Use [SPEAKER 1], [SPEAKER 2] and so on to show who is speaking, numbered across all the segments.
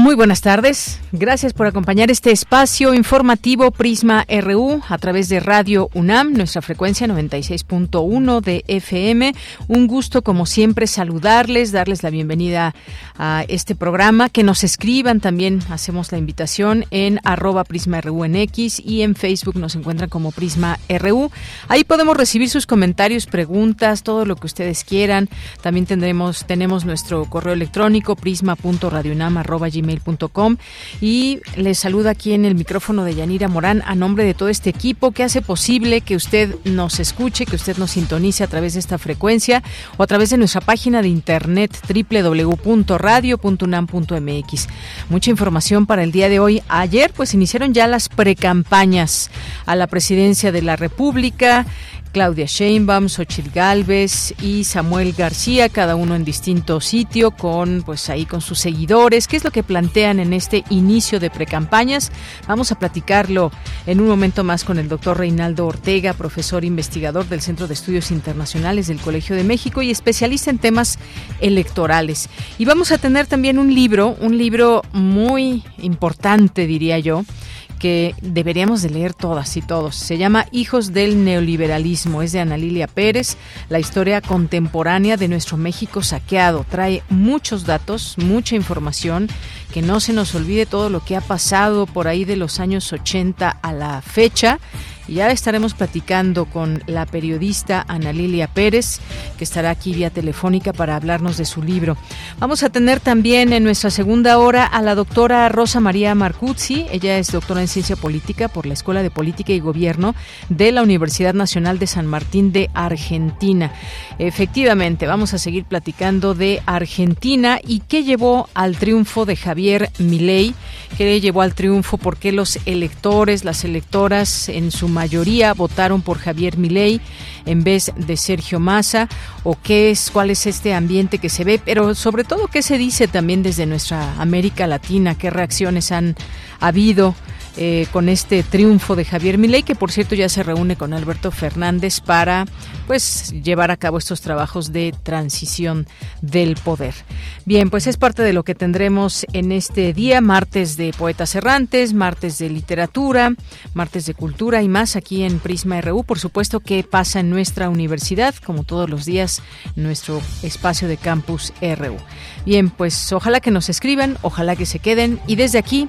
[SPEAKER 1] Muy buenas tardes. Gracias por acompañar este espacio informativo Prisma RU a través de Radio UNAM, nuestra frecuencia 96.1 de FM. Un gusto, como siempre, saludarles, darles la bienvenida a este programa. Que nos escriban también, hacemos la invitación en arroba Prisma RU en X y en Facebook nos encuentran como Prisma RU. Ahí podemos recibir sus comentarios, preguntas, todo lo que ustedes quieran. También tendremos, tenemos nuestro correo electrónico prisma.radiounam.gmail y les saluda aquí en el micrófono de Yanira Morán a nombre de todo este equipo que hace posible que usted nos escuche, que usted nos sintonice a través de esta frecuencia o a través de nuestra página de internet www.radio.unam.mx. Mucha información para el día de hoy. Ayer pues iniciaron ya las precampañas a la presidencia de la República. Claudia Sheinbaum, Xochitl Galvez y Samuel García, cada uno en distinto sitio, con pues ahí con sus seguidores. ¿Qué es lo que plantean en este inicio de precampañas? Vamos a platicarlo en un momento más con el doctor Reinaldo Ortega, profesor investigador del Centro de Estudios Internacionales del Colegio de México y especialista en temas electorales. Y vamos a tener también un libro, un libro muy importante, diría yo que deberíamos de leer todas y todos. Se llama Hijos del Neoliberalismo. Es de Ana Lilia Pérez, la historia contemporánea de nuestro México saqueado. Trae muchos datos, mucha información, que no se nos olvide todo lo que ha pasado por ahí de los años 80 a la fecha ya estaremos platicando con la periodista Ana Lilia Pérez, que estará aquí vía telefónica para hablarnos de su libro. Vamos a tener también en nuestra segunda hora a la doctora Rosa María Marcuzzi. Ella es doctora en ciencia política por la Escuela de Política y Gobierno de la Universidad Nacional de San Martín de Argentina. Efectivamente, vamos a seguir platicando de Argentina y qué llevó al triunfo de Javier Milei, qué llevó al triunfo, por qué los electores, las electoras en su mayoría votaron por Javier Milei en vez de Sergio Massa o qué es cuál es este ambiente que se ve, pero sobre todo qué se dice también desde nuestra América Latina, qué reacciones han habido eh, con este triunfo de Javier Milei, que por cierto ya se reúne con Alberto Fernández para pues llevar a cabo estos trabajos de transición del poder. Bien, pues es parte de lo que tendremos en este día, martes de Poetas Errantes, martes de literatura, martes de cultura y más aquí en Prisma RU. Por supuesto que pasa en nuestra universidad, como todos los días, nuestro espacio de campus RU. Bien, pues ojalá que nos escriban, ojalá que se queden y desde aquí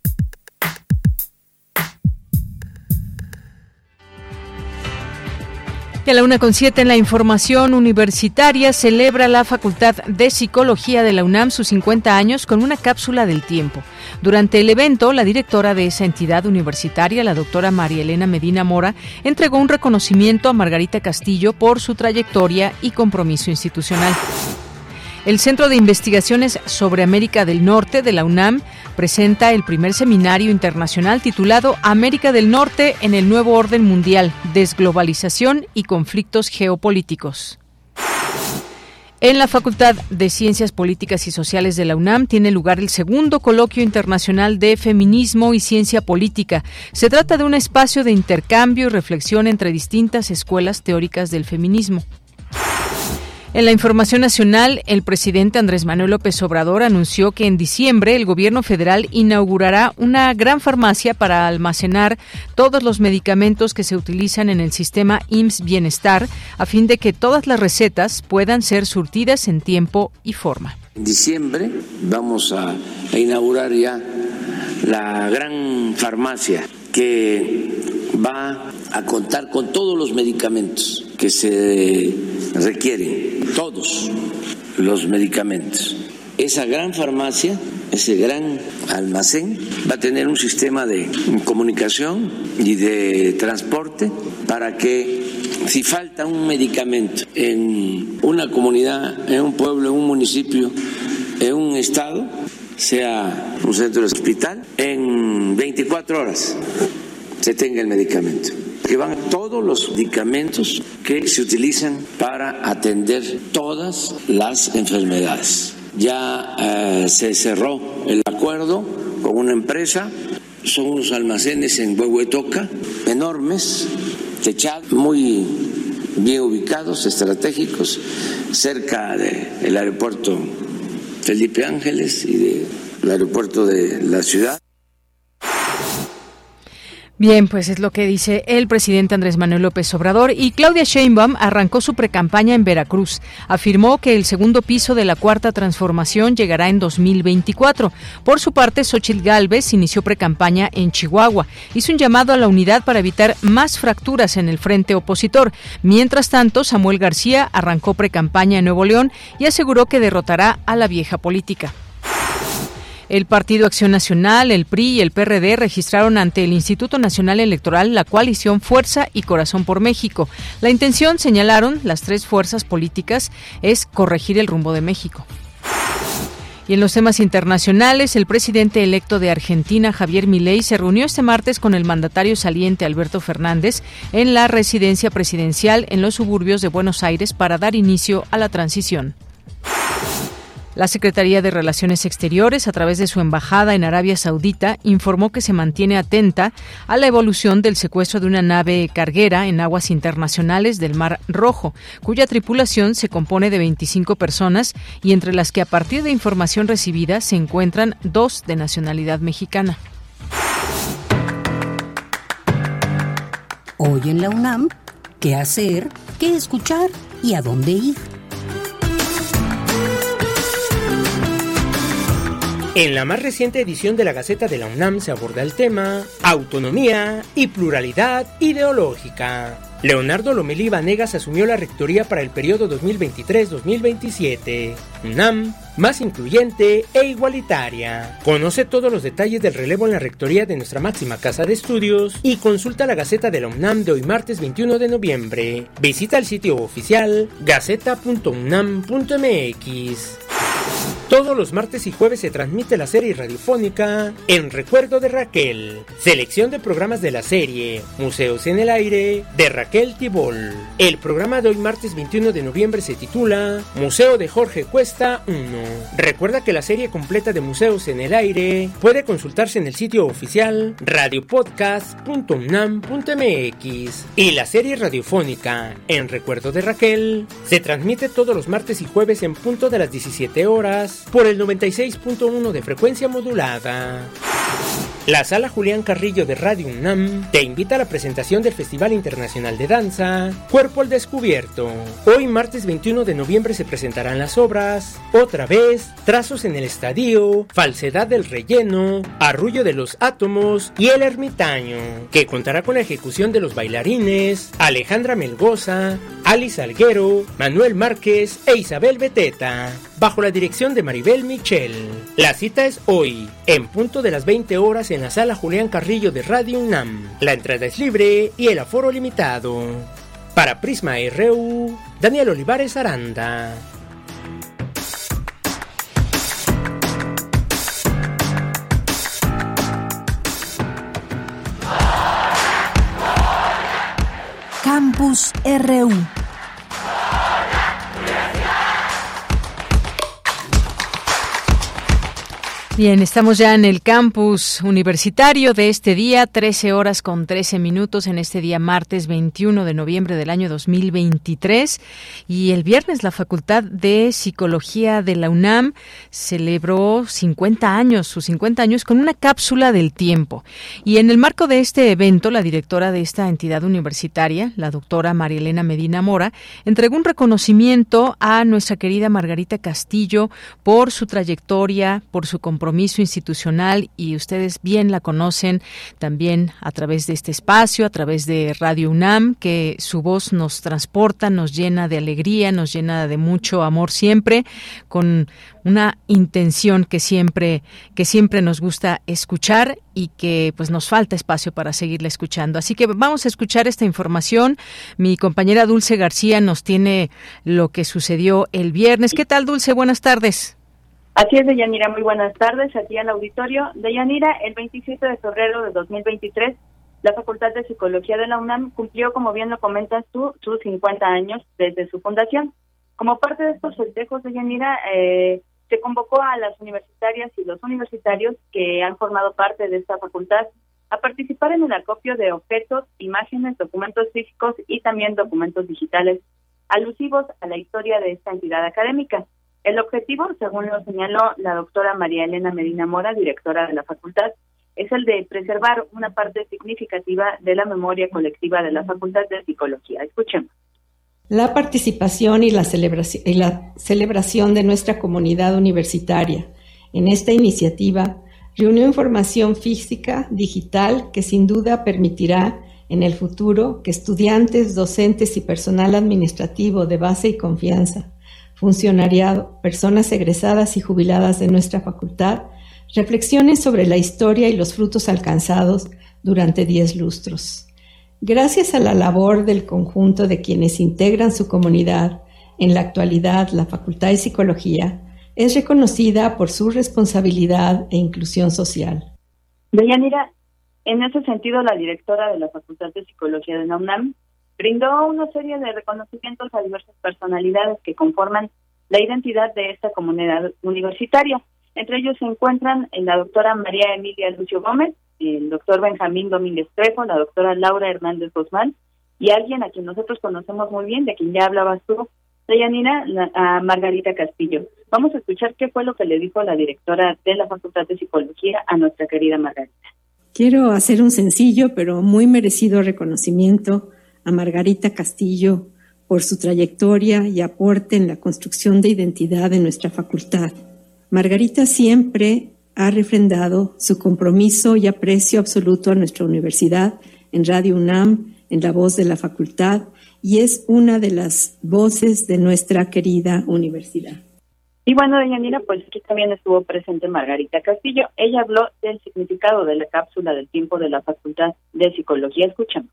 [SPEAKER 1] Y a la una con siete en la información universitaria celebra la Facultad de Psicología de la UNAM sus 50 años con una cápsula del tiempo. Durante el evento, la directora de esa entidad universitaria, la doctora María Elena Medina Mora, entregó un reconocimiento a Margarita Castillo por su trayectoria y compromiso institucional. El Centro de Investigaciones sobre América del Norte de la UNAM presenta el primer seminario internacional titulado América del Norte en el nuevo orden mundial, desglobalización y conflictos geopolíticos. En la Facultad de Ciencias Políticas y Sociales de la UNAM tiene lugar el segundo coloquio internacional de feminismo y ciencia política. Se trata de un espacio de intercambio y reflexión entre distintas escuelas teóricas del feminismo. En la información nacional, el presidente Andrés Manuel López Obrador anunció que en diciembre el gobierno federal inaugurará una gran farmacia para almacenar todos los medicamentos que se utilizan en el sistema IMSS Bienestar, a fin de que todas las recetas puedan ser surtidas en tiempo y forma.
[SPEAKER 2] En diciembre vamos a, inaugurar ya la gran farmacia que va a contar con todos los medicamentos que se requieren, todos los medicamentos. Esa gran farmacia, ese gran almacén, va a tener un sistema de comunicación y de transporte para que si falta un medicamento en una comunidad, en un pueblo, en un municipio, en un estado, sea un centro de hospital, en 24 horas se tenga el medicamento. Que van todos los medicamentos que se utilizan para atender todas las enfermedades. Ya eh, se cerró el acuerdo con una empresa, son unos almacenes en Huehuetoca enormes, techados, muy bien ubicados, estratégicos, cerca del aeropuerto Felipe Ángeles y del aeropuerto de la ciudad.
[SPEAKER 1] Bien, pues es lo que dice el presidente Andrés Manuel López Obrador y Claudia Sheinbaum arrancó su precampaña en Veracruz. Afirmó que el segundo piso de la cuarta transformación llegará en 2024. Por su parte, Xochitl Gálvez inició precampaña en Chihuahua. Hizo un llamado a la unidad para evitar más fracturas en el frente opositor. Mientras tanto, Samuel García arrancó precampaña en Nuevo León y aseguró que derrotará a la vieja política. El Partido Acción Nacional, el PRI y el PRD registraron ante el Instituto Nacional Electoral la coalición Fuerza y Corazón por México. La intención, señalaron las tres fuerzas políticas, es corregir el rumbo de México. Y en los temas internacionales, el presidente electo de Argentina, Javier Milei, se reunió este martes con el mandatario saliente Alberto Fernández en la residencia presidencial en los suburbios de Buenos Aires para dar inicio a la transición. La Secretaría de Relaciones Exteriores, a través de su embajada en Arabia Saudita, informó que se mantiene atenta a la evolución del secuestro de una nave carguera en aguas internacionales del Mar Rojo, cuya tripulación se compone de 25 personas y entre las que a partir de información recibida se encuentran dos de nacionalidad mexicana.
[SPEAKER 3] Hoy en la UNAM, ¿qué hacer? ¿Qué escuchar? ¿Y a dónde ir?
[SPEAKER 4] En la más reciente edición de la Gaceta de la UNAM se aborda el tema Autonomía y pluralidad ideológica. Leonardo Lomelí Vanegas asumió la rectoría para el periodo 2023-2027. UNAM, más incluyente e igualitaria. Conoce todos los detalles del relevo en la rectoría de nuestra máxima casa de estudios y consulta la Gaceta de la UNAM de hoy martes 21 de noviembre. Visita el sitio oficial gaceta.unam.mx. Todos los martes y jueves se transmite la serie radiofónica En Recuerdo de Raquel, selección de programas de la serie Museos en el Aire de Raquel Tibol. El programa de hoy martes 21 de noviembre se titula Museo de Jorge Cuesta 1. Recuerda que la serie completa de Museos en el Aire puede consultarse en el sitio oficial radiopodcast.unam.mx y la serie radiofónica En Recuerdo de Raquel se transmite todos los martes y jueves en punto de las 17 horas por el 96.1 de frecuencia modulada. La Sala Julián Carrillo de Radio UNAM te invita a la presentación del Festival Internacional de Danza Cuerpo al Descubierto. Hoy martes 21 de noviembre se presentarán las obras Otra vez, Trazos en el Estadio, Falsedad del Relleno, Arrullo de los Átomos y El Ermitaño, que contará con la ejecución de los bailarines Alejandra Melgoza, Alice Alguero, Manuel Márquez e Isabel Beteta, bajo la dirección de Maribel Michel. La cita es hoy, en punto de las 20 horas en la sala Julián Carrillo de Radio UNAM. La entrada es libre y el aforo limitado. Para Prisma RU, Daniel Olivares Aranda.
[SPEAKER 3] Campus RU.
[SPEAKER 1] Bien, estamos ya en el campus universitario de este día, 13 horas con 13 minutos en este día martes 21 de noviembre del año 2023. Y el viernes la Facultad de Psicología de la UNAM celebró 50 años, sus 50 años, con una cápsula del tiempo. Y en el marco de este evento, la directora de esta entidad universitaria, la doctora María Elena Medina Mora, entregó un reconocimiento a nuestra querida Margarita Castillo por su trayectoria, por su compromiso compromiso institucional y ustedes bien la conocen también a través de este espacio, a través de Radio UNAM, que su voz nos transporta, nos llena de alegría, nos llena de mucho amor siempre, con una intención que siempre que siempre nos gusta escuchar y que pues nos falta espacio para seguirla escuchando. Así que vamos a escuchar esta información. Mi compañera Dulce García nos tiene lo que sucedió el viernes. ¿Qué tal, Dulce? Buenas tardes.
[SPEAKER 5] Así es, Deyanira, muy buenas tardes. Aquí al auditorio. Deyanira, el 27 de febrero de 2023, la Facultad de Psicología de la UNAM cumplió, como bien lo comentas tú, sus 50 años desde su fundación. Como parte de estos festejos, Deyanira, eh, se convocó a las universitarias y los universitarios que han formado parte de esta facultad a participar en el acopio de objetos, imágenes, documentos físicos y también documentos digitales alusivos a la historia de esta entidad académica. El objetivo, según lo señaló la doctora María Elena Medina Mora, directora de la facultad, es el de preservar una parte significativa de la memoria colectiva de la Facultad de Psicología. Escuchemos.
[SPEAKER 6] La participación y la celebración, y la celebración de nuestra comunidad universitaria en esta iniciativa reunió información física, digital, que sin duda permitirá en el futuro que estudiantes, docentes y personal administrativo de base y confianza funcionariado, personas egresadas y jubiladas de nuestra facultad, reflexiones sobre la historia y los frutos alcanzados durante diez lustros. Gracias a la labor del conjunto de quienes integran su comunidad, en la actualidad la Facultad de Psicología es reconocida por su responsabilidad e inclusión social.
[SPEAKER 5] Deyanira, en ese sentido, la directora de la Facultad de Psicología de la brindó una serie de reconocimientos a diversas personalidades que conforman la identidad de esta comunidad universitaria. Entre ellos se encuentran la doctora María Emilia Lucio Gómez, el doctor Benjamín Domínguez Trejo, la doctora Laura Hernández Guzmán y alguien a quien nosotros conocemos muy bien, de quien ya hablabas tú, Deyanira, a Margarita Castillo. Vamos a escuchar qué fue lo que le dijo la directora de la Facultad de Psicología a nuestra querida Margarita.
[SPEAKER 6] Quiero hacer un sencillo pero muy merecido reconocimiento a Margarita Castillo por su trayectoria y aporte en la construcción de identidad de nuestra facultad. Margarita siempre ha refrendado su compromiso y aprecio absoluto a nuestra universidad en Radio UNAM, en la voz de la facultad, y es una de las voces de nuestra querida universidad.
[SPEAKER 5] Y bueno, doña Nina, pues aquí también estuvo presente Margarita Castillo. Ella habló del significado de la cápsula del tiempo de la Facultad de Psicología. Escuchamos.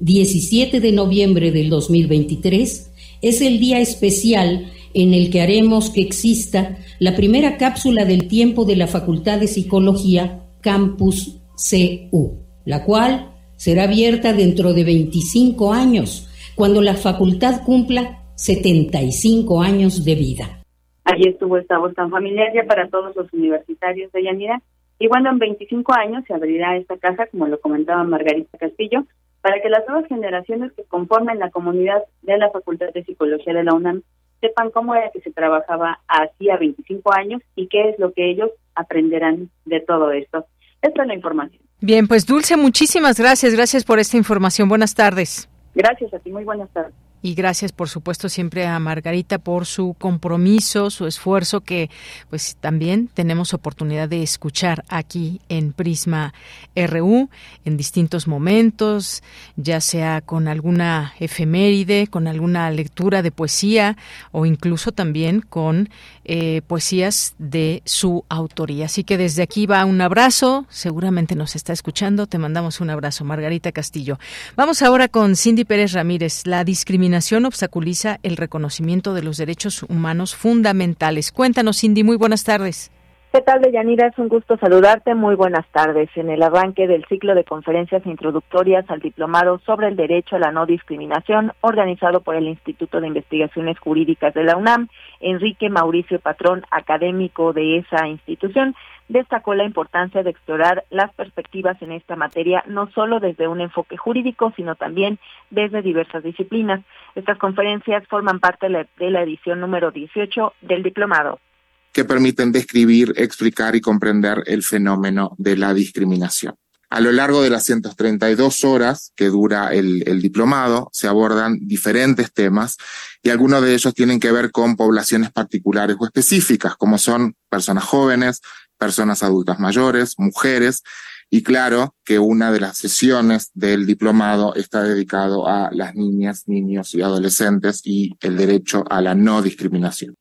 [SPEAKER 3] 17 de noviembre del 2023 es el día especial en el que haremos que exista la primera cápsula del tiempo de la Facultad de Psicología Campus CU, la cual será abierta dentro de 25 años, cuando la facultad cumpla 75 años de vida.
[SPEAKER 5] Allí estuvo esta voz tan familiar ya para todos los universitarios de Yanira. Y bueno, en 25 años se abrirá esta casa, como lo comentaba Margarita Castillo, para que las nuevas generaciones que conformen la comunidad de la Facultad de Psicología de la UNAM sepan cómo era que se trabajaba hacía 25 años y qué es lo que ellos aprenderán de todo esto. Esta es la información.
[SPEAKER 1] Bien, pues Dulce, muchísimas gracias. Gracias por esta información. Buenas tardes.
[SPEAKER 5] Gracias a ti. Muy buenas tardes.
[SPEAKER 1] Y gracias, por supuesto, siempre a Margarita por su compromiso, su esfuerzo que pues también tenemos oportunidad de escuchar aquí en Prisma RU en distintos momentos, ya sea con alguna efeméride, con alguna lectura de poesía o incluso también con eh, poesías de su autoría. Así que desde aquí va un abrazo, seguramente nos está escuchando, te mandamos un abrazo, Margarita Castillo. Vamos ahora con Cindy Pérez Ramírez, la discriminación discriminación obstaculiza el reconocimiento de los derechos humanos fundamentales. Cuéntanos, Cindy, muy buenas tardes.
[SPEAKER 7] ¿Qué tal, Deyanira? Es un gusto saludarte. Muy buenas tardes. En el arranque del ciclo de conferencias introductorias al diplomado sobre el derecho a la no discriminación, organizado por el Instituto de Investigaciones Jurídicas de la UNAM, Enrique Mauricio Patrón, académico de esa institución, destacó la importancia de explorar las perspectivas en esta materia, no solo desde un enfoque jurídico, sino también desde diversas disciplinas. Estas conferencias forman parte de la edición número 18 del diplomado
[SPEAKER 8] que permiten describir, explicar y comprender el fenómeno de la discriminación. A lo largo de las 132 horas que dura el, el, diplomado, se abordan diferentes temas y algunos de ellos tienen que ver con poblaciones particulares o específicas, como son personas jóvenes, personas adultas mayores, mujeres, y claro que una de las sesiones del diplomado está dedicado a las niñas, niños y adolescentes y el derecho a la no discriminación.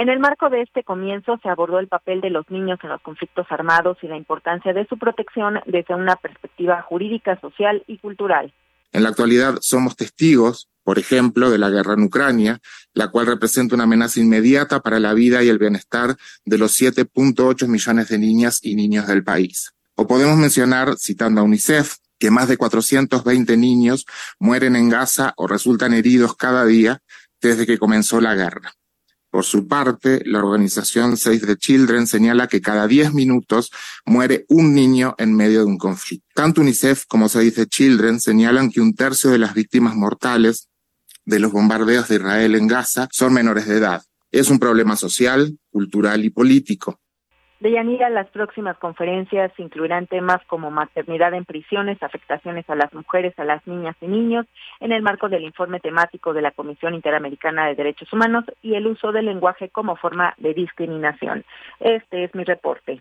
[SPEAKER 7] En el marco de este comienzo se abordó el papel de los niños en los conflictos armados y la importancia de su protección desde una perspectiva jurídica, social y cultural.
[SPEAKER 8] En la actualidad somos testigos, por ejemplo, de la guerra en Ucrania, la cual representa una amenaza inmediata para la vida y el bienestar de los 7.8 millones de niñas y niños del país. O podemos mencionar, citando a UNICEF, que más de 420 niños mueren en Gaza o resultan heridos cada día desde que comenzó la guerra. Por su parte, la organización Save the Children señala que cada 10 minutos muere un niño en medio de un conflicto. Tanto UNICEF como Save the Children señalan que un tercio de las víctimas mortales de los bombardeos de Israel en Gaza son menores de edad. Es un problema social, cultural y político.
[SPEAKER 7] Deyanira, las próximas conferencias incluirán temas como maternidad en prisiones, afectaciones a las mujeres, a las niñas y niños, en el marco del informe temático de la Comisión Interamericana de Derechos Humanos y el uso del lenguaje como forma de discriminación. Este es mi reporte.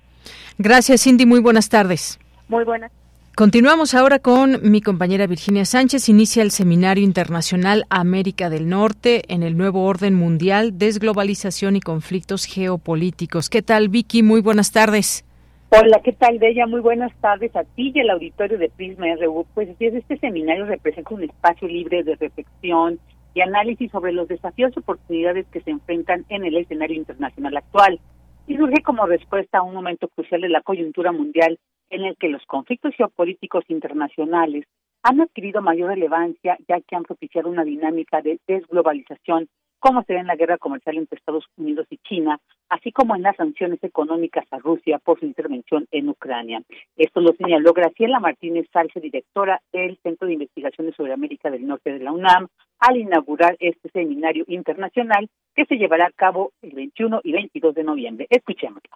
[SPEAKER 1] Gracias, Cindy. Muy buenas tardes.
[SPEAKER 7] Muy buenas.
[SPEAKER 1] Continuamos ahora con mi compañera Virginia Sánchez. Inicia el Seminario Internacional América del Norte en el nuevo orden mundial, desglobalización y conflictos geopolíticos. ¿Qué tal, Vicky? Muy buenas tardes.
[SPEAKER 9] Hola, ¿qué tal, Bella? Muy buenas tardes a ti y al auditorio de Prisma RU. Pues este seminario representa un espacio libre de reflexión y análisis sobre los desafíos y oportunidades que se enfrentan en el escenario internacional actual y surge como respuesta a un momento crucial de la coyuntura mundial en el que los conflictos geopolíticos internacionales han adquirido mayor relevancia ya que han propiciado una dinámica de desglobalización, como se ve en la guerra comercial entre Estados Unidos y China, así como en las sanciones económicas a Rusia por su intervención en Ucrania. Esto lo señaló Graciela Martínez Salce, directora del Centro de Investigaciones sobre América del Norte de la UNAM, al inaugurar este seminario internacional que se llevará a cabo el 21 y 22 de noviembre. Escuchémoslo.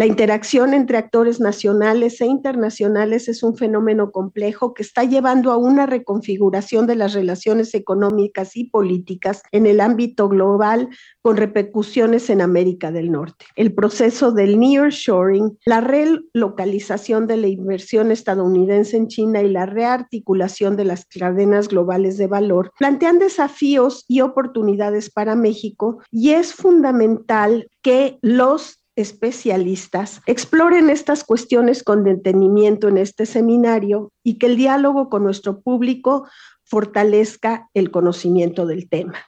[SPEAKER 10] La interacción entre actores nacionales e internacionales es un fenómeno complejo que está llevando a una reconfiguración de las relaciones económicas y políticas en el ámbito global con repercusiones en América del Norte. El proceso del nearshoring, la relocalización de la inversión estadounidense en China y la rearticulación de las cadenas globales de valor plantean desafíos y oportunidades para México y es fundamental que los especialistas exploren estas cuestiones con detenimiento en este seminario y que el diálogo con nuestro público fortalezca el conocimiento del tema.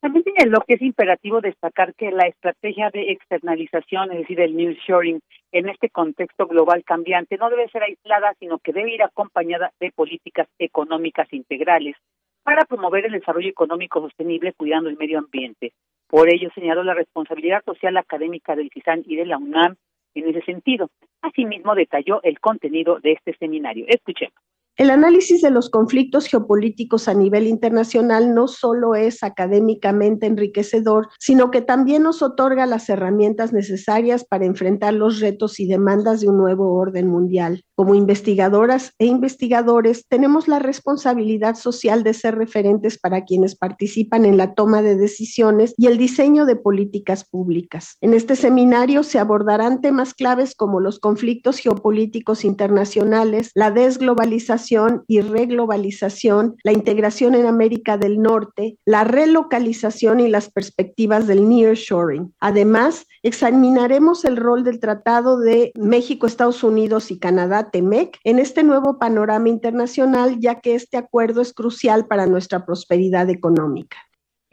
[SPEAKER 9] También lo que es imperativo destacar que la estrategia de externalización, es decir, el nearshoring, en este contexto global cambiante, no debe ser aislada, sino que debe ir acompañada de políticas económicas integrales para promover el desarrollo económico sostenible cuidando el medio ambiente. Por ello, señaló la responsabilidad social académica del CISAN y de la UNAM en ese sentido. Asimismo, detalló el contenido de este seminario. Escuchemos.
[SPEAKER 10] El análisis de los conflictos geopolíticos a nivel internacional no solo es académicamente enriquecedor, sino que también nos otorga las herramientas necesarias para enfrentar los retos y demandas de un nuevo orden mundial. Como investigadoras e investigadores, tenemos la responsabilidad social de ser referentes para quienes participan en la toma de decisiones y el diseño de políticas públicas. En este seminario se abordarán temas claves como los conflictos geopolíticos internacionales, la desglobalización, y reglobalización, la integración en América del Norte, la relocalización y las perspectivas del nearshoring. Además, examinaremos el rol del Tratado de México, Estados Unidos y Canadá, TEMEC, en este nuevo panorama internacional, ya que este acuerdo es crucial para nuestra prosperidad económica.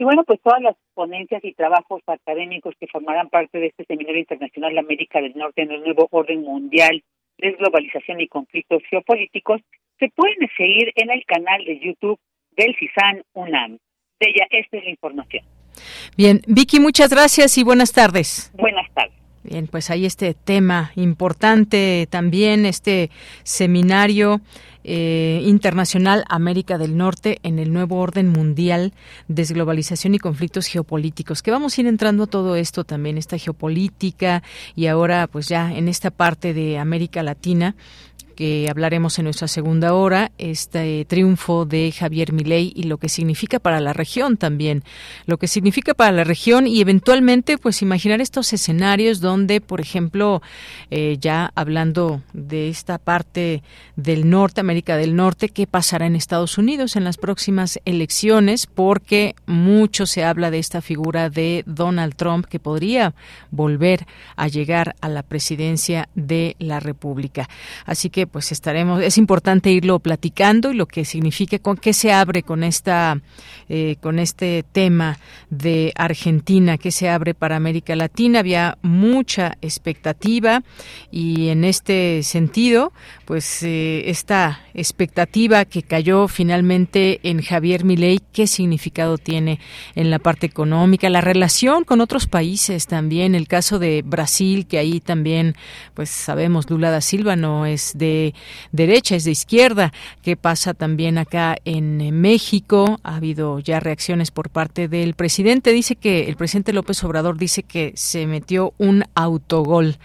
[SPEAKER 9] Y bueno, pues todas las ponencias y trabajos académicos que formarán parte de este Seminario Internacional América del Norte en el nuevo orden mundial, desglobalización y conflictos geopolíticos, se pueden seguir en el canal de YouTube del CISAN UNAM. De ella, esta es la información.
[SPEAKER 1] Bien, Vicky, muchas gracias y buenas tardes.
[SPEAKER 9] Buenas tardes.
[SPEAKER 1] Bien, pues hay este tema importante también, este seminario eh, internacional América del Norte en el nuevo orden mundial, desglobalización y conflictos geopolíticos, que vamos a ir entrando a todo esto también, esta geopolítica y ahora pues ya en esta parte de América Latina que hablaremos en nuestra segunda hora, este triunfo de Javier Milei y lo que significa para la región también, lo que significa para la región y eventualmente pues imaginar estos escenarios donde, por ejemplo, eh, ya hablando de esta parte del norte, América del Norte, qué pasará en Estados Unidos en las próximas elecciones, porque mucho se habla de esta figura de Donald Trump que podría volver a llegar a la presidencia de la República. Así que pues estaremos, es importante irlo platicando y lo que significa con qué se abre con esta, eh, con este tema de Argentina, qué se abre para América Latina. Había mucha expectativa y en este sentido, pues eh, esta expectativa que cayó finalmente en Javier Milei, qué significado tiene en la parte económica, la relación con otros países también, el caso de Brasil, que ahí también, pues sabemos, Lula da Silva no es de derecha, es de izquierda. ¿Qué pasa también acá en México? Ha habido ya reacciones por parte del presidente. Dice que el presidente López Obrador dice que se metió un autogol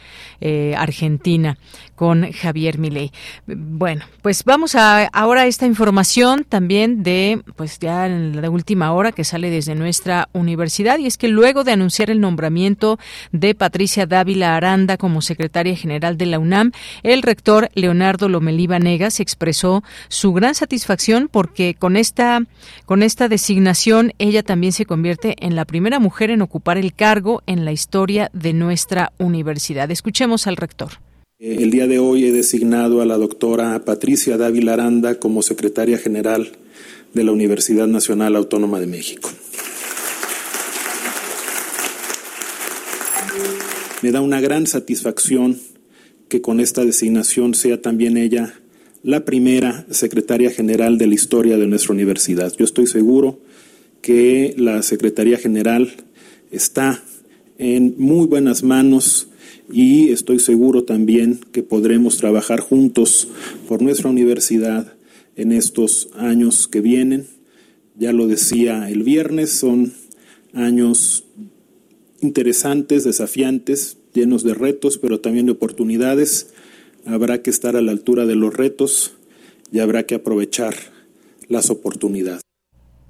[SPEAKER 1] eh, Argentina con Javier Milei. Bueno, pues vamos a ahora esta información también de, pues ya en la última hora que sale desde nuestra universidad y es que luego de anunciar el nombramiento de Patricia Dávila Aranda como secretaria general de la UNAM, el rector Leonardo Lomelí Vanegas expresó su gran satisfacción porque con esta con esta designación ella también se convierte en la primera mujer en ocupar el cargo en la historia de nuestra universidad. Escuchemos al rector.
[SPEAKER 11] El día de hoy he designado a la doctora Patricia Dávila Aranda como secretaria general de la Universidad Nacional Autónoma de México. Me da una gran satisfacción que con esta designación sea también ella la primera secretaria general de la historia de nuestra universidad. Yo estoy seguro que la Secretaría General está en muy buenas manos y estoy seguro también que podremos trabajar juntos por nuestra universidad en estos años que vienen. Ya lo decía el viernes, son años interesantes, desafiantes, llenos de retos, pero también de oportunidades. Habrá que estar a la altura de los retos y habrá que aprovechar las oportunidades.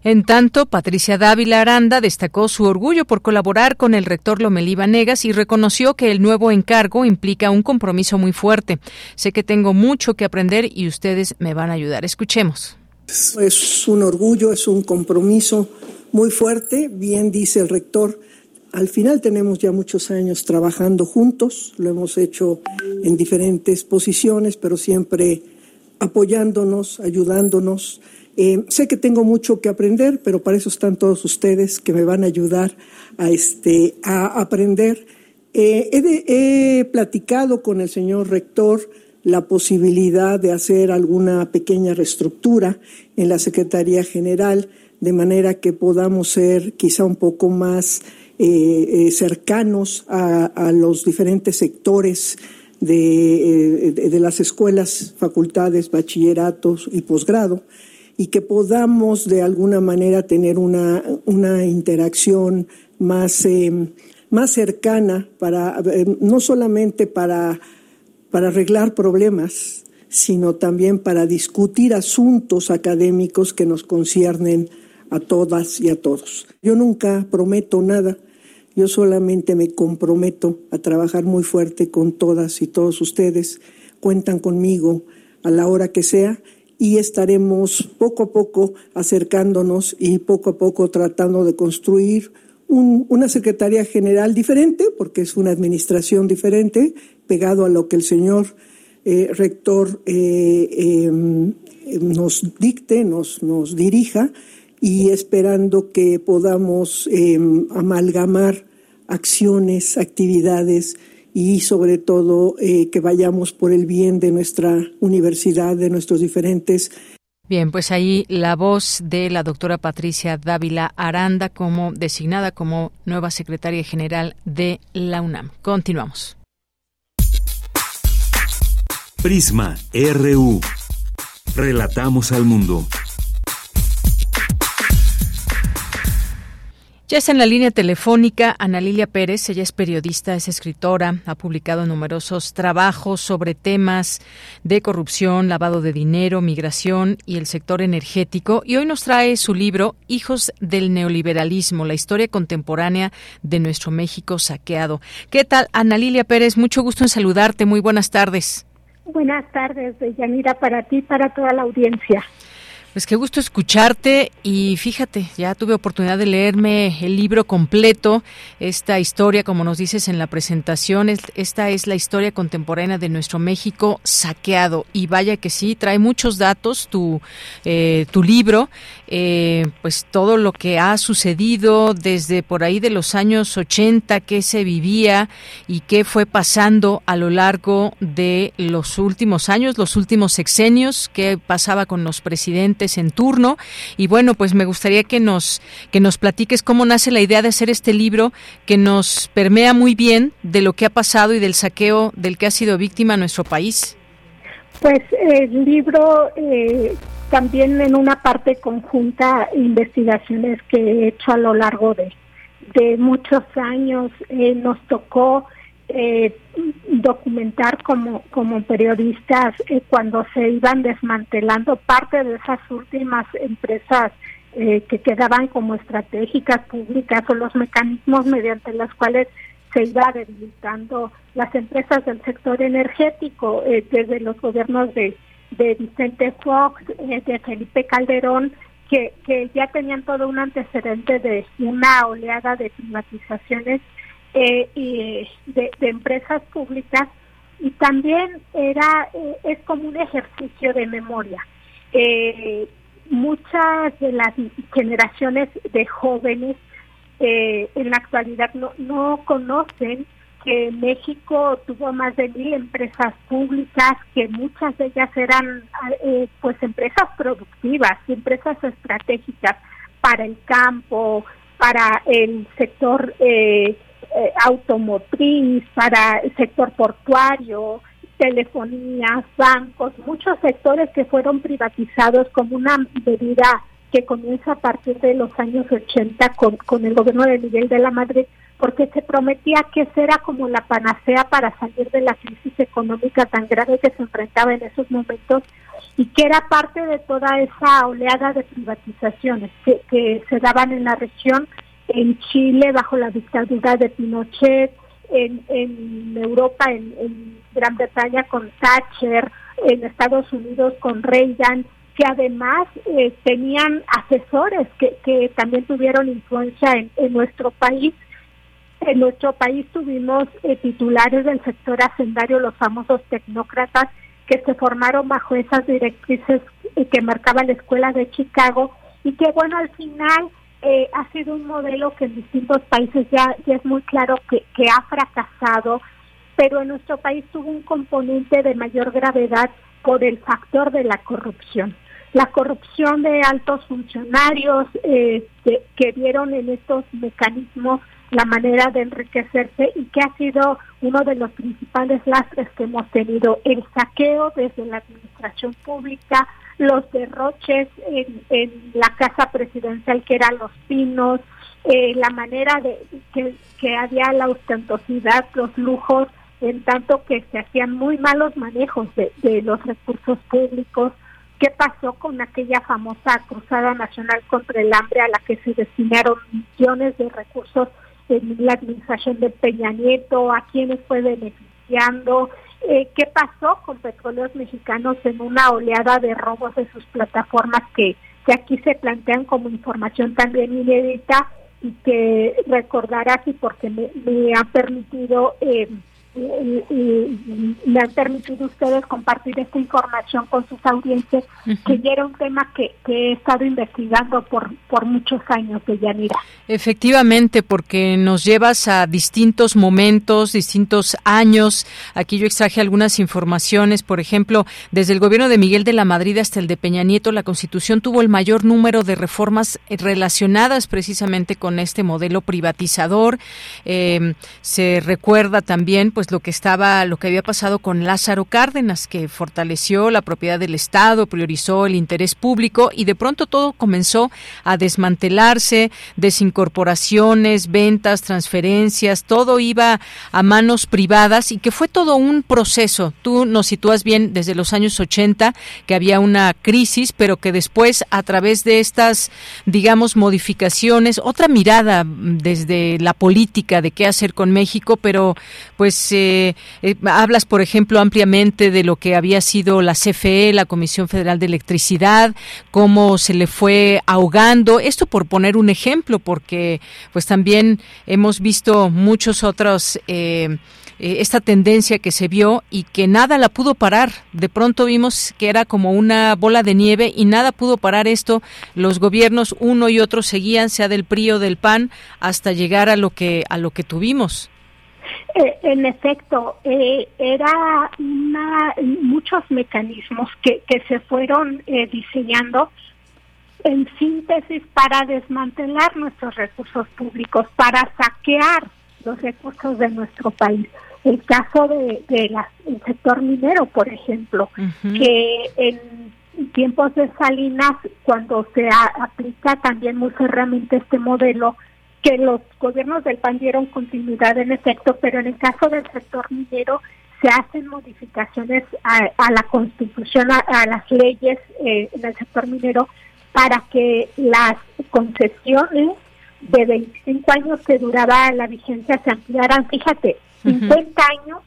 [SPEAKER 1] En tanto, Patricia Dávila Aranda destacó su orgullo por colaborar con el rector Lomelí Vanegas y reconoció que el nuevo encargo implica un compromiso muy fuerte. Sé que tengo mucho que aprender y ustedes me van a ayudar. Escuchemos.
[SPEAKER 12] Es un orgullo, es un compromiso muy fuerte. Bien dice el rector, al final tenemos ya muchos años trabajando juntos, lo hemos hecho en diferentes posiciones, pero siempre apoyándonos, ayudándonos eh, sé que tengo mucho que aprender, pero para eso están todos ustedes que me van a ayudar a, este, a aprender. Eh, he, platicado con el señor rector la posibilidad de hacer alguna pequeña reestructura en la Secretaría General, de manera que podamos ser quizá un poco más eh, cercanos a, los diferentes sectores de, de las escuelas, facultades, bachilleratos y posgrado y que podamos de alguna manera tener una, una interacción más, eh, más cercana para, eh, no solamente para, para arreglar problemas, sino también para discutir asuntos académicos que nos conciernen a todas y a todos. Yo nunca prometo nada, yo solamente me comprometo a trabajar muy fuerte con todas y todos ustedes. Cuentan conmigo a la hora que sea y estaremos poco a poco acercándonos y poco a poco tratando de construir una Secretaría General diferente, porque es una administración diferente, pegado a lo que el señor eh, rector eh, em, nos dicte, nos, nos dirija, y esperando que podamos em, amalgamar acciones, actividades y sobre todo eh, que vayamos por el bien de nuestra universidad, de nuestros diferentes
[SPEAKER 1] Bien, pues ahí la voz de la doctora Patricia Dávila Aranda como designada como nueva secretaria general de la UNAM. Continuamos.
[SPEAKER 13] Prisma RU. Relatamos al mundo.
[SPEAKER 1] Ya está en la línea telefónica Ana Lilia Pérez, ella es periodista, es escritora, ha publicado numerosos trabajos sobre temas de corrupción, lavado de dinero, migración y el sector energético y hoy nos trae su libro Hijos del neoliberalismo, la historia contemporánea de nuestro México saqueado. ¿Qué tal Ana Lilia Pérez? Mucho gusto en saludarte, muy buenas tardes.
[SPEAKER 14] Buenas tardes, Yanira, para ti y para toda la audiencia.
[SPEAKER 1] Pues qué gusto escucharte y fíjate, ya tuve oportunidad de leerme el libro completo, esta historia, como nos dices en la presentación, esta es la historia contemporánea de nuestro México saqueado. Y vaya que sí, trae muchos datos tu, eh, tu libro, eh, pues todo lo que ha sucedido desde por ahí de los años 80, qué se vivía y qué fue pasando a lo largo de los últimos años, los últimos sexenios, qué pasaba con los presidentes en turno. Y bueno, pues me gustaría que nos, que nos platiques cómo nace la idea de hacer este libro que nos permea muy bien de lo que ha pasado y del saqueo del que ha sido víctima nuestro país.
[SPEAKER 14] Pues el libro eh, también en una parte conjunta investigaciones que he hecho a lo largo de, de muchos años. Eh, nos tocó eh, documentar como, como periodistas eh, cuando se iban desmantelando parte de esas últimas empresas eh, que quedaban como estratégicas públicas o los mecanismos mediante los cuales se iba debilitando las empresas del sector energético eh, desde los gobiernos de, Vicente Fox, de Felipe Calderón, que, que ya tenían todo un antecedente de una oleada de privatizaciones eh, y de, empresas públicas y también era eh, es como un ejercicio de memoria. Eh, muchas de las generaciones de jóvenes en la actualidad no, no conocen que México tuvo más de mil empresas públicas, que muchas de ellas eran pues empresas productivas, empresas estratégicas para el campo, para el sector eh, eh, automotriz, para el sector portuario, telefonía, bancos, muchos sectores que fueron privatizados como una medida que comienza a partir de los años 80 con, con el gobierno de Miguel de la Madrid, porque se prometía que esa era como la panacea para salir de la crisis económica tan grave que se enfrentaba en esos momentos y que era parte de toda esa oleada de privatizaciones que, que se daban en la región en Chile bajo la dictadura de Pinochet, en, en Europa, en, Gran Bretaña con Thatcher, en Estados Unidos con Reagan, que además eh, tenían asesores que, que también tuvieron influencia en, en nuestro país. En nuestro país tuvimos eh, titulares del sector hacendario, los famosos tecnócratas, que se formaron bajo esas directrices eh, que marcaba la Escuela de Chicago y que, bueno, al final eh, ha sido un modelo que en distintos países ya, es muy claro que, que ha fracasado, pero en nuestro país tuvo un componente de mayor gravedad por el factor de la corrupción. La corrupción de altos funcionarios eh, que, vieron en estos mecanismos la manera de enriquecerse y que ha sido uno de los principales lastres que hemos tenido, el saqueo desde la administración pública, los derroches en, la casa presidencial que eran los pinos, eh, la manera de que, que había la ostentosidad, los lujos, en tanto que se hacían muy malos manejos de, de los recursos públicos. ¿Qué pasó con aquella famosa Cruzada Nacional contra el Hambre a la que se destinaron millones de recursos en la administración de Peña Nieto? ¿A quienes fue beneficiando? Eh, qué pasó con petróleos mexicanos en una oleada de robos de sus plataformas que, que aquí se plantean como información también inédita y que recordarás y porque me, me ha permitido eh, me han permitido ustedes compartir esta información con sus audiencias, que ya era un tema que, que, he estado investigando por, por muchos años de Yanira.
[SPEAKER 1] Efectivamente, porque nos llevas a distintos momentos, distintos años. Aquí yo extraje algunas informaciones, por ejemplo, desde el gobierno de Miguel de la Madrid hasta el de Peña Nieto, la Constitución tuvo el mayor número de reformas relacionadas precisamente con este modelo privatizador. Eh, se recuerda también, pues, pues lo que estaba, lo que había pasado con Lázaro Cárdenas, que fortaleció la propiedad del Estado, priorizó el interés público y de pronto todo comenzó a desmantelarse, desincorporaciones, ventas, transferencias, todo iba a manos privadas y que fue todo un proceso. Tú nos sitúas bien desde los años 80 que había una crisis, pero que después a través de estas, digamos, modificaciones, otra mirada desde la política de qué hacer con México, pero pues eh, hablas, por ejemplo, ampliamente de lo que había sido la CFE, la Comisión Federal de Electricidad, cómo se le fue ahogando. Esto por poner un ejemplo, porque pues también hemos visto muchos otros. Eh, eh, esta tendencia que se vio y que nada la pudo parar. De pronto vimos que era como una bola de nieve y nada pudo parar esto. Los gobiernos uno y otro seguían, sea del PRI o del PAN, hasta llegar a lo que a lo que tuvimos.
[SPEAKER 14] Eh, en efecto, eh, era muchos mecanismos que, que se fueron eh, diseñando en síntesis para desmantelar nuestros recursos públicos, para saquear los recursos de nuestro país. El caso de, de sector minero, por ejemplo, que en tiempos de Salinas, cuando se aplica también muy ferramente este modelo, que los gobiernos del PAN dieron continuidad en efecto, pero en el caso del sector minero se hacen modificaciones a, la constitución, a, las leyes eh, en el sector minero para que las concesiones de 25 años que duraba la vigencia se ampliaran, fíjate, 50 años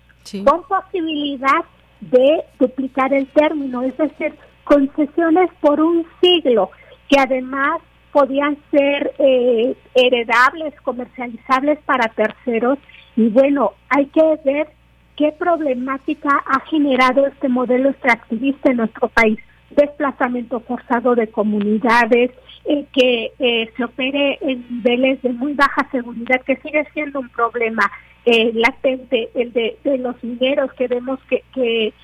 [SPEAKER 14] con posibilidad de duplicar el término, es decir, concesiones por un siglo, que además podían ser eh, heredables, comercializables para terceros. Y bueno, hay que ver qué problemática ha generado este modelo extractivista en nuestro país. Desplazamiento forzado de comunidades, eh, que eh, se opere en niveles de muy baja seguridad, que sigue siendo un problema latente, el de, los mineros que vemos que, que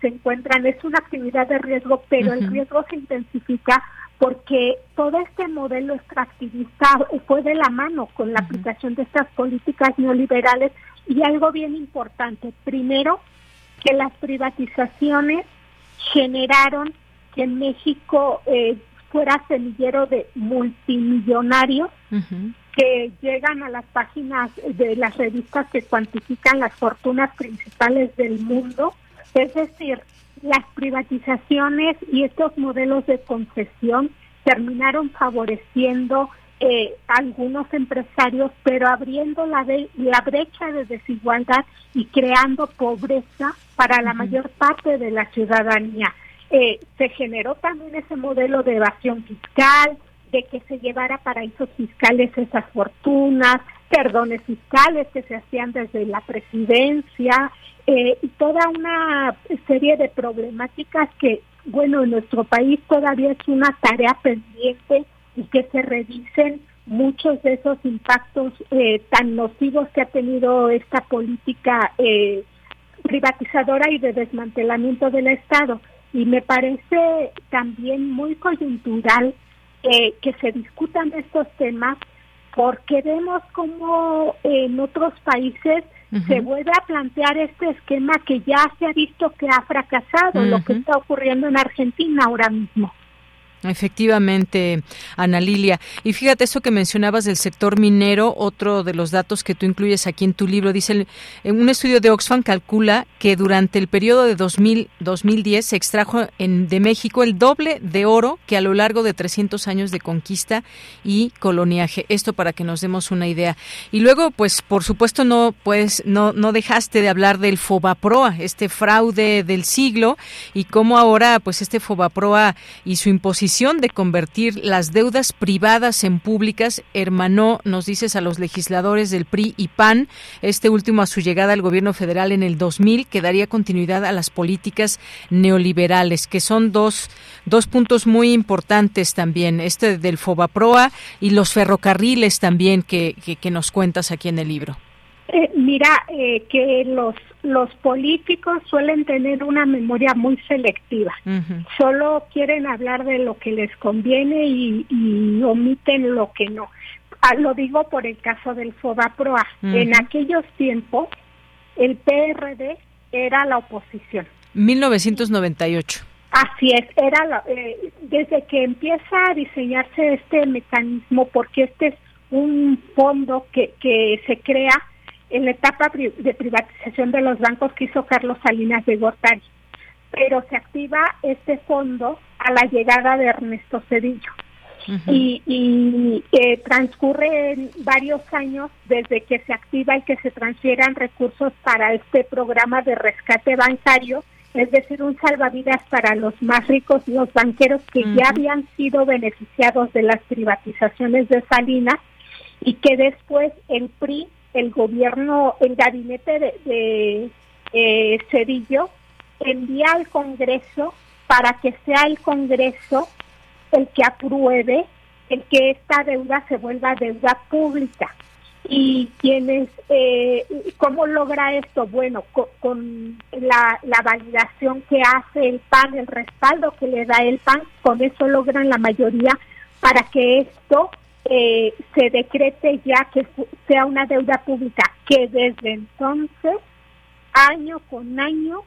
[SPEAKER 14] se encuentran, es una actividad de riesgo, pero el riesgo se intensifica porque todo este modelo extractivista fue de la mano con la aplicación de estas políticas neoliberales y algo bien importante, primero, que las privatizaciones generaron que México eh, fuera semillero de multimillonarios que llegan a las páginas de las revistas que cuantifican las fortunas principales del mundo. Es decir, las privatizaciones y estos modelos de concesión terminaron favoreciendo eh, algunos empresarios, pero abriendo la, la brecha de desigualdad y creando pobreza para la mayor parte de la ciudadanía. Eh, se generó también ese modelo de evasión fiscal, de que se llevara paraísos fiscales esas fortunas, perdones fiscales que se hacían desde la presidencia, eh, y toda una serie de problemáticas que, bueno, en nuestro país todavía es una tarea pendiente y que se revisen muchos de esos impactos eh, tan nocivos que ha tenido esta política eh, privatizadora y de desmantelamiento del Estado. Y me parece también muy coyuntural que se discutan estos temas porque vemos como en otros países se vuelve a plantear este esquema que ya se ha visto que ha fracasado, lo que está ocurriendo en Argentina ahora mismo.
[SPEAKER 1] Efectivamente, Ana Lilia. Y fíjate eso que mencionabas del sector minero, otro de los datos que tú incluyes aquí en tu libro, dice, en un estudio de Oxfam calcula que durante el periodo de 2000, 2010 se extrajo en, de México el doble de oro que a lo largo de 300 años de conquista y coloniaje. Esto para que nos demos una idea. Y luego, pues, por supuesto, no, pues, no, no dejaste de hablar del Fobaproa, este fraude del siglo, y cómo ahora, pues, este Fobaproa y su imposición de convertir las deudas privadas en públicas hermanó, nos dices, a los legisladores del PRI y PAN, este último a su llegada al gobierno federal en el 2000, que daría continuidad a las políticas neoliberales, que son dos, dos puntos muy importantes también, este del Fobaproa y los ferrocarriles también que, que, nos cuentas aquí en el libro.
[SPEAKER 14] Eh, mira, eh, que los los políticos suelen tener una memoria muy selectiva. Solo quieren hablar de lo que les conviene y, omiten lo que no. Ah, lo digo por el caso del FOBAPROA. En aquellos tiempos, el PRD era la oposición.
[SPEAKER 1] 1998.
[SPEAKER 14] Así es, era eh, desde que empieza a diseñarse este mecanismo, porque este es un fondo que, que se crea en la etapa de privatización de los bancos que hizo Carlos Salinas de Gortari. Pero se activa este fondo a la llegada de Ernesto Cedillo. Y, y eh, transcurren varios años desde que se activa y que se transfieran recursos para este programa de rescate bancario, es decir, un salvavidas para los más ricos y los banqueros que ya habían sido beneficiados de las privatizaciones de Salinas y que después el PRI el gobierno, el gabinete de, eh, Cedillo envía al Congreso para que sea el Congreso el que apruebe el que esta deuda se vuelva deuda pública. Y quienes, eh, ¿cómo logra esto? Bueno, con, la, la, validación que hace el PAN, el respaldo que le da el PAN, con eso logran la mayoría para que esto eh, se decrete ya que sea una deuda pública que desde entonces, año con año,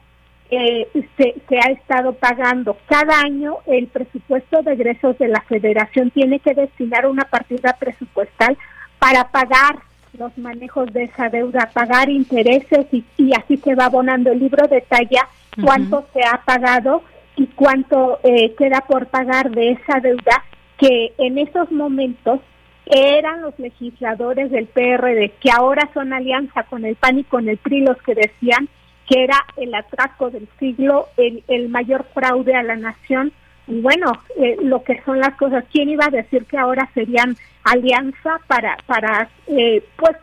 [SPEAKER 14] eh, se, se, ha estado pagando. Cada año el presupuesto de egresos de la federación tiene que destinar una partida presupuestal para pagar los manejos de esa deuda, pagar intereses y, y así se va abonando. El libro detalla cuánto se ha pagado y cuánto eh, queda por pagar de esa deuda que en esos momentos eran los legisladores del PRD, que ahora son alianza con el PAN y con el PRI los que decían que era el atraco del siglo, el, el mayor fraude a la nación. Y bueno, eh, lo que son las cosas, ¿quién iba a decir que ahora serían alianza para, para eh, pues,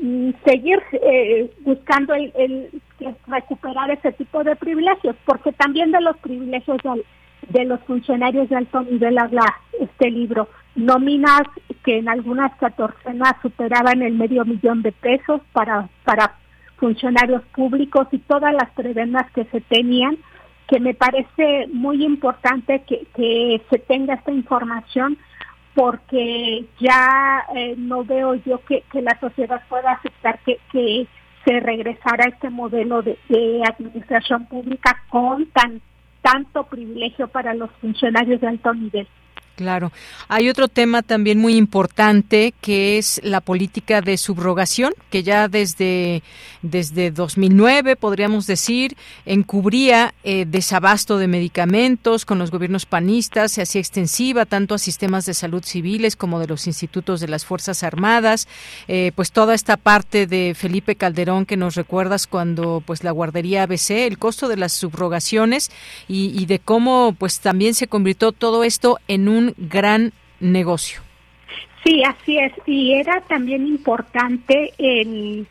[SPEAKER 14] mm, seguir eh, buscando el, el, recuperar ese tipo de privilegios? Porque también de los privilegios de, los funcionarios de alto nivel habla este libro. Nóminas que en algunas catorcenas superaban el medio millón de pesos para, para funcionarios públicos y todas las prebendas que se tenían, que me parece muy importante que, que se tenga esta información porque ya eh, no veo yo que, que, la sociedad pueda aceptar que, que se regresara a este modelo de, de administración pública con tan tanto privilegio para los funcionarios de alto nivel.
[SPEAKER 1] Claro. Hay otro tema también muy importante que es la política de subrogación, que ya desde, desde 2009, podríamos decir, encubría eh, desabasto de medicamentos con los gobiernos panistas, se hacía extensiva tanto a sistemas de salud civiles como de los institutos de las Fuerzas Armadas. Eh, pues toda esta parte de Felipe Calderón que nos recuerdas cuando pues la guardería ABC, el costo de las subrogaciones y, y de cómo pues también se convirtió todo esto en un gran negocio.
[SPEAKER 14] Sí, así es. Y era también importante el,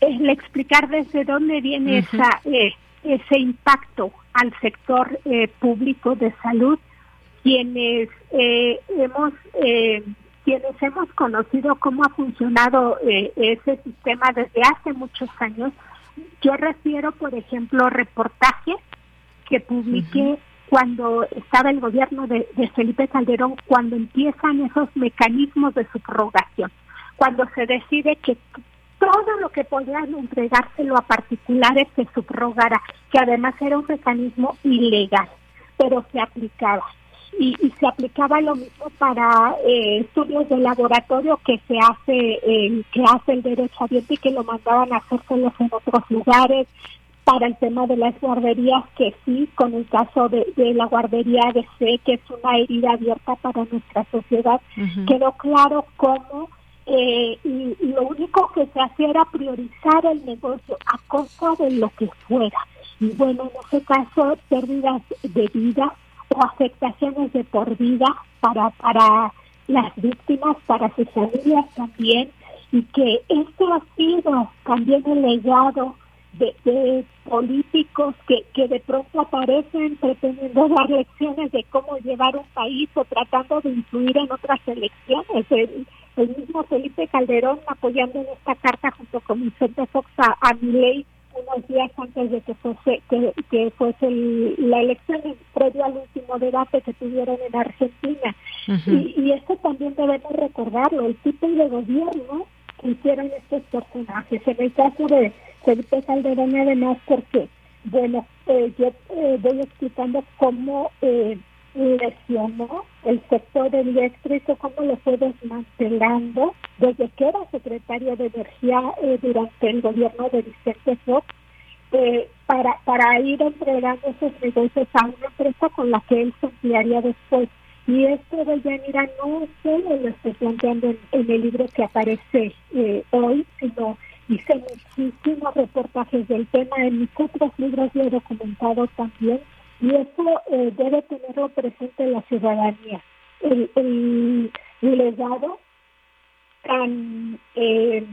[SPEAKER 14] el explicar desde dónde viene esa, eh, ese impacto al sector eh, público de salud, quienes eh, hemos quienes hemos conocido cómo ha funcionado ese sistema desde hace muchos años. Yo refiero, por ejemplo, reportajes que publiqué cuando estaba el gobierno de, Felipe Calderón, cuando empiezan esos mecanismos de subrogación, cuando se decide que todo lo que podían entregárselo a particulares se subrogara, que además era un mecanismo ilegal, pero se aplicaba. Y, se aplicaba lo mismo para eh, estudios de laboratorio que se hace que hace el derecho abierto y que lo mandaban a hacerse en otros lugares para el tema de las guarderías, que sí, con el caso de, la guardería de C, que es una herida abierta para nuestra sociedad, quedó claro cómo eh, y, lo único que se hacía era priorizar el negocio a costa de lo que fuera. Y bueno, en ese caso, pérdidas de vida o afectaciones de por vida para, para las víctimas, para sus familias también, y que esto ha sido también el legado de, políticos que, que de pronto aparecen pretendiendo dar lecciones de cómo llevar un país o tratando de influir en otras elecciones. El, mismo Felipe Calderón apoyando en esta carta junto con Vicente Fox a, a ley unos días antes de que fuese, que, que fuese la elección previo al último debate que tuvieron en Argentina. y, y esto también debemos recordarlo, el tipo de gobierno que hicieron estos personajes. En el caso de Felipe Calderón además porque, bueno, eh, yo eh, voy explicando cómo eh, lesionó el sector eléctrico, cómo lo fue desmantelando desde que era secretario de Energía eh, durante el gobierno de Vicente Fox, para, para ir entregando esos negocios a una empresa con la que él se después. Y esto de Yanira no solo lo estoy planteando en, el libro que aparece hoy, sino hice muchísimos reportajes del tema, en mis otros libros lo he documentado también, y eso eh, debe tenerlo presente la ciudadanía. El, el, legado eh,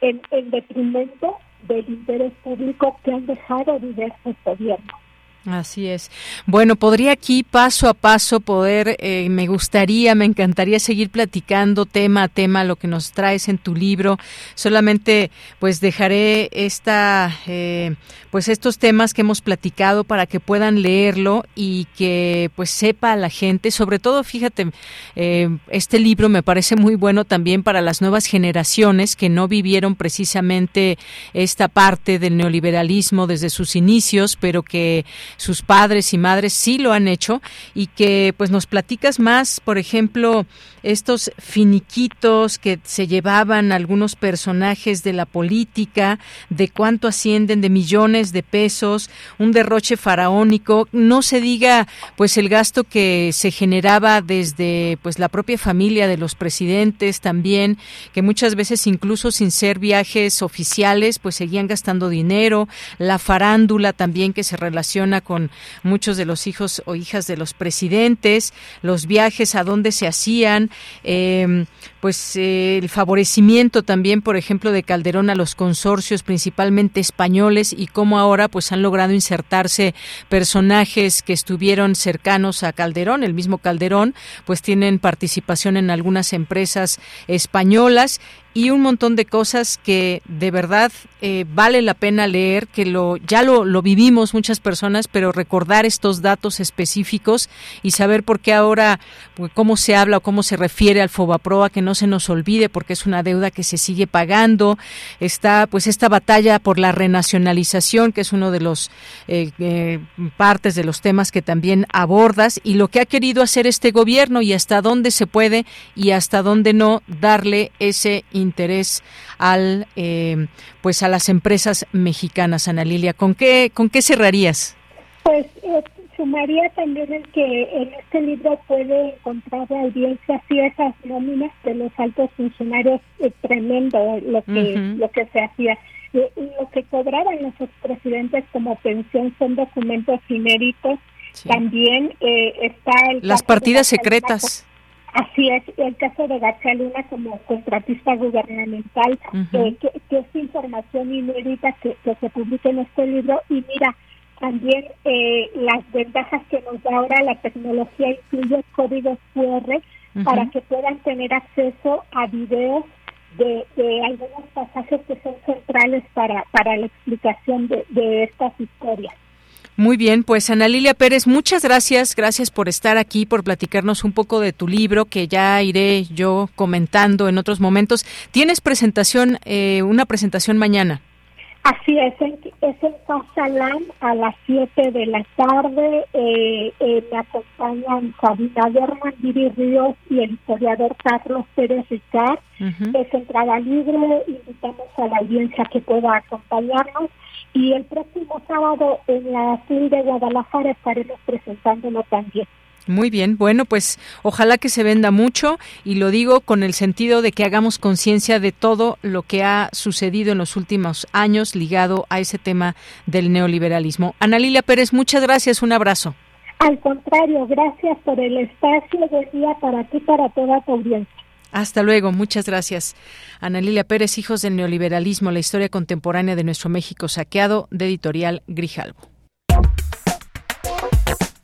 [SPEAKER 14] en, en detrimento del interés público que han dejado diversos gobiernos.
[SPEAKER 1] Así es. Bueno, podría aquí paso a paso poder, eh, me gustaría, me encantaría seguir platicando tema a tema lo que nos traes en tu libro. Solamente, pues dejaré esta, eh, pues estos temas que hemos platicado para que puedan leerlo y que, pues sepa la gente. Sobre todo, fíjate, eh, este libro me parece muy bueno también para las nuevas generaciones que no vivieron precisamente esta parte del neoliberalismo desde sus inicios, pero que sus padres y madres sí lo han hecho y que pues nos platicas más, por ejemplo, estos finiquitos que se llevaban algunos personajes de la política, de cuánto ascienden de millones de pesos, un derroche faraónico, no se diga pues el gasto que se generaba desde pues la propia familia de los presidentes también, que muchas veces incluso sin ser viajes oficiales pues seguían gastando dinero, la farándula también que se relaciona con muchos de los hijos o hijas de los presidentes, los viajes a dónde se hacían, eh, pues eh, el favorecimiento también, por ejemplo, de Calderón a los consorcios, principalmente españoles, y cómo ahora pues han logrado insertarse personajes que estuvieron cercanos a Calderón, el mismo Calderón, pues tienen participación en algunas empresas españolas y un montón de cosas que de verdad eh, vale la pena leer, que lo ya lo, lo vivimos muchas personas, pero recordar estos datos específicos y saber por qué ahora, pues, cómo se habla o cómo se refiere al Fobaproa, que no se nos olvide porque es una deuda que se sigue pagando, está pues esta batalla por la renacionalización, que es uno de los eh, eh, partes de los temas que también abordas y lo que ha querido hacer este gobierno y hasta dónde se puede y hasta dónde no darle ese interés al eh, pues a las empresas mexicanas, Ana Lilia. ¿Con qué con qué cerrarías?
[SPEAKER 14] Pues eh, sumaría también el que en este libro puede encontrar la audiencia si esas nóminas de los altos funcionarios es tremendo lo que lo que se hacía. Lo que cobraban los expresidentes como pensión son documentos inéditos. También eh, está el
[SPEAKER 1] las partidas secretas.
[SPEAKER 14] Así es, el caso de García Luna como contratista gubernamental, eh, que, es información inédita que, se publica en este libro. Y mira, también eh, las ventajas que nos da ahora la tecnología incluye códigos QR para que puedan tener acceso a videos de, algunos pasajes que son centrales para, para la explicación de, de estas historias.
[SPEAKER 1] Muy bien, pues Ana Lilia Pérez, muchas gracias, gracias por estar aquí, por platicarnos un poco de tu libro, que ya iré yo comentando en otros momentos. ¿Tienes presentación, eh, una presentación mañana?
[SPEAKER 14] Así es, es en Pasalam a las 7 de la tarde. Eh, eh, me acompañan Sabina Berman, Viri Ríos y el historiador Carlos Pérez Ricard. Es entrada libre, invitamos a la audiencia que pueda acompañarnos y el próximo sábado en la CIL de Guadalajara estaremos presentándolo también.
[SPEAKER 1] Muy bien, bueno, pues ojalá que se venda mucho y lo digo con el sentido de que hagamos conciencia de todo lo que ha sucedido en los últimos años ligado a ese tema del neoliberalismo. Ana Lilia Pérez, muchas gracias, un abrazo.
[SPEAKER 14] Al contrario, gracias por el espacio. Buen día para ti, para toda tu audiencia.
[SPEAKER 1] Hasta luego, muchas gracias. Ana Lilia Pérez, Hijos del Neoliberalismo, la historia contemporánea de nuestro México saqueado, de editorial Grijalvo.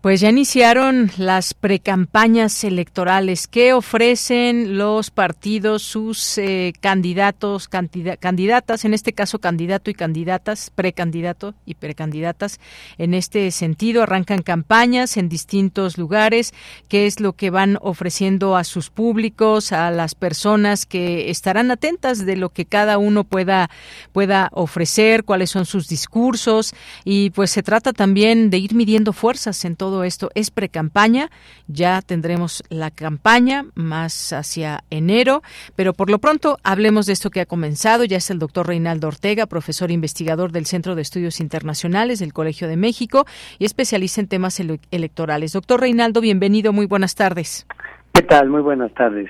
[SPEAKER 1] Pues ya iniciaron las precampañas electorales. ¿Qué ofrecen los partidos, sus eh, candidatos, candidatas, en este caso candidato y candidatas, precandidato y precandidatas? En este sentido, arrancan campañas en distintos lugares. ¿Qué es lo que van ofreciendo a sus públicos, a las personas que estarán atentas de lo que cada uno pueda, pueda ofrecer, cuáles son sus discursos? Y pues se trata también de ir midiendo fuerzas en todo todo esto es precampaña, ya tendremos la campaña más hacia enero, pero por lo pronto hablemos de esto que ha comenzado, ya es el doctor Reinaldo Ortega, profesor investigador del Centro de Estudios Internacionales del Colegio de México y especialista en temas electorales. Doctor Reinaldo, bienvenido, muy buenas tardes.
[SPEAKER 15] ¿Qué tal? Muy buenas tardes.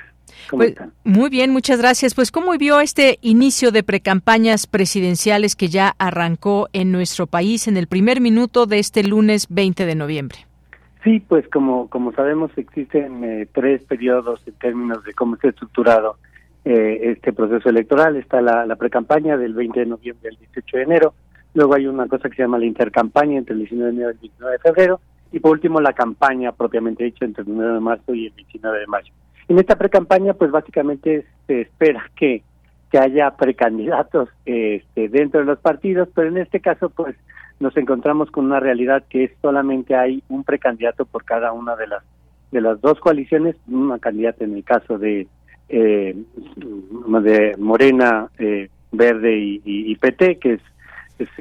[SPEAKER 1] Pues, muy bien, muchas gracias. Pues, ¿cómo vio este inicio de precampañas presidenciales que ya arrancó en nuestro país en el primer minuto de este lunes 20 de noviembre?
[SPEAKER 15] Sí, pues como, como sabemos existen eh, tres periodos en términos de cómo está estructurado eh, este proceso electoral. Está la, la pre-campaña del 20 de noviembre al 18 de enero, luego hay una cosa que se llama la intercampaña entre el 19 de enero y el 29 de febrero, y por último la campaña propiamente dicha entre el 9 de marzo y el 29 de mayo. En esta pre-campaña, pues básicamente se espera que, que haya precandidatos este, dentro de los partidos, pero en este caso, pues nos encontramos con una realidad que es solamente hay un precandidato por cada una de las de las dos coaliciones, una candidata en el caso de eh, de Morena, eh, Verde y, PT, que es,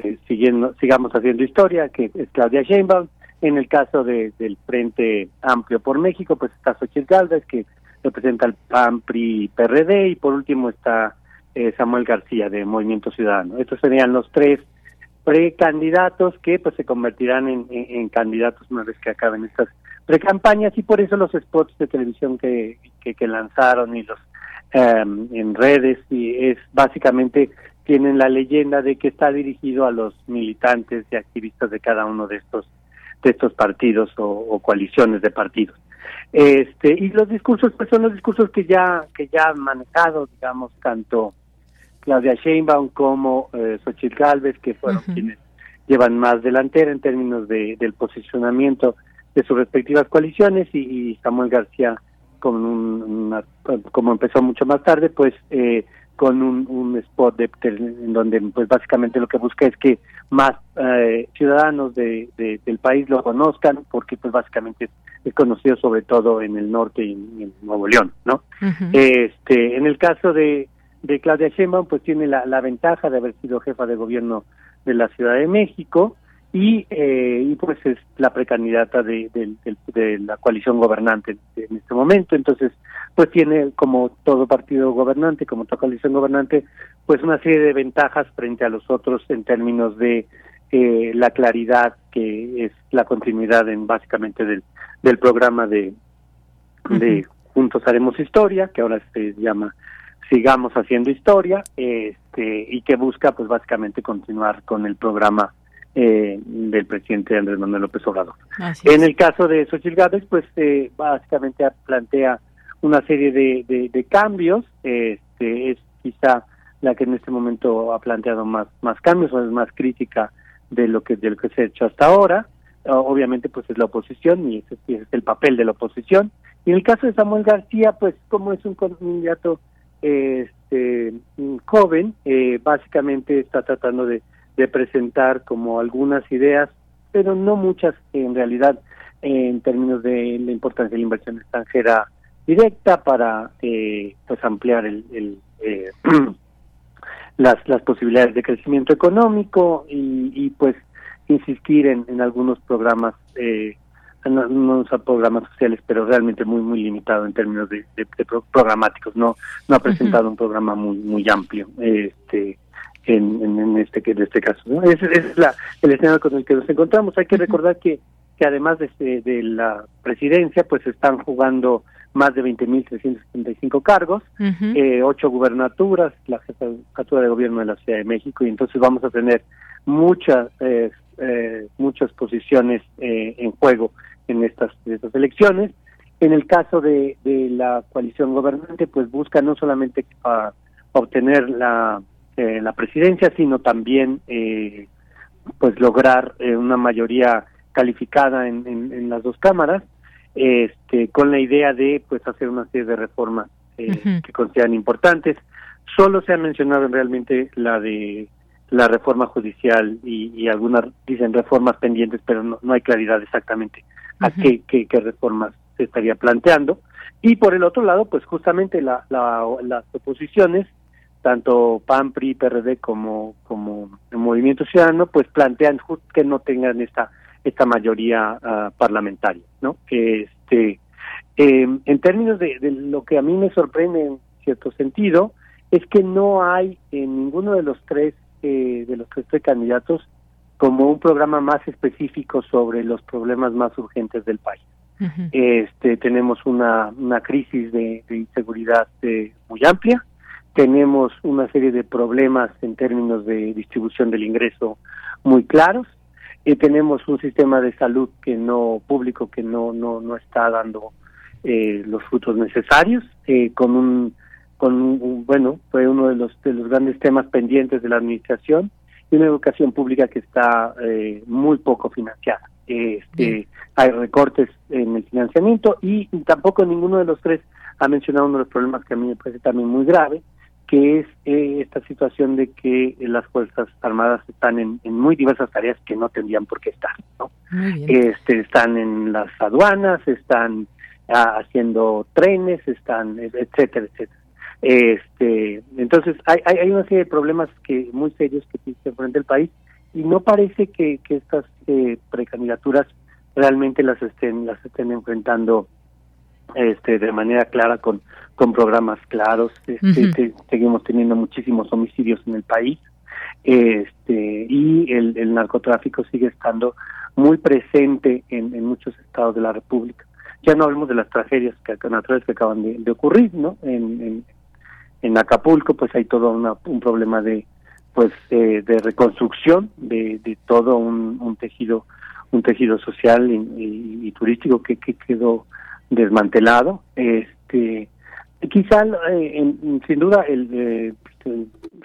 [SPEAKER 15] eh, siguiendo sigamos haciendo historia, que es Claudia Sheinbaum. En el caso de, del Frente Amplio por México, pues está Xochitl Galvez, que representa al PAN, PRI y PRD, y por último está eh, Samuel García de Movimiento Ciudadano. Estos serían los tres precandidatos que pues se convertirán en, candidatos una vez que acaben estas precampañas y por eso los spots de televisión que, que, lanzaron y los em, en redes y es básicamente tienen la leyenda de que está dirigido a los militantes y activistas de cada uno de estos de estos partidos o, coaliciones de partidos. Este y los discursos pues son los discursos que ya que ya han manejado digamos tanto Claudia Sheinbaum como eh, Xochitl Galvez, que fueron quienes llevan más delantera en términos de, del posicionamiento de sus respectivas coaliciones y, Samuel García con un, como empezó mucho más tarde, pues eh, con un, un spot de, en donde pues básicamente lo que busca es que más eh, ciudadanos de, del país lo conozcan porque pues básicamente es, conocido sobre todo en el norte y en, Nuevo León, ¿no? Este, en el caso de de Claudia Sheinbaum pues tiene la, la ventaja de haber sido jefa de gobierno de la Ciudad de México y, eh, y pues es la precandidata de, de, la coalición gobernante en este momento. Entonces pues tiene como todo partido gobernante como toda coalición gobernante pues una serie de ventajas frente a los otros en términos de eh, la claridad que es la continuidad en básicamente del, del programa de de Juntos Haremos Historia que ahora se llama sigamos haciendo historia este, y que busca pues básicamente continuar con el programa eh, del presidente Andrés Manuel López Obrador. En el caso de Xochitl Gálvez, pues eh, básicamente plantea una serie de, de, cambios, este, es quizá la que en este momento ha planteado más, más cambios o es más crítica de lo que de lo que se ha hecho hasta ahora. obviamente pues es la oposición y ese, es el papel de la oposición. Y en el caso de Samuel García, pues como es un candidato este joven eh, básicamente está tratando de, presentar como algunas ideas pero no muchas en realidad en términos de la importancia de la inversión extranjera directa para eh, pues ampliar el, el eh, las las posibilidades de crecimiento económico y, y pues insistir en, en algunos programas eh, no, no programas sociales, pero realmente muy muy limitado en términos de, programáticos. No no ha presentado un programa muy muy amplio este en, en, este en este caso. ¿no? Ese, es la, el escenario con el que nos encontramos. Hay que recordar que que además de, de la presidencia, pues están jugando más de 20.375 cargos, eh, ocho gubernaturas, la jefatura de gobierno de la Ciudad de México, y entonces vamos a tener muchas eh, eh, muchas posiciones eh, en juego en estas, estas elecciones. En el caso de, de la coalición gobernante, pues busca no solamente a obtener la, eh, la presidencia, sino también eh, pues lograr eh, una mayoría calificada en, en, en, las dos cámaras, este, con la idea de pues hacer una serie de reformas eh, uh -huh. que consideran importantes. Solo se ha mencionado realmente la de la reforma judicial y, y algunas dicen reformas pendientes, pero no, no hay claridad exactamente uh -huh. a qué, qué, qué reformas se estaría planteando. Y por el otro lado, pues justamente la, la, las oposiciones, tanto PAN, PRI, PRD como, como el Movimiento Ciudadano, pues plantean que no tengan esta esta mayoría uh, parlamentaria, ¿no? Este, eh, en términos de, de, lo que a mí me sorprende en cierto sentido, es que no hay en ninguno de los tres eh, de los tres precandidatos como un programa más específico sobre los problemas más urgentes del país. Uh -huh. Este, tenemos una, una crisis de, de inseguridad eh, muy amplia, tenemos una serie de problemas en términos de distribución del ingreso muy claros, eh, tenemos un sistema de salud que no público que no no no está dando eh, los frutos necesarios eh, con un con un, bueno fue uno de los de los grandes temas pendientes de la administración y una educación pública que está eh, muy poco financiada este hay recortes en el financiamiento y tampoco ninguno de los tres ha mencionado uno de los problemas que a mí me parece también muy grave que es eh, esta situación de que las fuerzas armadas están en, en, muy diversas tareas que no tendrían por qué estar, ¿no? Este, están en las aduanas, están ah, haciendo trenes, están, etcétera, etcétera. Este, entonces hay, hay, hay una serie de problemas que muy serios que se enfrenta el país y no parece que, que estas eh, precandidaturas realmente las estén las estén enfrentando este de manera clara con con programas claros. Este, uh -huh. te, seguimos teniendo muchísimos homicidios en el país. Este y el, el narcotráfico sigue estando muy presente en, en, muchos estados de la república. Ya no hablemos de las tragedias que, naturales que acaban de, de ocurrir no en, en, en Acapulco pues hay todo una, un problema de pues eh, de reconstrucción de, de todo un, un tejido un tejido social y, y, turístico que, que quedó desmantelado. Este, quizá, eh, en, sin duda, el, eh,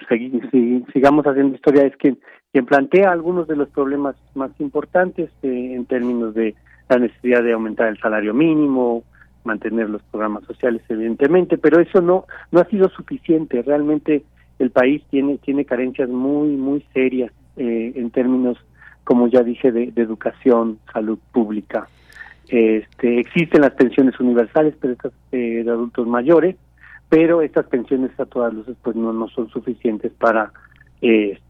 [SPEAKER 15] segui, si, sigamos haciendo historia es quien, quien plantea algunos de los problemas más importantes eh, en términos de la necesidad de aumentar el salario mínimo, mantener los programas sociales, evidentemente, pero eso no no ha sido suficiente. Realmente el país tiene tiene carencias muy muy serias eh, en términos, como ya dije, de, de educación, salud pública, este, existen las pensiones universales, pero estas eh, de adultos mayores, pero estas pensiones a todas luces pues no, no son suficientes para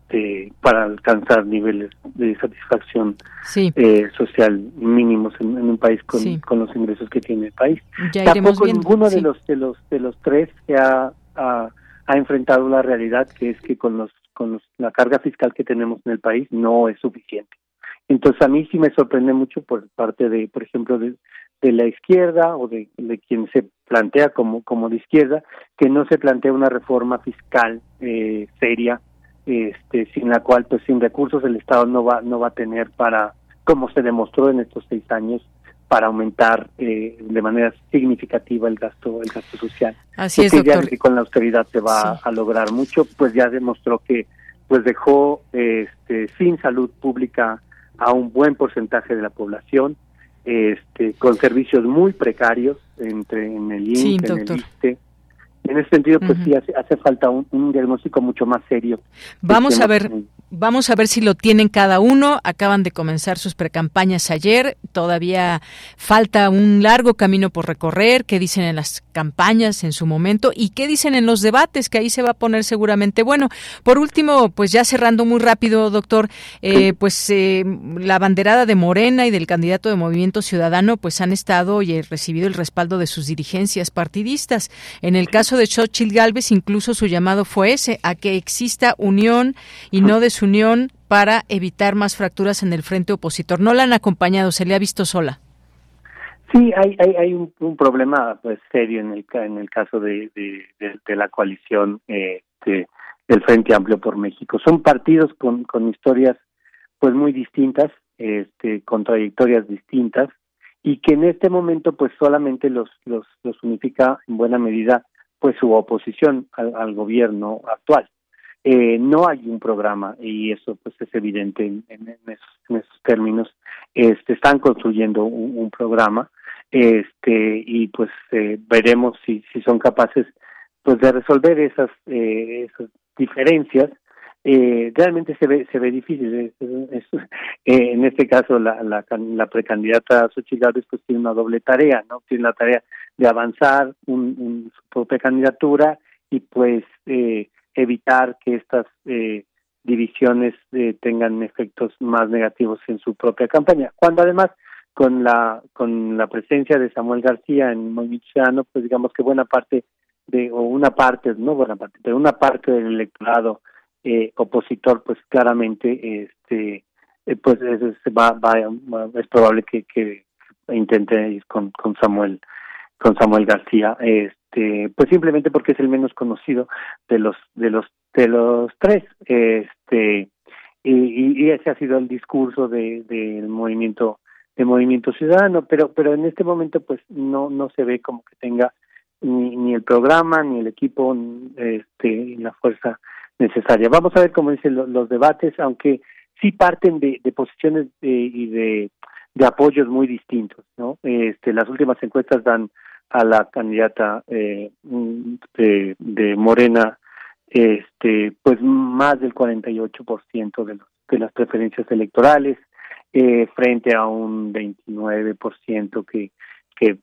[SPEAKER 15] este para alcanzar niveles de satisfacción
[SPEAKER 1] sí.
[SPEAKER 15] eh, social mínimos en, en un país con, sí. con, los ingresos que tiene el país.
[SPEAKER 1] Ya
[SPEAKER 15] Tampoco ninguno sí. de los de los de los tres se ha, ha, ha enfrentado la realidad que es que con los con los, la carga fiscal que tenemos en el país no es suficiente. Entonces a mí sí me sorprende mucho por parte de, por ejemplo, de, de la izquierda o de, de, quien se plantea como, como de izquierda, que no se plantea una reforma fiscal eh, seria, este, sin la cual, pues sin recursos el Estado no va, no va a tener para, como se demostró en estos seis años, para aumentar eh, de manera significativa el gasto, el gasto social.
[SPEAKER 1] Así es, doctor.
[SPEAKER 15] que con la austeridad se va sí. a lograr mucho, pues ya demostró que pues dejó este, sin salud pública a un buen porcentaje de la población, este, con servicios muy precarios entre en el INSS,
[SPEAKER 1] sí,
[SPEAKER 15] en el ISTE. En ese sentido, pues uh -huh. sí hace, hace falta un, un, diagnóstico mucho más serio.
[SPEAKER 1] Vamos a ver, Vamos a ver si lo tienen cada uno. Acaban de comenzar sus precampañas ayer. Todavía falta un largo camino por recorrer. ¿Qué dicen en las campañas en su momento? ¿Y qué dicen en los debates? Que ahí se va a poner seguramente bueno. Por último, pues ya cerrando muy rápido, doctor, eh, pues eh, la banderada de Morena y del candidato de Movimiento Ciudadano pues han estado y recibido el respaldo de sus dirigencias partidistas. En el caso de Xochitl Galvez, incluso su llamado fue ese, a que exista unión y no de unión para evitar más fracturas en el frente opositor. No la han acompañado, se le ha visto sola.
[SPEAKER 15] Sí, hay, hay, hay un, problema pues serio en el, en el caso de, la coalición eh, del Frente Amplio por México. Son partidos con, con historias pues muy distintas, este, con trayectorias distintas, y que en este momento pues solamente los, los unifica en buena medida pues su oposición al, gobierno actual. Eh, no hay un programa y eso pues es evidente en, en, esos, términos. Este, están construyendo un, programa este y pues eh, veremos si, si son capaces pues de resolver esas, eh, esas diferencias eh, realmente se ve se ve difícil eh, en este caso la, la, la precandidata Xochitl pues tiene una doble tarea no tiene la tarea de avanzar un, su propia candidatura y pues eh, evitar que estas eh, divisiones eh, tengan efectos más negativos en su propia campaña. Cuando además con la con la presencia de Samuel García en Movimiento pues digamos que buena parte de o una parte no buena parte pero una parte del electorado eh, opositor, pues claramente este eh, pues es, va, va, es probable que, que intente ir con, con Samuel con Samuel García este pues simplemente porque es el menos conocido de los de los de los tres este y, y ese ha sido el discurso de del movimiento de movimiento ciudadano pero pero en este momento pues no no se ve como que tenga ni, ni el programa ni el equipo este la fuerza necesaria. Vamos a ver cómo dicen los, debates, aunque sí parten de, posiciones y de, apoyos muy distintos, ¿no? Este, las últimas encuestas dan a la candidata eh, de, de Morena este pues más del 48% de, los, de las preferencias electorales eh, frente a un 29% que que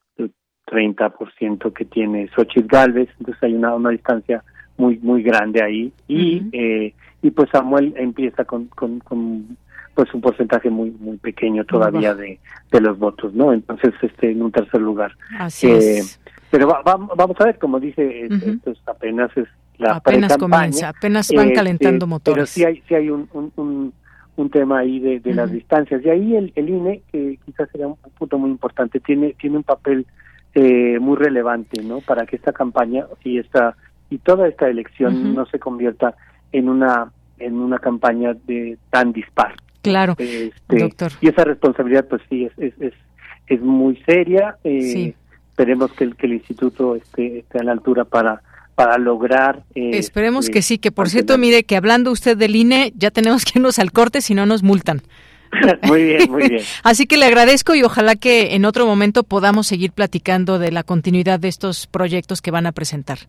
[SPEAKER 15] 30% que tiene Xochitl Galvez, entonces hay una, una distancia muy muy grande ahí. Y eh, y pues Samuel empieza con, con, con pues un porcentaje muy muy pequeño todavía de, de los votos no entonces este en un tercer lugar.
[SPEAKER 1] Así eh, es.
[SPEAKER 15] pero vamos a ver como dice esto apenas es la
[SPEAKER 1] apenas comienza apenas van este, calentando motores.
[SPEAKER 15] pero sí hay sí hay un, un, un, tema ahí de, de las distancias. Y ahí el, el INE que quizás sería un punto muy importante tiene tiene un papel eh, muy relevante no para que esta campaña y esta y toda esta elección no se convierta en una en una campaña de tan dispar.
[SPEAKER 1] Claro,
[SPEAKER 15] este,
[SPEAKER 1] doctor.
[SPEAKER 15] Y esa responsabilidad, pues sí, es, es, es, muy seria. Eh, Esperemos que el, que el instituto esté, esté a la altura para para lograr.
[SPEAKER 1] Eh, Esperemos que sí, que por cierto, mire, que hablando usted del INE, ya tenemos que irnos al corte, si no nos multan.
[SPEAKER 15] muy bien, muy bien.
[SPEAKER 1] Así que le agradezco y ojalá que en otro momento podamos seguir platicando de la continuidad de estos proyectos que van a presentar.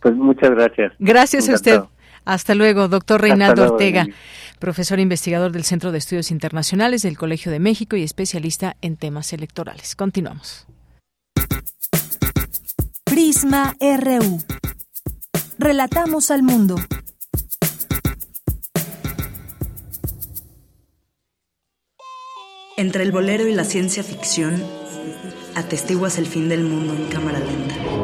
[SPEAKER 15] Pues muchas gracias.
[SPEAKER 1] Gracias a usted. Hasta luego, doctor Reinaldo Ortega, profesor investigador del Centro de Estudios Internacionales del Colegio de México y especialista en temas electorales. Continuamos.
[SPEAKER 16] Prisma RU. Relatamos al mundo.
[SPEAKER 17] Entre el bolero y la ciencia ficción, atestiguas el fin del mundo en cámara lenta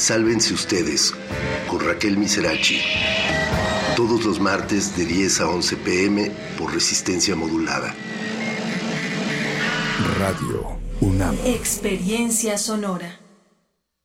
[SPEAKER 18] Sálvense ustedes con Raquel Miserachi. Todos los martes de 10 a 11 pm por resistencia modulada.
[SPEAKER 13] Radio UNAM.
[SPEAKER 16] Experiencia sonora.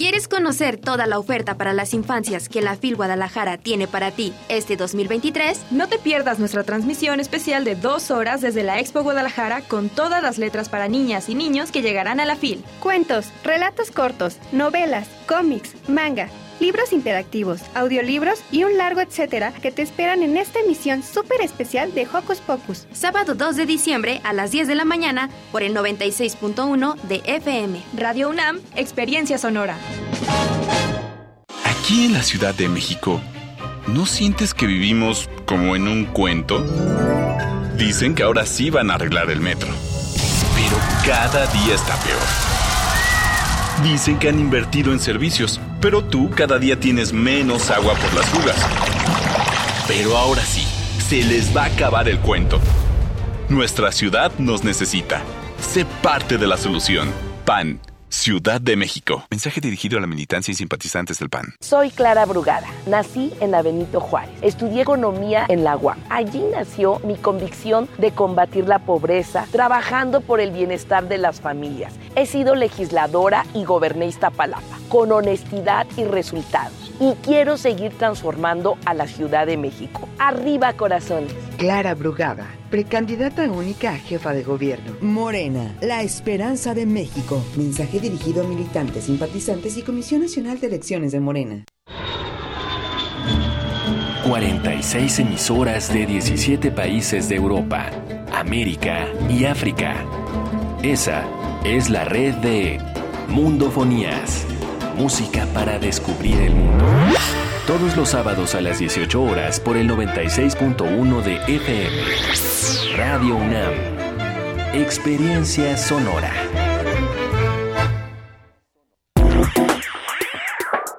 [SPEAKER 19] ¿Quieres conocer toda la oferta para las infancias que la FIL Guadalajara tiene para ti este 2023?
[SPEAKER 20] No te pierdas nuestra transmisión especial de dos horas desde la Expo Guadalajara con todas las letras para niñas y niños que llegarán a la FIL.
[SPEAKER 21] Cuentos, relatos cortos, novelas, cómics, manga libros interactivos, audiolibros y un largo etcétera que te esperan en esta emisión súper especial de Hocus Pocus.
[SPEAKER 19] Sábado 2 de diciembre a las 10 de la mañana por el 96.1 de FM.
[SPEAKER 20] Radio UNAM, Experiencia Sonora.
[SPEAKER 22] Aquí en la Ciudad de México, ¿no sientes que vivimos como en un cuento? Dicen que ahora sí van a arreglar el metro. Pero cada día está peor. Dicen que han invertido en servicios, pero tú cada día tienes menos agua por las fugas. Pero ahora sí, se les va a acabar el cuento. Nuestra ciudad nos necesita. Sé parte de la solución. PAN. Ciudad de México. Mensaje dirigido a la militancia y simpatizantes del PAN.
[SPEAKER 23] Soy Clara Brugada. Nací en la Benito Juárez. Estudié economía en la UAM. Allí nació mi convicción de combatir la pobreza, trabajando por el bienestar de las familias. He sido legisladora y goberné Iztapalapa, con honestidad y resultados. Y quiero seguir transformando a la Ciudad de México. Arriba, corazones.
[SPEAKER 24] Clara Brugada, precandidata única a jefa de gobierno.
[SPEAKER 25] Morena, la esperanza de México. Mensaje dirigido a militantes, simpatizantes y Comisión Nacional de Elecciones de Morena.
[SPEAKER 26] 46 emisoras de 17 países de Europa, América y África. Esa es la red de Mundofonías. Música para descubrir el mundo. Todos los sábados a las 18 horas por el 96.1 de FM. Radio UNAM. Experiencia sonora.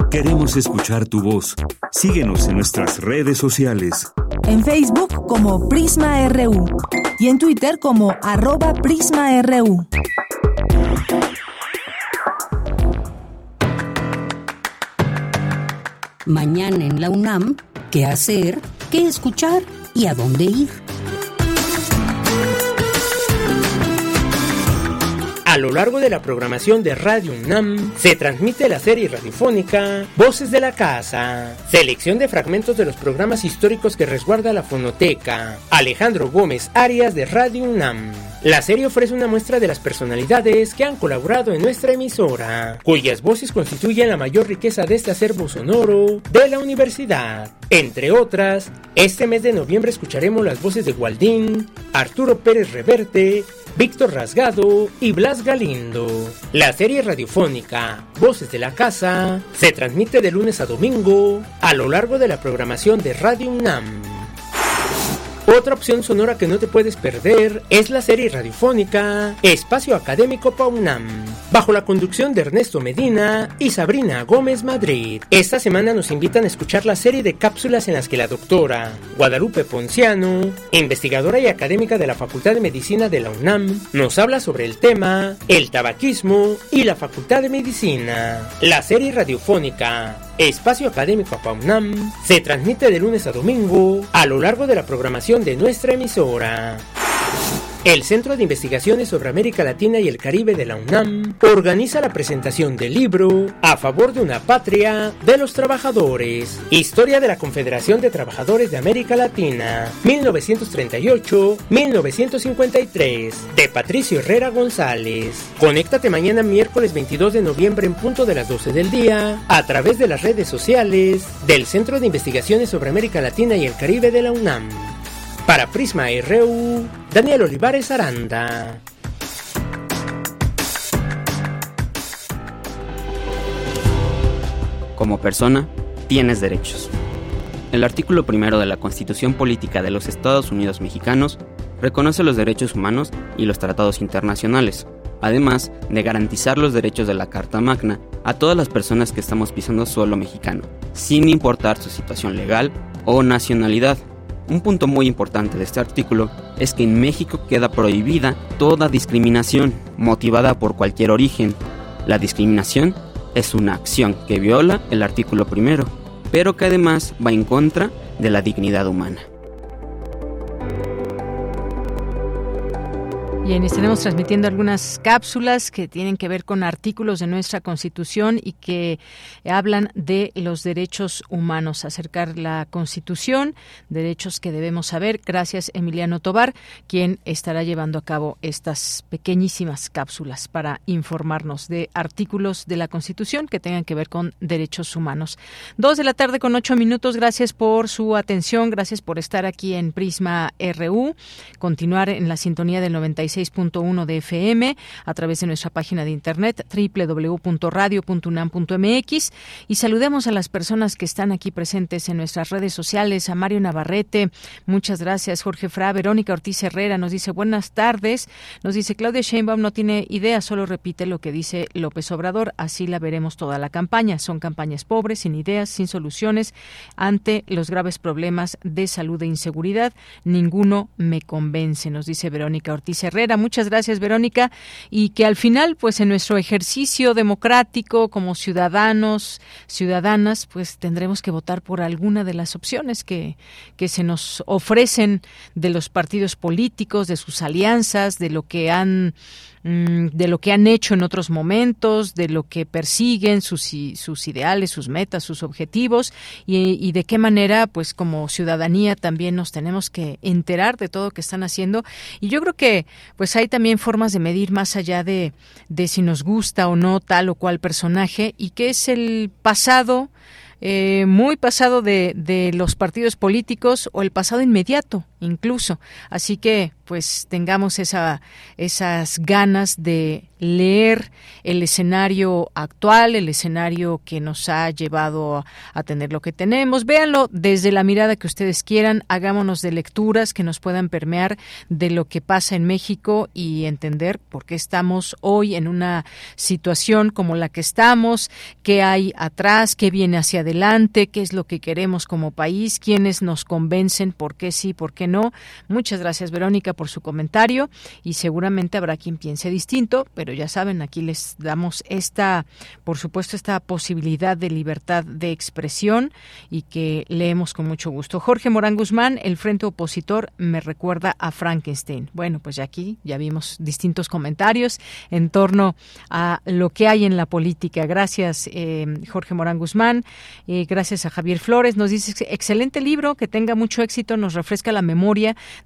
[SPEAKER 13] Queremos escuchar tu voz. Síguenos en nuestras redes sociales.
[SPEAKER 16] En Facebook como Prisma RU y en Twitter como arroba PrismaRU.
[SPEAKER 3] Mañana en la UNAM, ¿qué hacer? ¿Qué escuchar? ¿Y a dónde ir?
[SPEAKER 4] A lo largo de la programación de Radio UNAM se transmite la serie radiofónica Voces de la Casa, selección de fragmentos de los programas históricos que resguarda la fonoteca. Alejandro Gómez Arias de Radio UNAM. La serie ofrece una muestra de las personalidades que han colaborado en nuestra emisora, cuyas voces constituyen la mayor riqueza de este acervo sonoro de la universidad. Entre otras, este mes de noviembre escucharemos las voces de Gualdín, Arturo Pérez Reverte, Víctor Rasgado y Blas Galindo. La serie radiofónica Voces de la Casa se transmite de lunes a domingo a lo largo de la programación de Radio UNAM. Otra opción sonora que no te puedes perder es la serie radiofónica Espacio Académico PAUNAM, bajo la conducción de Ernesto Medina y Sabrina Gómez Madrid. Esta semana nos invitan a escuchar la serie de cápsulas en las que la doctora Guadalupe Ponciano, investigadora y académica de la Facultad de Medicina de la UNAM, nos habla sobre el tema el tabaquismo y la Facultad de Medicina. La serie radiofónica Espacio Académico PAUNAM se transmite de lunes a domingo a lo largo de la programación de nuestra emisora. El Centro de Investigaciones sobre América Latina y el Caribe de la UNAM organiza la presentación del libro A favor de una patria de los trabajadores, Historia de la Confederación de Trabajadores de América Latina, 1938-1953, de Patricio Herrera González. Conéctate mañana miércoles 22 de noviembre en punto de las 12 del día a través de las redes sociales del Centro de Investigaciones sobre América Latina y el Caribe de la UNAM. Para Prisma RU, Daniel Olivares Aranda.
[SPEAKER 27] Como persona, tienes derechos. El artículo primero de la Constitución Política de los Estados Unidos Mexicanos reconoce los derechos humanos y los tratados internacionales, además de garantizar los derechos de la Carta Magna a todas las personas que estamos pisando suelo mexicano, sin importar su situación legal o nacionalidad. Un punto muy importante de este artículo es que en México queda prohibida toda discriminación motivada por cualquier origen. La discriminación es una acción que viola el artículo primero, pero que además va en contra de la dignidad humana.
[SPEAKER 1] Bien, estaremos transmitiendo algunas cápsulas que tienen que ver con artículos de nuestra Constitución y que hablan de los derechos humanos, acercar la Constitución, derechos que debemos saber. Gracias, Emiliano Tobar, quien estará llevando a cabo estas pequeñísimas cápsulas para informarnos de artículos de la Constitución que tengan que ver con derechos humanos. Dos de la tarde con ocho minutos. Gracias por su atención, gracias por estar aquí en Prisma RU, continuar en la sintonía del 96 6.1 de FM, a través de nuestra página de internet www.radio.unam.mx y saludemos a las personas que están aquí presentes en nuestras redes sociales, a Mario Navarrete, muchas gracias, Jorge Fra, Verónica Ortiz Herrera nos dice buenas tardes, nos dice Claudia Sheinbaum no tiene idea, solo repite lo que dice López Obrador, así la veremos toda la campaña, son campañas pobres, sin ideas, sin soluciones ante los graves problemas de salud e inseguridad, ninguno me convence, nos dice Verónica Ortiz Herrera Muchas gracias, Verónica. Y que al final, pues en nuestro ejercicio democrático como ciudadanos, ciudadanas, pues tendremos que votar por alguna de las opciones que, que se nos ofrecen de los partidos políticos, de sus alianzas, de lo que han de lo que han hecho en otros momentos, de lo que persiguen, sus, sus ideales, sus metas, sus objetivos y, de qué manera, pues como ciudadanía también nos tenemos que enterar de todo lo que están haciendo. Y yo creo que pues hay también formas de medir más allá de, de si nos gusta o no tal o cual personaje y que es el pasado eh, muy pasado de, de los partidos políticos o el pasado inmediato incluso. Así que pues tengamos esa, esas ganas de leer el escenario actual, el escenario que nos ha llevado a tener lo que tenemos. Véanlo desde la mirada que ustedes quieran, hagámonos de lecturas que nos puedan permear de lo que pasa en México y entender por qué estamos hoy en una situación como la que estamos, qué hay atrás, qué viene hacia adelante, qué es lo que queremos como país, quiénes nos convencen, por qué sí, por qué no. Muchas gracias, Verónica, por su comentario y seguramente habrá quien piense distinto, pero ya saben, aquí les damos esta, por supuesto, esta posibilidad de libertad de expresión y que leemos con mucho gusto. Jorge Morán Guzmán, el Frente Opositor, me recuerda a Frankenstein. Bueno, pues ya aquí ya vimos distintos comentarios en torno a lo que hay en la política. Gracias, eh, Jorge Morán Guzmán. Eh, gracias a Javier Flores. Nos dice, excelente libro, que tenga mucho éxito, nos refresca la memoria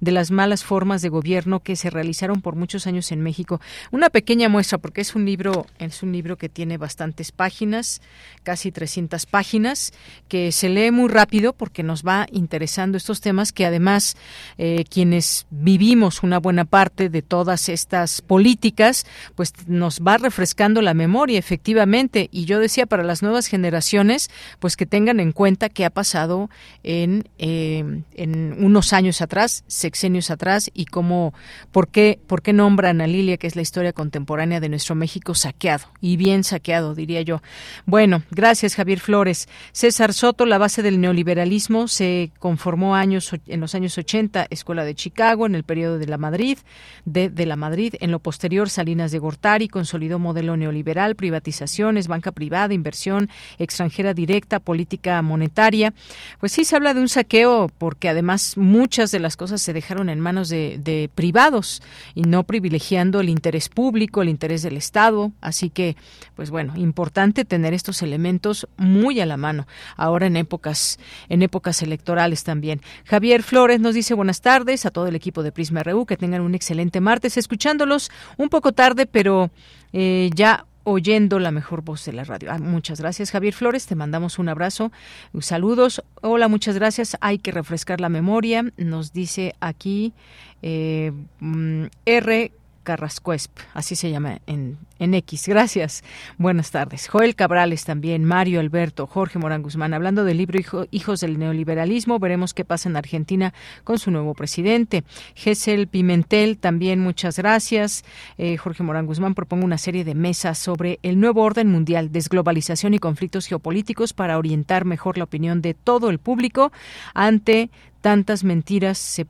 [SPEAKER 1] de las malas formas de gobierno que se realizaron por muchos años en México. Una pequeña muestra, porque es un libro, es un libro que tiene bastantes páginas, casi 300 páginas, que se lee muy rápido porque nos va interesando estos temas que además eh, quienes vivimos una buena parte de todas estas políticas, pues nos va refrescando la memoria, efectivamente. Y yo decía para las nuevas generaciones, pues que tengan en cuenta qué ha pasado en, eh, en unos años atrás sexenios atrás, y cómo, por qué, por qué nombran a Lilia, que es la historia contemporánea de nuestro México saqueado, y bien saqueado, diría yo. Bueno, gracias Javier Flores. César Soto, la base del neoliberalismo, se conformó años en los años 80, Escuela de Chicago, en el periodo de la Madrid, de, de la Madrid, en lo posterior Salinas de Gortari consolidó modelo neoliberal, privatizaciones, banca privada, inversión extranjera directa, política monetaria. Pues sí se habla de un saqueo porque además muchas de las cosas se dejaron en manos de, privados y no privilegiando el interés público, el interés del Estado. Así que, pues bueno, importante tener estos elementos muy a la mano ahora en épocas, en épocas electorales también. Javier Flores nos dice buenas tardes a todo el equipo de Prisma RU, que tengan un excelente martes, escuchándolos un poco tarde, pero eh, ya oyendo la mejor voz de la radio. Ah, muchas gracias, Javier Flores. Te mandamos un abrazo. Saludos. Hola, muchas gracias. Hay que refrescar la memoria. Nos dice aquí eh, mm, R. Carrascuesp, así se llama en, en X. Gracias. Buenas tardes. Joel Cabrales también, Mario Alberto, Jorge Morán Guzmán. Hablando del libro Hijos del Neoliberalismo, veremos qué pasa en Argentina con su nuevo presidente. Gesell Pimentel, también muchas gracias. Eh, Jorge Morán Guzmán propongo una serie de mesas sobre el nuevo orden mundial, desglobalización y conflictos geopolíticos para orientar mejor la opinión de todo el público ante tantas mentiras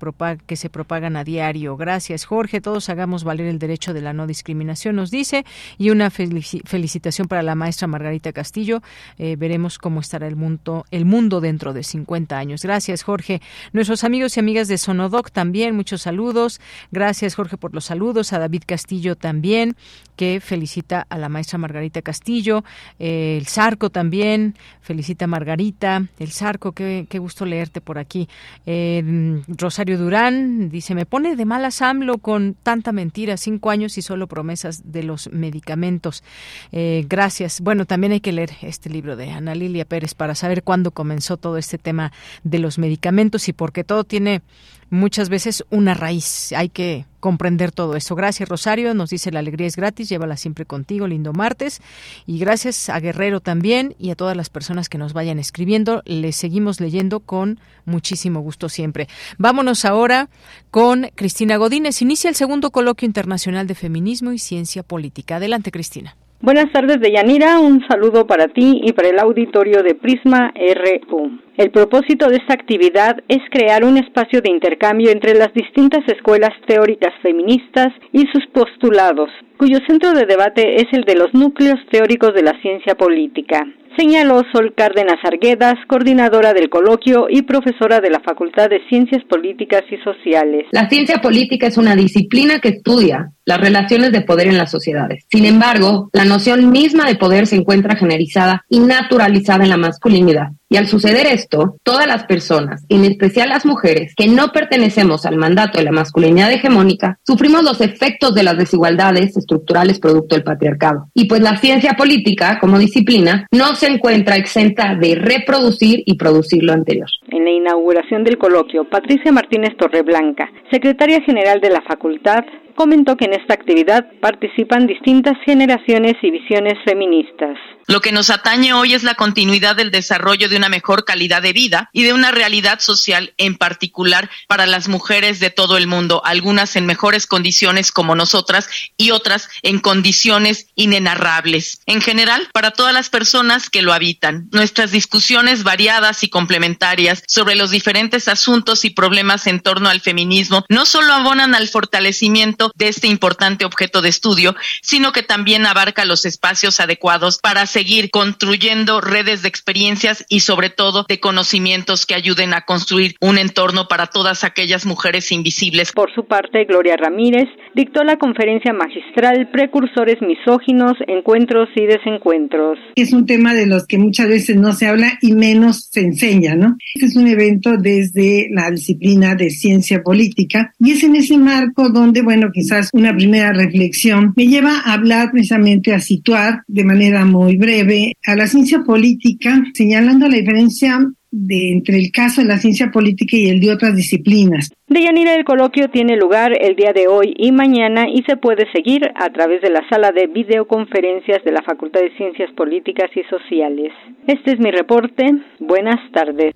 [SPEAKER 1] que se propagan a diario. Gracias, Jorge. Todos hagamos valer el derecho de la no discriminación, nos dice. Y una felicitación para la maestra Margarita Castillo. Eh, veremos cómo estará el mundo, el mundo dentro de 50 años. Gracias, Jorge. Nuestros amigos y amigas de Sonodoc también, muchos saludos. Gracias, Jorge, por los saludos. A David Castillo también, que felicita a la maestra Margarita Castillo. Eh, el Zarco también, felicita a Margarita. El Zarco, qué, qué gusto leerte por aquí. Eh, Rosario Durán dice, me pone de malas AMLO con tanta mentira, cinco años y solo promesas de los medicamentos. Eh, gracias. Bueno, también hay que leer este libro de Ana Lilia Pérez para saber cuándo comenzó todo este tema de los medicamentos y porque todo tiene muchas veces una raíz. Hay que comprender todo esto. Gracias, Rosario. Nos dice la alegría es gratis. Llévala siempre contigo. Lindo martes. Y gracias a Guerrero también y a todas las personas que nos vayan escribiendo. Les seguimos leyendo con muchísimo gusto siempre. Vámonos ahora con Cristina Godínez. Inicia el segundo coloquio internacional de feminismo y ciencia política. Adelante, Cristina.
[SPEAKER 28] Buenas tardes, Deyanira. Un saludo para ti y para el auditorio de Prisma RU. El propósito de esta actividad es crear un espacio de intercambio entre las distintas escuelas teóricas feministas y sus postulados, cuyo centro de debate es el de los núcleos teóricos de la ciencia política señaló Sol Cárdenas Arguedas, coordinadora del coloquio y profesora de la Facultad de Ciencias Políticas y Sociales.
[SPEAKER 29] La ciencia política es una disciplina que estudia las relaciones de poder en las sociedades. Sin embargo, la noción misma de poder se encuentra generalizada y naturalizada en la masculinidad. Y al suceder esto, todas las personas, en especial las mujeres, que no pertenecemos al mandato de la masculinidad hegemónica, sufrimos los efectos de las desigualdades estructurales producto del patriarcado. Y pues la ciencia política, como disciplina, no se encuentra exenta de reproducir y producir lo anterior.
[SPEAKER 28] En la inauguración del coloquio, Patricia Martínez Torreblanca, secretaria general de la facultad, comentó que en esta actividad participan distintas generaciones y visiones feministas.
[SPEAKER 30] Lo que nos atañe hoy es la continuidad del desarrollo de una mejor calidad de vida y de una realidad social en particular para las mujeres de todo el mundo, algunas en mejores condiciones como nosotras y otras en condiciones inenarrables. En general, para todas las personas que lo habitan. Nuestras discusiones variadas y complementarias sobre los diferentes asuntos y problemas en torno al feminismo no solo abonan al fortalecimiento de este importante objeto de estudio, sino que también abarca los espacios adecuados para seguir construyendo redes de experiencias y sobre todo de conocimientos que ayuden a construir un entorno para todas aquellas mujeres invisibles.
[SPEAKER 28] Por su parte, Gloria Ramírez dictó la conferencia magistral Precursores misóginos, encuentros y desencuentros.
[SPEAKER 31] Es un tema de los que muchas veces no se habla y menos se enseña, ¿no? Este es un evento desde la disciplina de ciencia política y es en ese marco donde, bueno, quizás una primera reflexión me lleva a hablar precisamente a situar de manera muy breve a la ciencia política, señalando la diferencia de, entre el caso de la ciencia política y el de otras disciplinas.
[SPEAKER 28] Deyanira, el coloquio tiene lugar el día de hoy y mañana y se puede seguir a través de la sala de videoconferencias de la Facultad de Ciencias Políticas y Sociales. Este es mi reporte. Buenas tardes.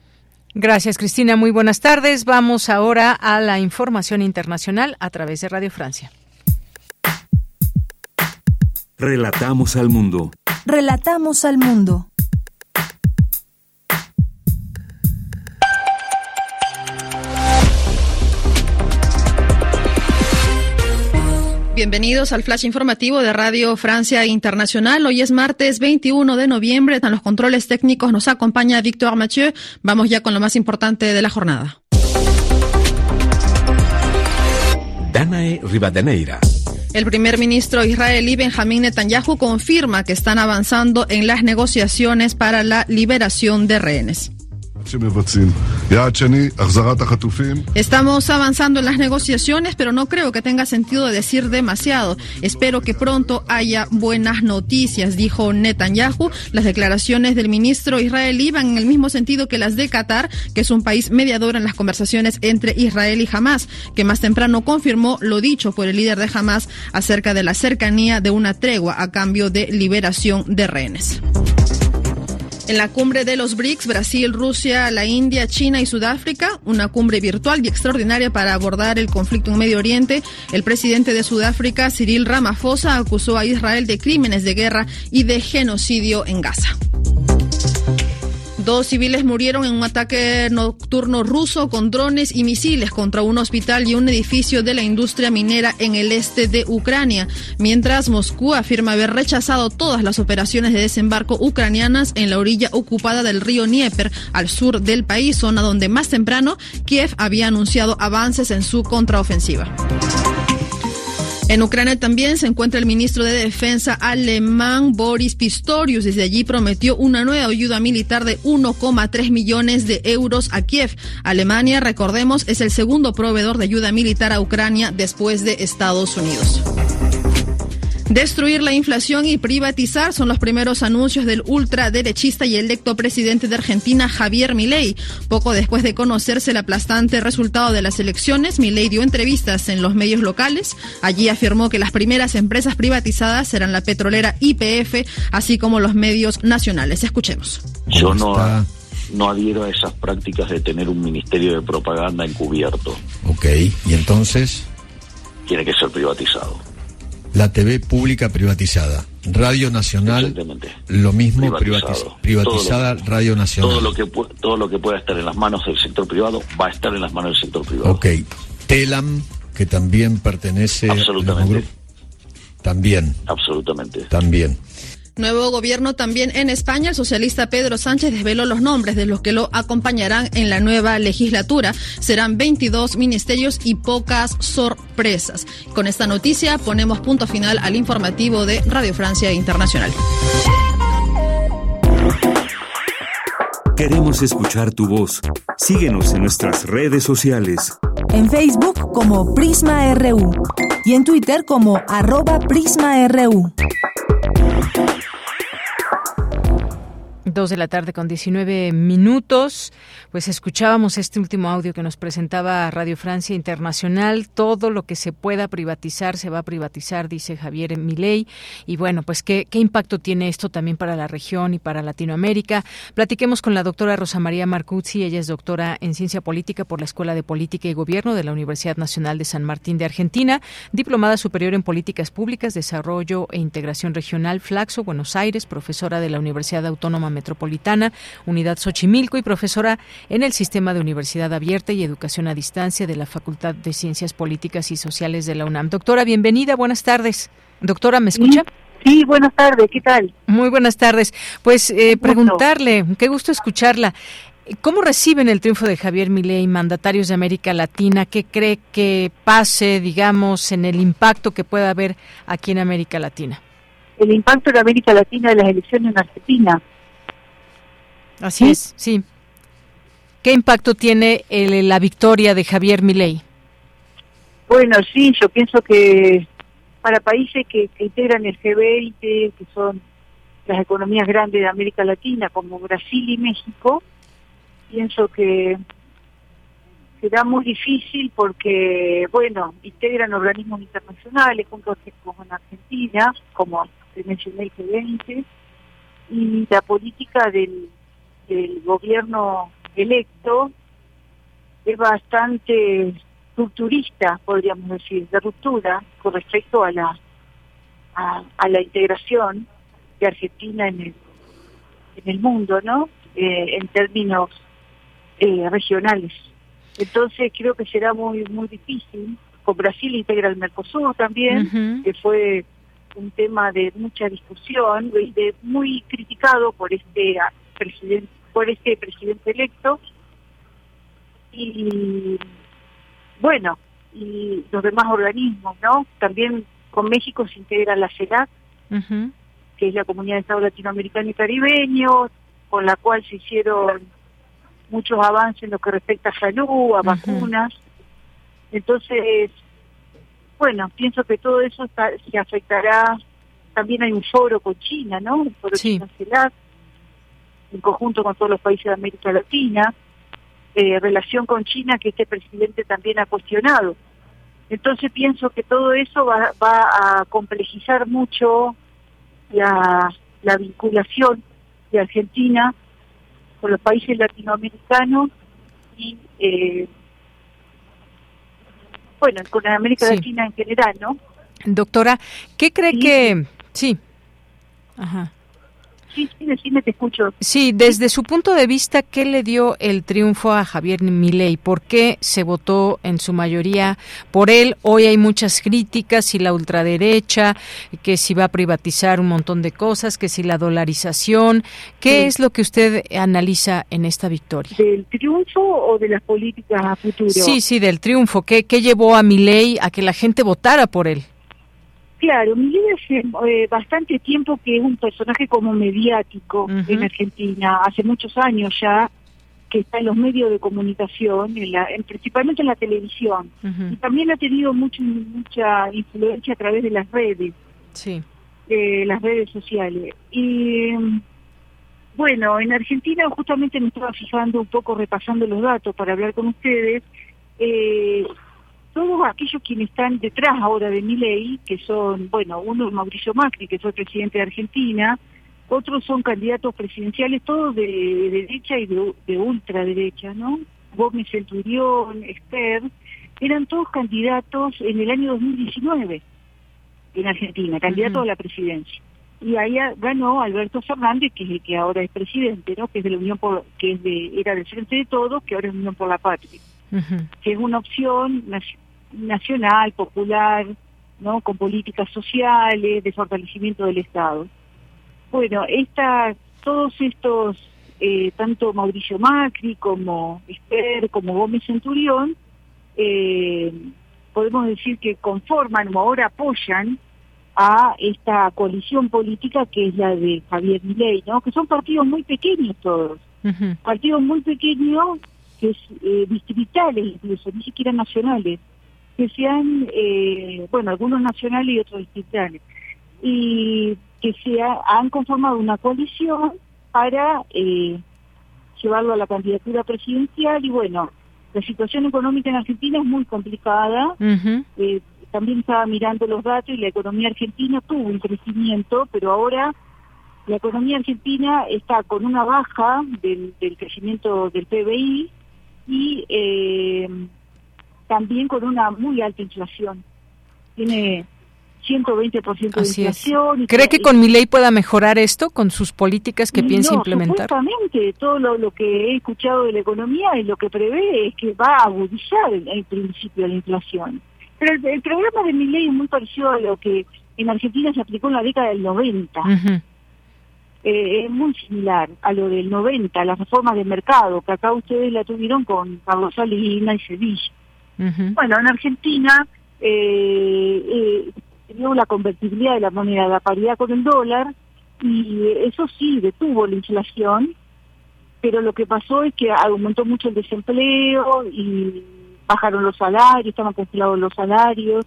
[SPEAKER 1] Gracias, Cristina. Muy buenas tardes. Vamos ahora a la información internacional a través de Radio Francia.
[SPEAKER 13] Relatamos al mundo.
[SPEAKER 16] Relatamos al mundo.
[SPEAKER 32] Bienvenidos al flash informativo de Radio Francia Internacional. Hoy es martes 21 de noviembre. En los controles técnicos nos acompaña Víctor Mathieu. Vamos ya con lo más importante de la jornada.
[SPEAKER 33] Danae Rivadeneira.
[SPEAKER 32] El primer ministro israelí Benjamín Netanyahu confirma que están avanzando en las negociaciones para la liberación de rehenes. Estamos avanzando en las negociaciones, pero no creo que tenga sentido decir demasiado. Espero que pronto haya buenas noticias, dijo Netanyahu. Las declaraciones del ministro israelí van en el mismo sentido que las de Qatar, que es un país mediador en las conversaciones entre Israel y Hamas, que más temprano confirmó lo dicho por el líder de Hamas acerca de la cercanía de una tregua a cambio de liberación de rehenes. En la cumbre de los BRICS, Brasil, Rusia, la India, China y Sudáfrica, una cumbre virtual y extraordinaria para abordar el conflicto en Medio Oriente, el presidente de Sudáfrica, Cyril Ramaphosa, acusó a Israel de crímenes de guerra y de genocidio en Gaza. Dos civiles murieron en un ataque nocturno ruso con drones y misiles contra un hospital y un edificio de la industria minera en el este de Ucrania, mientras Moscú afirma haber rechazado todas las operaciones de desembarco ucranianas en la orilla ocupada del río Dnieper, al sur del país, zona donde más temprano Kiev había anunciado avances en su contraofensiva. En Ucrania también se encuentra el ministro de Defensa alemán Boris Pistorius. Desde allí prometió una nueva ayuda militar de 1,3 millones de euros a Kiev. Alemania, recordemos, es el segundo proveedor de ayuda militar a Ucrania después de Estados Unidos. Destruir la inflación y privatizar son los primeros anuncios del ultraderechista y electo presidente de Argentina, Javier Milei. Poco después de conocerse el aplastante resultado de las elecciones, Milei dio entrevistas en los medios locales. Allí afirmó que las primeras empresas privatizadas serán la petrolera YPF, así como los medios nacionales. Escuchemos.
[SPEAKER 34] Yo no, no adhiero a esas prácticas de tener un ministerio de propaganda encubierto.
[SPEAKER 35] Ok, ¿y entonces?
[SPEAKER 34] Tiene que ser privatizado
[SPEAKER 35] la TV pública privatizada. Radio Nacional, lo mismo privatizada Radio Nacional.
[SPEAKER 34] Todo lo, que, todo lo que pueda estar en las manos del sector privado va a estar en las manos del sector privado.
[SPEAKER 35] Ok. Telam, que también pertenece
[SPEAKER 34] Absolutamente.
[SPEAKER 35] al También.
[SPEAKER 34] Absolutamente.
[SPEAKER 35] También.
[SPEAKER 32] Nuevo gobierno también en España. El socialista Pedro Sánchez desveló los nombres de los que lo acompañarán en la nueva legislatura. Serán 22 ministerios y pocas sorpresas. Con esta noticia ponemos punto final al informativo de Radio Francia Internacional.
[SPEAKER 13] Queremos escuchar tu voz. Síguenos en nuestras redes sociales.
[SPEAKER 16] En Facebook como Prisma RU y en Twitter como arroba PrismaRU. Thank you.
[SPEAKER 1] Dos de la tarde con 19 minutos. Pues escuchábamos este último audio que nos presentaba Radio Francia Internacional. Todo lo que se pueda privatizar se va a privatizar, dice Javier Milei. Y bueno, pues ¿qué, qué impacto tiene esto también para la región y para Latinoamérica. Platiquemos con la doctora Rosa María Marcuzzi. Ella es doctora en Ciencia Política por la Escuela de Política y Gobierno de la Universidad Nacional de San Martín de Argentina. Diplomada superior en Políticas Públicas, Desarrollo e Integración Regional, Flaxo, Buenos Aires. Profesora de la Universidad Autónoma Metropolitana, Unidad Xochimilco y profesora en el Sistema de Universidad Abierta y Educación a Distancia de la Facultad de Ciencias Políticas y Sociales de la UNAM. Doctora, bienvenida, buenas tardes. Doctora, ¿me escucha?
[SPEAKER 36] Sí, buenas tardes, ¿qué tal?
[SPEAKER 1] Muy buenas tardes. Pues eh, preguntarle, qué gusto escucharla. ¿Cómo reciben el triunfo de Javier Milei, mandatarios de América Latina? ¿Qué cree que pase, digamos, en el impacto que pueda haber aquí en América Latina?
[SPEAKER 36] El impacto de América Latina de las elecciones en Argentina.
[SPEAKER 1] Así es, sí. ¿Qué impacto tiene la victoria de Javier Milei?
[SPEAKER 36] Bueno, sí, yo pienso que para países que, integran el G20, que son las economías grandes de América Latina, como Brasil y México, pienso que será muy difícil porque, bueno, integran organismos internacionales junto con Argentina, como te mencioné el G20, y la política del el gobierno electo es bastante rupturista, podríamos decir, de ruptura con respecto a la a, la integración de Argentina en el en el mundo, ¿no? Eh, en términos eh, regionales. Entonces creo que será muy muy difícil. Con Brasil integra el Mercosur también, que fue un tema de mucha discusión de muy criticado por este presidente por este presidente electo. Y bueno, y los demás organismos, ¿no? También con México se integra la CELAC, que es la Comunidad de Estados Latinoamericano y Caribeño, con la cual se hicieron muchos avances en lo que respecta a salud, a vacunas. Entonces, bueno, pienso que todo eso se afectará. También hay un foro con China, ¿no? Un foro
[SPEAKER 1] sí.
[SPEAKER 36] CELAC, en conjunto con todos los países de América Latina, eh, relación con China que este presidente también ha cuestionado. Entonces pienso que todo eso va, va a complejizar mucho la, la vinculación de Argentina con los países latinoamericanos y, eh, bueno, con América
[SPEAKER 1] Sí.
[SPEAKER 36] Latina en general, ¿no?
[SPEAKER 1] Doctora, ¿qué cree que... Sí. Ajá.
[SPEAKER 36] Sí, sí, decime, te escucho.
[SPEAKER 1] Sí, desde su punto de vista, ¿qué le dio el triunfo a Javier Milei? ¿Por qué se votó en su mayoría por él? Hoy hay muchas críticas, y la ultraderecha, que si va a privatizar un montón de cosas, que si la dolarización. ¿Qué
[SPEAKER 36] Sí.
[SPEAKER 1] es lo que usted analiza en esta victoria?
[SPEAKER 36] ¿Del triunfo o de las políticas a futuro?
[SPEAKER 1] Sí, sí, del triunfo. ¿Qué, qué llevó a Milei a que la gente votara por él?
[SPEAKER 36] Claro, Milei hace eh, bastante tiempo que es un personaje como mediático en Argentina, hace muchos años ya que está en los medios de comunicación, en la, en- principalmente en la televisión, y también ha tenido mucho, mucha influencia a través de las redes,
[SPEAKER 1] Sí.
[SPEAKER 36] de las redes sociales. Y mm, bueno, en Argentina justamente me estaba fijando un poco, repasando los datos para hablar con ustedes. Eh, todos aquellos quienes están detrás ahora de mi ley, que son, bueno, uno es Mauricio Macri, que fue presidente de Argentina, otros son candidatos presidenciales, todos de, de derecha y de, de ultraderecha, ¿no? Gómez Centurión, Esther, eran todos candidatos en el año 2019 en Argentina, candidatos a la presidencia. Y ahí ganó Alberto Fernández, que es el que ahora es presidente, ¿no? Que es de la Unión por, que es de, era del Frente de Todos, que ahora es Unión por la Patria que es una opción nacional, popular, ¿no? con políticas sociales, de fortalecimiento del Estado. Bueno, esta, todos estos, eh, tanto Mauricio Macri como Esper, como Gómez Centurión, eh, podemos decir que conforman o ahora apoyan a esta coalición política que es la de Javier Milei, ¿no? que son partidos muy pequeños todos partidos muy pequeños, que es, eh, distritales incluso, ni siquiera nacionales, que sean, eh, bueno, algunos nacionales y otros distritales, y que se ha- han conformado una coalición para eh, llevarlo a la candidatura presidencial. Y bueno, la situación económica en Argentina es muy complicada, eh, también estaba mirando los datos y la economía argentina tuvo un crecimiento, pero ahora la economía argentina está con una baja del, del crecimiento del PBI y eh, también con una muy alta inflación. Tiene 120% de
[SPEAKER 1] Así
[SPEAKER 36] inflación. y-
[SPEAKER 1] ¿Cree que con Milei pueda mejorar esto con sus políticas que piensa
[SPEAKER 36] no,
[SPEAKER 1] implementar?
[SPEAKER 36] Supuestamente, todo lo, lo que he escuchado de la economía y lo que prevé es que va a agudizar el, el principio de la inflación. Pero el, el programa de Milei es muy parecido a lo que en Argentina se aplicó en la década del 90.
[SPEAKER 1] Ujú.
[SPEAKER 36] Eh, es muy similar a lo del 90, las reformas de mercado, que acá ustedes la tuvieron con Carlos Salinas y Sevilla. Bueno, en Argentina eh, eh, tenemos la convertibilidad de la moneda, la paridad con el dólar, y eso sí, detuvo la inflación, pero lo que pasó es que aumentó mucho el desempleo y bajaron los salarios, estaban congelados los salarios.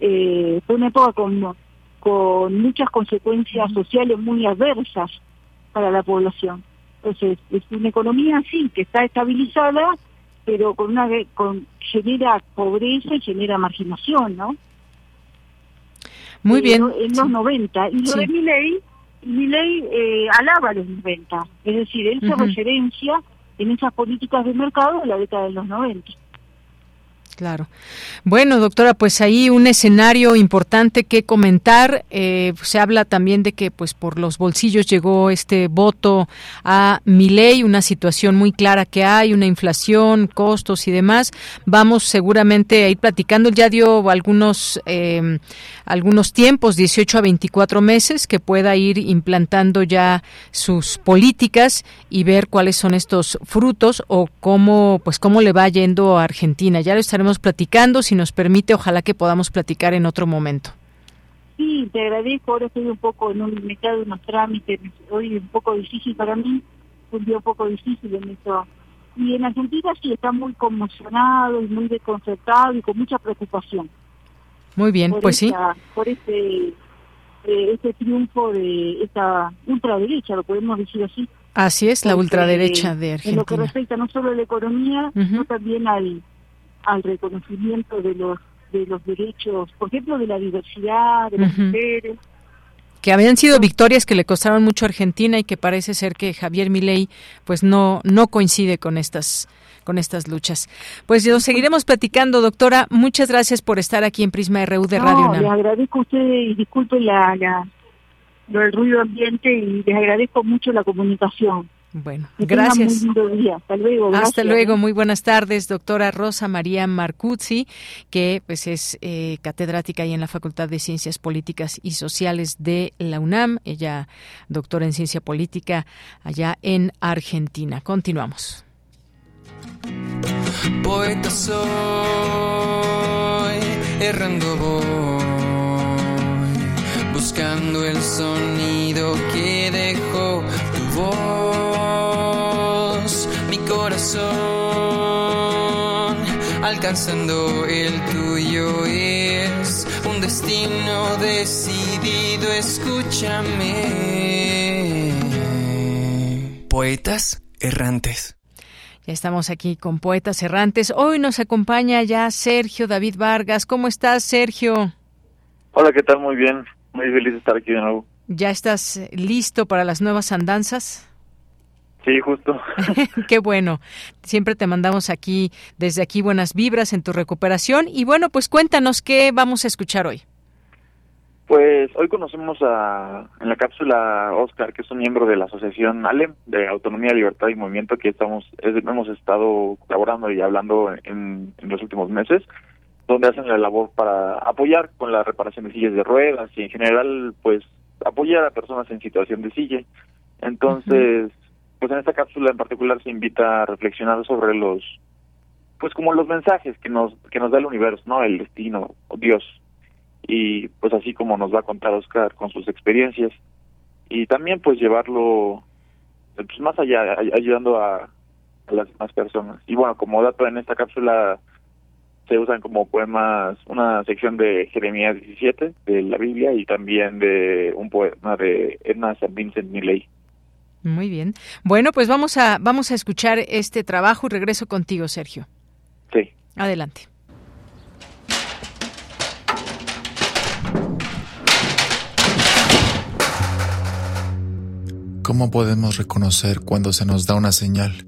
[SPEAKER 36] Eh, fue una época con, con muchas consecuencias sociales muy adversas para la población. Entonces, es una economía así, que está estabilizada, pero con una con genera pobreza y genera marginación, ¿no?
[SPEAKER 1] Muy
[SPEAKER 36] Eh,
[SPEAKER 1] bien.
[SPEAKER 36] En los 90. Y lo
[SPEAKER 1] Sí.
[SPEAKER 36] de Milei, Milei eh, alaba los 90. Es decir, él se referencia en esas políticas de mercado de la década de los 90.
[SPEAKER 1] Claro. Bueno, doctora, pues ahí un escenario importante que comentar. Eh, se habla también de que, pues, por los bolsillos llegó este voto a Milei, una situación muy clara que hay, una inflación, costos y demás. Vamos seguramente a ir platicando. Ya dio algunos eh, algunos tiempos, 18 a 24 meses, que pueda ir implantando ya sus políticas y ver cuáles son estos frutos o cómo, pues, cómo le va yendo a Argentina. Ya lo estaremos platicando, si nos permite, ojalá que podamos platicar en otro momento.
[SPEAKER 36] Sí, te agradezco. Ahora estoy un poco en un mercado de unos trámites. Hoy es un poco difícil para mí. Un día un poco difícil en eso Y en Argentina sí está muy conmocionado y muy desconcertado y con mucha preocupación.
[SPEAKER 1] Muy bien, pues sí.
[SPEAKER 36] Por este, eh, este triunfo de esta ultraderecha, lo podemos decir así.
[SPEAKER 1] Así es, la ultraderecha de Argentina.
[SPEAKER 36] En lo que respecta no solo a la economía, sino también al, al reconocimiento de los de los derechos, por ejemplo, de la diversidad, de las mujeres.
[SPEAKER 1] Que habían sido victorias que le costaron mucho a Argentina y que parece ser que Javier Milei pues no no coincide con estas con estas luchas. Pues yo seguiremos platicando, doctora. Muchas gracias por estar aquí en Prisma RU de Radio UNAM.
[SPEAKER 36] Les agradezco a ustedes y disculpen la, la, lo del ruido ambiente y les agradezco mucho la comunicación.
[SPEAKER 1] Bueno, gracias.
[SPEAKER 36] Hasta luego.
[SPEAKER 1] Hasta luego. Muy buenas tardes, doctora Rosa María Marcuzzi, que pues es eh, catedrática ahí en la Facultad de Ciencias Políticas y Sociales de la UNAM. Ella doctora en ciencia política allá en Argentina. Continuamos.
[SPEAKER 37] Poeta soy, errando voy, buscando el sonido que dejó tu voz, corazón, alcanzando el tuyo es un destino decidido, escúchame. Poetas errantes.
[SPEAKER 1] Ya estamos aquí con Poetas Errantes. Hoy nos acompaña ya Sergio David Vargas. ¿Cómo estás, Sergio?
[SPEAKER 38] Hola, ¿qué tal? Muy bien. Muy feliz de estar aquí de nuevo.
[SPEAKER 1] ¿Ya estás listo para las nuevas andanzas?
[SPEAKER 38] Sí, justo.
[SPEAKER 1] Qué bueno. Siempre te mandamos aquí, desde aquí, buenas vibras en tu recuperación. Y bueno, pues cuéntanos qué vamos a escuchar hoy.
[SPEAKER 38] Pues hoy conocemos a, en la cápsula Oscar, que es un miembro de la asociación ALEM, de Autonomía, Libertad y Movimiento, que estamos hemos estado colaborando y hablando en, los últimos meses, donde hacen la labor para apoyar con la reparación de sillas de ruedas y en general, pues, apoyar a personas en situación de silla. Entonces, pues en esta cápsula en particular se invita a reflexionar sobre los, pues como los mensajes que nos, que nos da el universo, ¿no? El destino, Dios, y pues así como nos va a contar Oscar con sus experiencias y también pues llevarlo pues más allá ayudando a, las demás personas y bueno como dato en esta cápsula se usan como poemas una sección de Jeremías 17 de la Biblia y también de un poema de Edna San Vincent Millay.
[SPEAKER 1] Muy bien. Bueno, pues vamos a vamos a escuchar este trabajo y regreso contigo, Sergio.
[SPEAKER 38] Sí.
[SPEAKER 1] Adelante.
[SPEAKER 39] ¿Cómo podemos reconocer cuando se nos da una señal?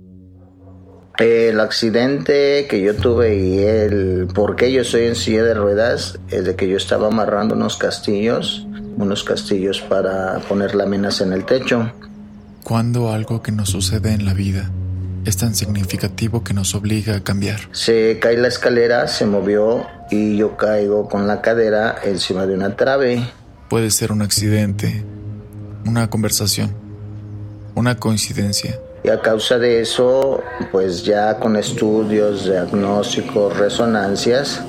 [SPEAKER 40] El accidente que yo tuve y el por qué yo soy en silla de ruedas es de que yo estaba amarrando unos castillos, unos castillos para poner láminas en el techo.
[SPEAKER 39] ¿Cuándo algo que nos sucede en la vida es tan significativo que nos obliga a cambiar?
[SPEAKER 40] Se cae la escalera, se movió y yo caigo con la cadera encima de una trave.
[SPEAKER 39] Puede ser un accidente, una conversación una coincidencia.
[SPEAKER 40] Y a causa de eso, pues ya con estudios, diagnósticos, resonancias,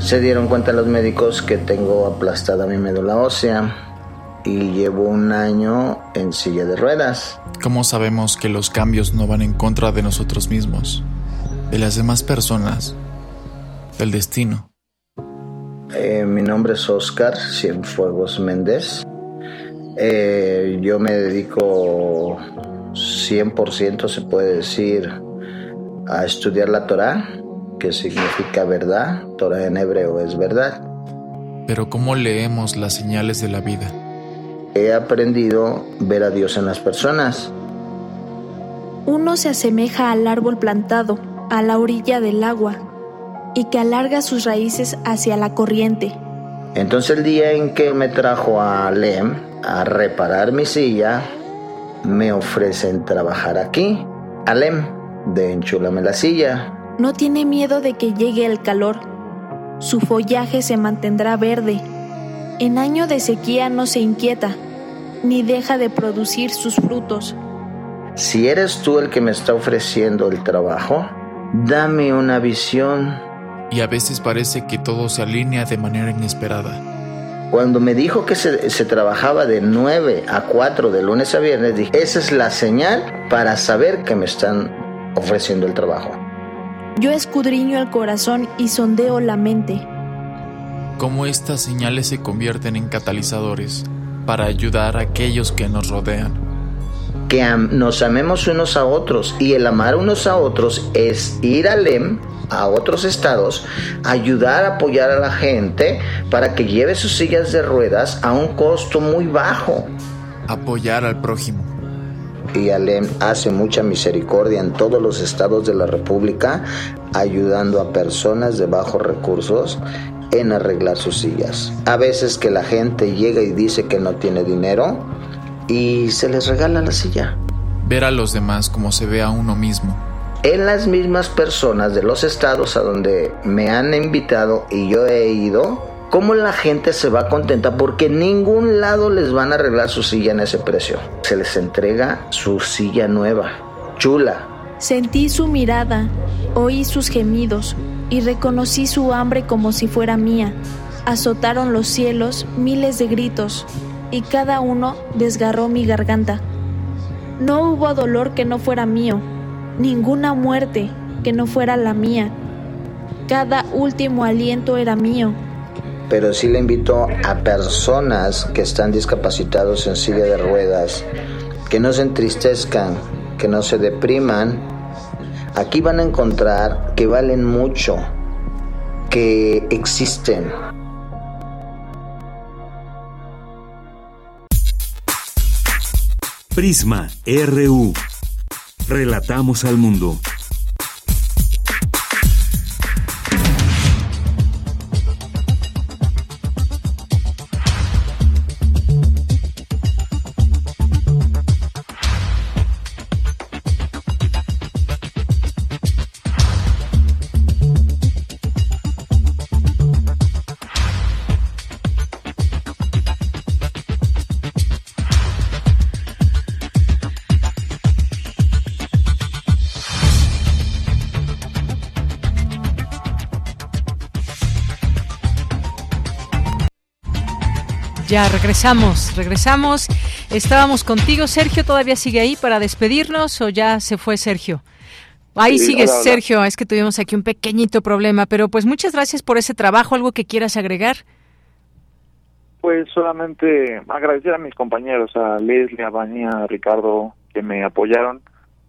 [SPEAKER 40] se dieron cuenta los médicos que tengo aplastada mi médula ósea y llevo un año en silla de ruedas.
[SPEAKER 39] ¿Cómo sabemos que los cambios no van en contra de nosotros mismos, de las demás personas, del destino?
[SPEAKER 40] Eh, mi nombre es Oscar Cienfuegos Méndez. Eh, yo me dedico 100%, se puede decir, a estudiar la Torah, que significa verdad. Torah en hebreo es verdad.
[SPEAKER 39] Pero ¿cómo leemos las señales de la vida?
[SPEAKER 40] He aprendido a ver a Dios en las personas.
[SPEAKER 41] Uno se asemeja al árbol plantado a la orilla del agua y que alarga sus raíces hacia la corriente.
[SPEAKER 40] Entonces el día en que me trajo a Lem, a reparar mi silla, me ofrecen trabajar aquí. Alem, de enchúlame la silla.
[SPEAKER 41] No tiene miedo de que llegue el calor. Su follaje se mantendrá verde. En año de sequía no se inquieta, ni deja de producir sus frutos.
[SPEAKER 40] Si eres tú el que me está ofreciendo el trabajo, dame una visión.
[SPEAKER 39] Y a veces parece que todo se alinea de manera inesperada.
[SPEAKER 40] Cuando me dijo que se, trabajaba de 9 a 4 de lunes a viernes, dije, esa es la señal para saber que me están ofreciendo el trabajo.
[SPEAKER 41] Yo escudriño el corazón y sondeo la mente.
[SPEAKER 42] Cómo estas señales se convierten en catalizadores para ayudar a aquellos que nos rodean.
[SPEAKER 40] Que nos amemos unos a otros y el amar unos a otros es ir al EM a otros estados, ayudar a apoyar a la gente para que lleve sus sillas de ruedas a un costo muy bajo.
[SPEAKER 42] Apoyar al prójimo.
[SPEAKER 40] Y Alem hace mucha misericordia en todos los estados de la República, ayudando a personas de bajos recursos en arreglar sus sillas. A veces que la gente llega y dice que no tiene dinero y se les regala la silla.
[SPEAKER 42] Ver a los demás como se ve a uno mismo
[SPEAKER 40] en las mismas personas de los estados a donde me han invitado y yo he ido, cómo la gente se va contenta porque en ningún lado les van a arreglar su silla en ese precio. Se les entrega su silla nueva, chula.
[SPEAKER 41] Sentí su mirada, oí sus gemidos y reconocí su hambre como si fuera mía. Azotaron los cielos miles de gritos y cada uno desgarró mi garganta. No hubo dolor que no fuera mío ninguna muerte que no fuera la mía. Cada último aliento era mío.
[SPEAKER 40] Pero sí le invito a personas que están discapacitados en silla de ruedas, que no se entristezcan, que no se depriman. Aquí van a encontrar que valen mucho, que existen.
[SPEAKER 11] Prisma RU. Relatamos al mundo.
[SPEAKER 1] Ya regresamos, regresamos. Estábamos contigo, Sergio, ¿todavía sigue ahí para despedirnos o ya se fue Sergio? Ahí sigue Sergio, es que tuvimos aquí un pequeñito problema, pero pues muchas gracias por ese trabajo, algo que quieras agregar.
[SPEAKER 38] Pues solamente agradecer a mis compañeros, a Leslie, a Vania, a Ricardo, que me apoyaron,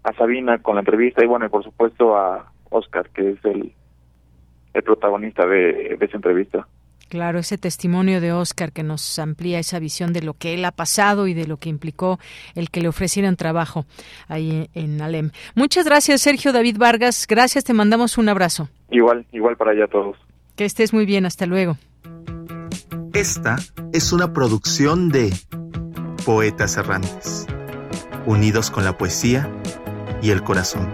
[SPEAKER 38] a Sabina con la entrevista y bueno, y por supuesto a Oscar, que es el, el protagonista de esa entrevista.
[SPEAKER 1] Claro, ese testimonio de Oscar que nos amplía esa visión de lo que él ha pasado y de lo que implicó el que le ofrecieran trabajo ahí en Alem. Muchas gracias, Sergio David Vargas. Gracias, te mandamos un abrazo.
[SPEAKER 38] Igual, igual para allá todos.
[SPEAKER 1] Que estés muy bien, hasta luego.
[SPEAKER 43] Esta es una producción de Poetas Errantes, unidos con la poesía y el corazón.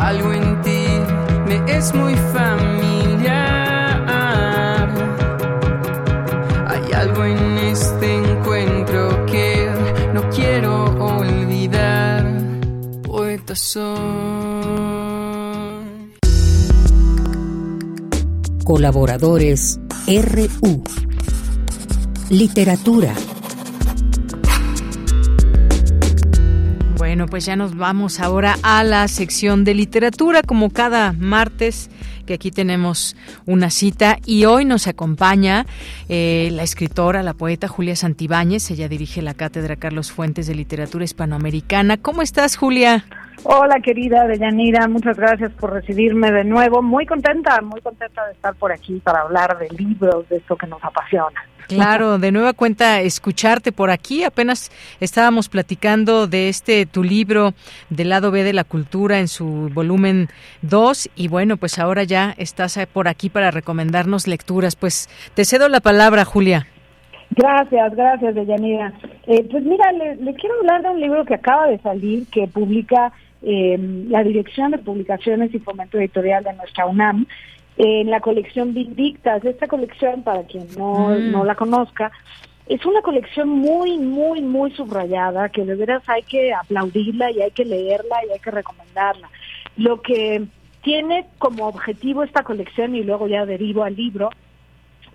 [SPEAKER 44] Algo en ti me es muy familiar
[SPEAKER 3] Colaboradores RU. Literatura.
[SPEAKER 1] Bueno, pues ya nos vamos ahora a la sección de literatura, como cada martes que aquí tenemos una cita y hoy nos acompaña eh, la escritora, la poeta Julia Santibáñez. Ella dirige la Cátedra Carlos Fuentes de Literatura Hispanoamericana. ¿Cómo estás, Julia?
[SPEAKER 45] Hola, querida Deyanira, muchas gracias por recibirme de nuevo. Muy contenta, muy contenta de estar por aquí para hablar de libros, de esto que nos apasiona.
[SPEAKER 1] Claro, de nueva cuenta escucharte por aquí. Apenas estábamos platicando de este tu libro del lado B de la cultura en su volumen 2 y bueno, pues ahora ya estás por aquí para recomendarnos lecturas. Pues te cedo la palabra, Julia.
[SPEAKER 45] Gracias, gracias, Deyanira. Eh, pues mira, le, le, quiero hablar de un libro que acaba de salir, que publica eh, la Dirección de Publicaciones y Fomento Editorial de nuestra UNAM, en la colección Vindictas. Esta colección, para quien no, mm. no la conozca, es una colección muy, muy, muy subrayada, que de veras hay que aplaudirla y hay que leerla y hay que recomendarla. Lo que tiene como objetivo esta colección, y luego ya derivo al libro,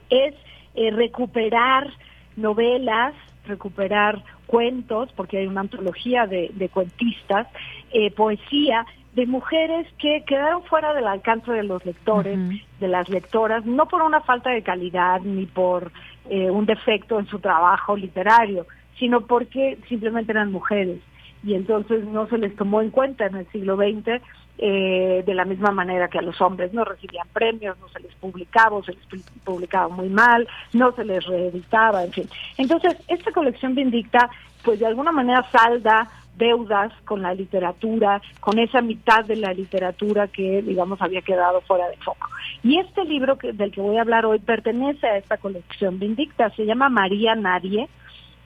[SPEAKER 45] es eh, recuperar novelas recuperar cuentos, porque hay una antología de, cuentistas, eh, poesía, de mujeres que quedaron fuera del alcance de los lectores, de las lectoras, no por una falta de calidad ni por eh, un defecto en su trabajo literario, sino porque simplemente eran mujeres. Y entonces no se les tomó en cuenta en el siglo XX eh, de la misma manera que a los hombres no recibían premios, no se les publicaba, se les publicaba muy mal, no se les reeditaba, en fin. Entonces, esta colección Vindicta, pues de alguna manera salda deudas con la literatura, con esa mitad de la literatura que, digamos, había quedado fuera de foco. Y este libro que, del que voy a hablar hoy pertenece a esta colección Vindicta, se llama María Nadie,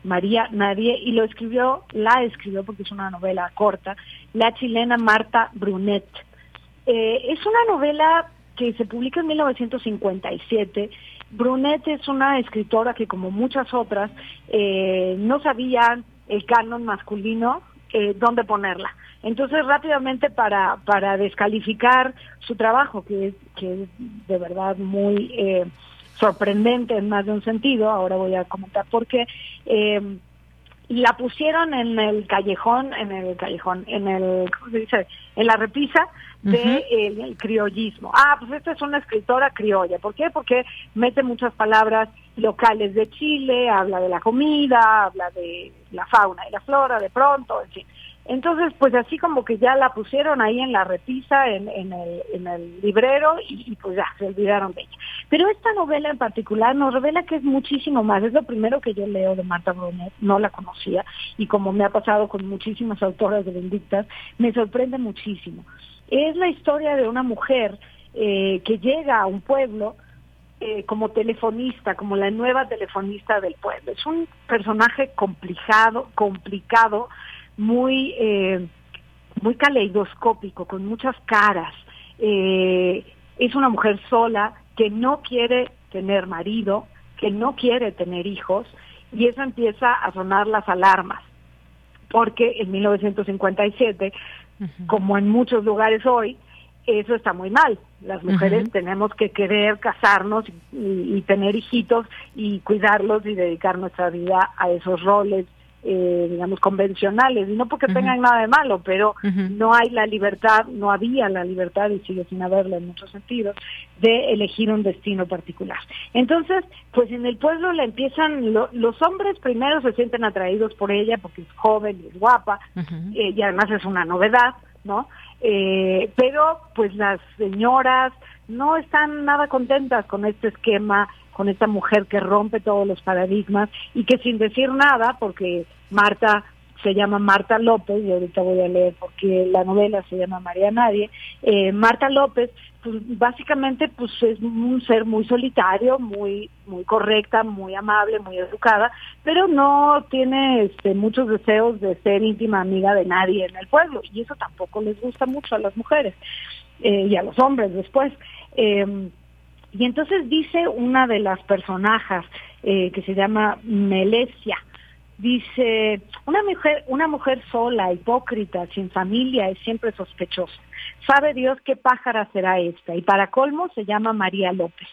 [SPEAKER 45] María Nadie, y lo escribió, la escribió porque es una novela corta, la chilena Marta Brunet. Eh, es una novela que se publica en 1957. Brunet es una escritora que, como muchas otras, eh, no sabía el canon masculino eh, dónde ponerla. Entonces, rápidamente para, para descalificar su trabajo, que es, que es de verdad muy sorprendente en más de un sentido, ahora voy a comentar por qué, la pusieron en el callejón, en el callejón, en el, ¿cómo se dice? En la repisa de el, criollismo. Ah, pues esta es una escritora criolla. ¿Por qué? Porque mete muchas palabras locales de Chile, habla de la comida, habla de la fauna y la flora de pronto, en fin. Entonces, pues así como que ya la pusieron ahí en la repisa, en, el, en el librero, y, pues ya, se olvidaron de ella. Pero esta novela en particular nos revela que es muchísimo más. Es lo primero que yo leo de Marta Brunet, no la conocía, y como me ha pasado con muchísimas autoras de Bendictas, me sorprende muchísimo. Es la historia de una mujer eh, que llega a un pueblo eh, como telefonista, como la nueva telefonista del pueblo. Es un personaje complicado, complicado, muy, eh, muy caleidoscópico, con muchas caras. Eh, es una mujer sola que no quiere tener marido, que no quiere tener hijos, y eso empieza a sonar las alarmas, porque en 1957, como en muchos lugares hoy, eso está muy mal. Las mujeres tenemos que querer casarnos y, tener hijitos y cuidarlos y dedicar nuestra vida a esos roles eh, digamos, convencionales, y no porque tengan nada de malo, pero no hay la libertad, no había la libertad, y sigue sin haberla en muchos sentidos, de elegir un destino particular. Entonces, pues en el pueblo le empiezan, los hombres primero se sienten atraídos por ella porque es joven y es guapa, eh, y además es una novedad, ¿no? Eh, pero pues las señoras no están nada contentas con este esquema con esta mujer que rompe todos los paradigmas y que sin decir nada, porque Marta se llama Marta López, y ahorita voy a leer porque la novela se llama María Nadie, eh, Marta López, pues básicamente pues es un ser muy solitario, muy, muy correcta, muy amable, muy educada, pero no tiene este, muchos deseos de ser íntima amiga de nadie en el pueblo, y eso tampoco les gusta mucho a las mujeres eh, y a los hombres después. Eh, y entonces dice una de las personajes eh, que se llama Melesia, dice, una mujer, una mujer sola, hipócrita, sin familia, es siempre sospechosa. Sabe Dios qué pájara será esta. Y para colmo se llama María López.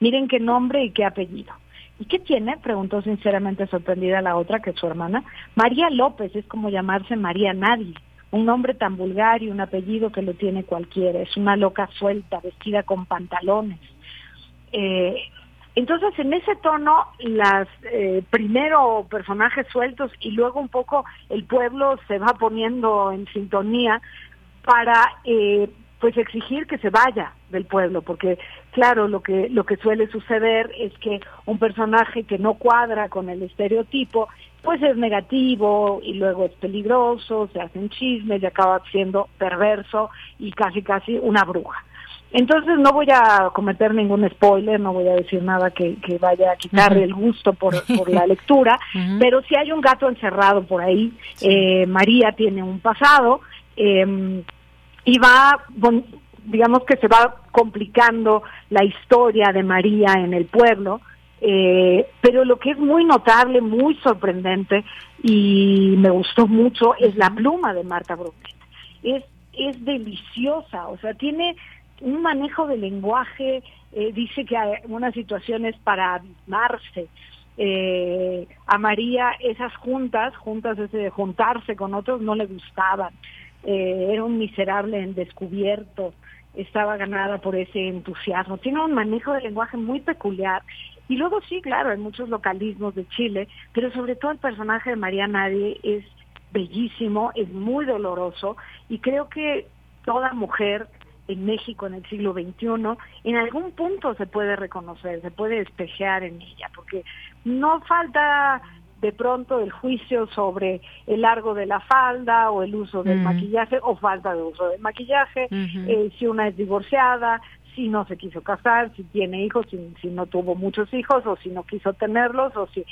[SPEAKER 45] Miren qué nombre y qué apellido. ¿Y qué tiene? Preguntó sinceramente sorprendida la otra, que es su hermana. María López es como llamarse María Nadie. Un nombre tan vulgar y un apellido que lo tiene cualquiera. Es una loca suelta, vestida con pantalones eh, entonces, en ese tono, las eh, primero personajes sueltos y luego un poco el pueblo se va poniendo en sintonía para eh, pues exigir que se vaya del pueblo, porque claro, lo que lo que suele suceder es que un personaje que no cuadra con el estereotipo, pues es negativo y luego es peligroso, se hacen chismes y acaba siendo perverso y casi casi una bruja. Entonces no voy a cometer ningún spoiler, no voy a decir nada que, vaya a quitar el gusto por, la lectura, pero si hay un gato encerrado por ahí, eh, María tiene un pasado em, y va, digamos que se va complicando la historia de María en el pueblo, eh, pero lo que es muy notable, muy sorprendente y me gustó mucho es la pluma de Marta Brunet. Es, es deliciosa, o sea, tiene un manejo del lenguaje, eh, dice que hay unas situaciones para abismarse. Eh, a María esas juntas, juntas de juntarse con otros, no le gustaban. Eh, era un miserable en descubierto, estaba ganada por ese entusiasmo. Tiene un manejo de lenguaje muy peculiar. Y luego sí, claro, hay muchos localismos de Chile, pero sobre todo el personaje de María Nadie es bellísimo, es muy doloroso y creo que toda mujer en México en el siglo XXI, en algún punto se puede reconocer, se puede despejear en ella, porque no falta de pronto el juicio sobre el largo de la falda o el uso del maquillaje o falta de uso del maquillaje, eh, si una es divorciada, si no se quiso casar, si tiene hijos, si, si, no tuvo muchos hijos o si no quiso tenerlos o si,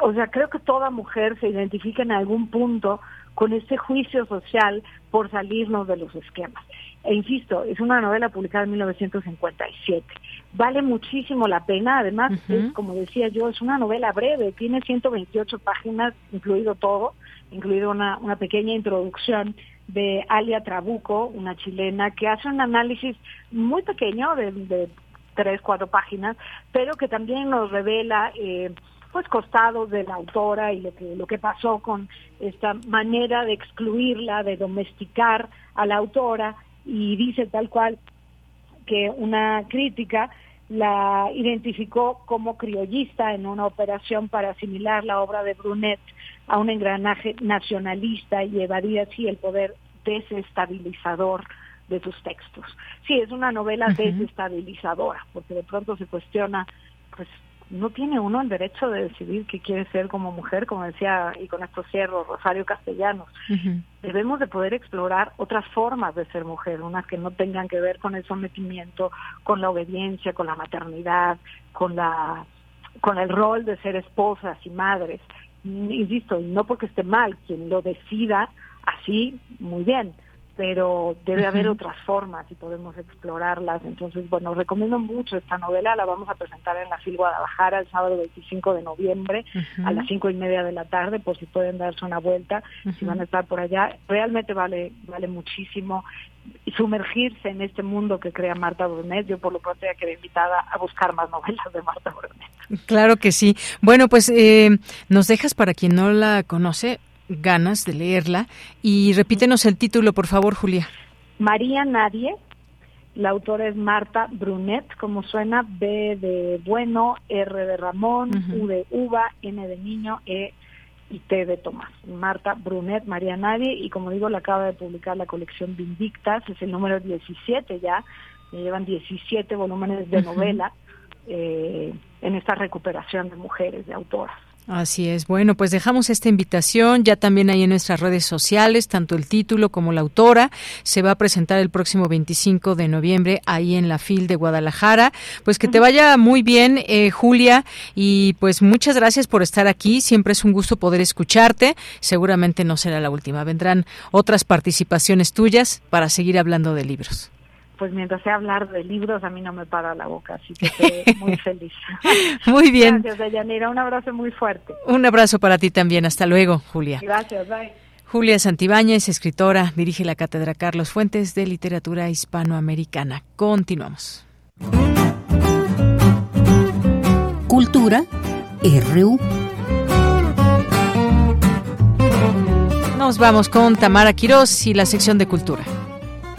[SPEAKER 45] o sea, creo que toda mujer se identifica en algún punto con ese juicio social por salirnos de los esquemas. E insisto, es una novela publicada en 1957. Vale muchísimo la pena, además, es, como decía yo, es una novela breve, tiene 128 páginas, incluido todo, incluido una, una pequeña introducción de Alia Trabuco, una chilena, que hace un análisis muy pequeño de, de tres, cuatro páginas, pero que también nos revela eh, pues costados de la autora y lo que lo que pasó con esta manera de excluirla, de domesticar a la autora y dice tal cual que una crítica la identificó como criollista en una operación para asimilar la obra de Brunet a un engranaje nacionalista y evadir así el poder desestabilizador de sus textos. Sí, es una novela desestabilizadora, porque de pronto se cuestiona pues no tiene uno el derecho de decidir qué quiere ser como mujer, como decía, y con esto cierro, Rosario Castellanos. Debemos de poder explorar otras formas de ser mujer, unas que no tengan que ver con el sometimiento, con la obediencia, con la maternidad, con la con el rol de ser esposas y madres. Insisto, y no porque esté mal, quien lo decida así, muy bien, pero debe haber otras formas y podemos explorarlas. Entonces, bueno, recomiendo mucho esta novela, la vamos a presentar en la FIL Guadalajara el sábado 25 de noviembre a las cinco y media de la tarde, por si pueden darse una vuelta, si van a estar por allá. Realmente vale, vale muchísimo sumergirse en este mundo que crea Marta Brunet. Yo por lo pronto ya quedé invitada a buscar más novelas de Marta Brunet.
[SPEAKER 1] Claro que sí. Bueno, pues eh, nos dejas para quien no la conoce ganas de leerla. Y repítenos el título, por favor, Julia.
[SPEAKER 45] María Nadie. La autora es Marta Brunet, como suena, B de bueno, R de Ramón, U de uva, N de niño, E y T de Tomás. Marta Brunet, María Nadie, y como digo, la acaba de publicar la colección Vindictas, es el número 17 ya, me llevan 17 volúmenes de novela eh, en esta recuperación de mujeres, de autoras.
[SPEAKER 1] Así es. Bueno, pues dejamos esta invitación ya también ahí en nuestras redes sociales, tanto el título como la autora. Se va a presentar el próximo 25 de noviembre ahí en la FIL de Guadalajara. Pues que te vaya muy bien, eh, Julia, y pues muchas gracias por estar aquí. Siempre es un gusto poder escucharte. Seguramente no será la última. Vendrán otras participaciones tuyas para seguir hablando de libros
[SPEAKER 45] pues mientras sea hablar de libros, a mí no me para la boca, así que estoy muy feliz.
[SPEAKER 1] muy bien.
[SPEAKER 45] Gracias, Deyanira. Un abrazo muy fuerte.
[SPEAKER 1] Un abrazo para ti también. Hasta luego, Julia.
[SPEAKER 45] Gracias, bye.
[SPEAKER 1] Julia Santibáñez, escritora, dirige la Cátedra Carlos Fuentes de Literatura Hispanoamericana. Continuamos.
[SPEAKER 3] Cultura RU.
[SPEAKER 1] Nos vamos con Tamara Quirós y la sección de Cultura.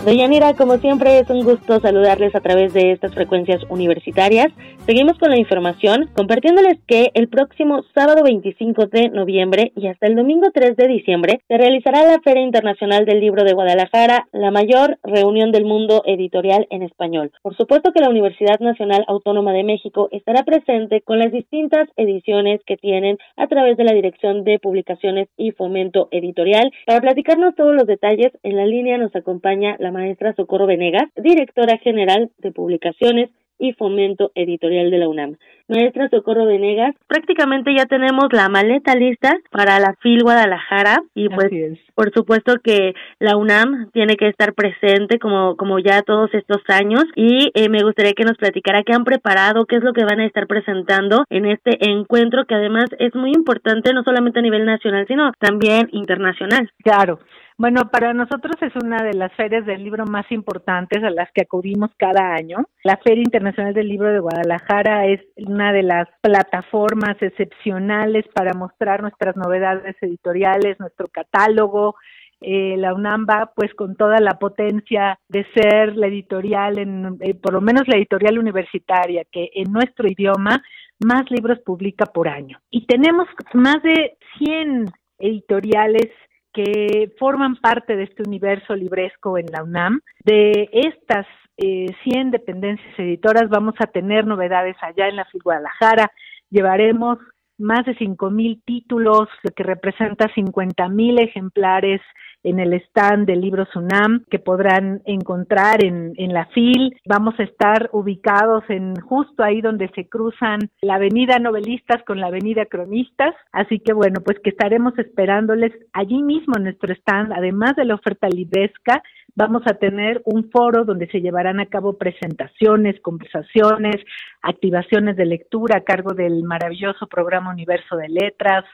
[SPEAKER 46] Deyanira, como siempre es un gusto saludarles a través de estas frecuencias universitarias. Seguimos con la información, compartiéndoles que el próximo sábado 25 de noviembre y hasta el domingo 3 de diciembre se realizará la Feria Internacional del Libro de Guadalajara, la mayor reunión del mundo editorial en español. Por supuesto que la Universidad Nacional Autónoma de México estará presente con las distintas ediciones que tienen a través de la Dirección de Publicaciones y Fomento Editorial. Para platicarnos todos los detalles, en la línea nos acompaña maestra Socorro Venegas, directora general de publicaciones y fomento editorial de la UNAM. Maestra Socorro Venegas, prácticamente ya tenemos la maleta lista para la FIL Guadalajara y pues por supuesto que la UNAM tiene que estar presente como, como ya todos estos años y eh, me gustaría que nos platicara qué han preparado, qué es lo que van a estar presentando en este encuentro que además es muy importante no solamente a nivel nacional sino también internacional.
[SPEAKER 45] Claro, bueno, para nosotros es una de las ferias del libro más importantes a las que acudimos cada año. La Feria Internacional del Libro de Guadalajara es una
[SPEAKER 47] una de las plataformas excepcionales para mostrar nuestras novedades editoriales, nuestro catálogo, eh, la UNAM va pues con toda la potencia de ser la editorial, en, eh, por lo menos la editorial universitaria, que en nuestro idioma más libros publica por año. Y tenemos más de 100 editoriales que forman parte de este universo libresco en la UNAM. De estas eh, 100 dependencias editoras vamos a tener novedades allá en la FIL Guadalajara. Llevaremos más de 5.000 títulos, lo que representa 50.000 ejemplares en el stand del libro Sunam que podrán encontrar en, en la FIL. Vamos a estar ubicados en justo ahí donde se cruzan la avenida Novelistas con la avenida Cronistas. Así que bueno, pues que estaremos esperándoles allí mismo en nuestro stand, además de la oferta libresca, vamos a tener un foro donde se llevarán a cabo presentaciones, conversaciones, activaciones de lectura a cargo del maravilloso programa Universo de Letras,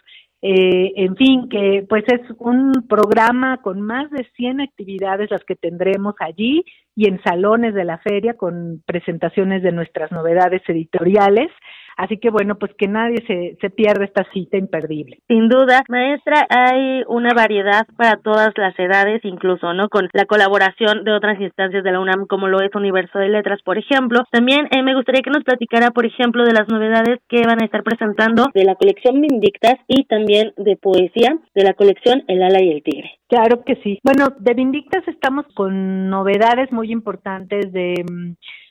[SPEAKER 47] eh, en fin, que pues es un programa con más de 100 actividades las que tendremos allí y en salones de la feria con presentaciones de nuestras novedades editoriales. Así que bueno, pues que nadie se, se pierda esta cita imperdible.
[SPEAKER 46] Sin duda, maestra, hay una variedad para todas las edades, incluso, ¿no? Con la colaboración de otras instancias de la UNAM, como lo es Universo de Letras, por ejemplo. También eh, me gustaría que nos platicara, por ejemplo, de las novedades que van a estar presentando de la colección Vindictas y también de poesía de la colección El Ala y el Tigre.
[SPEAKER 47] Claro que sí. Bueno, de Vindictas estamos con novedades muy importantes de,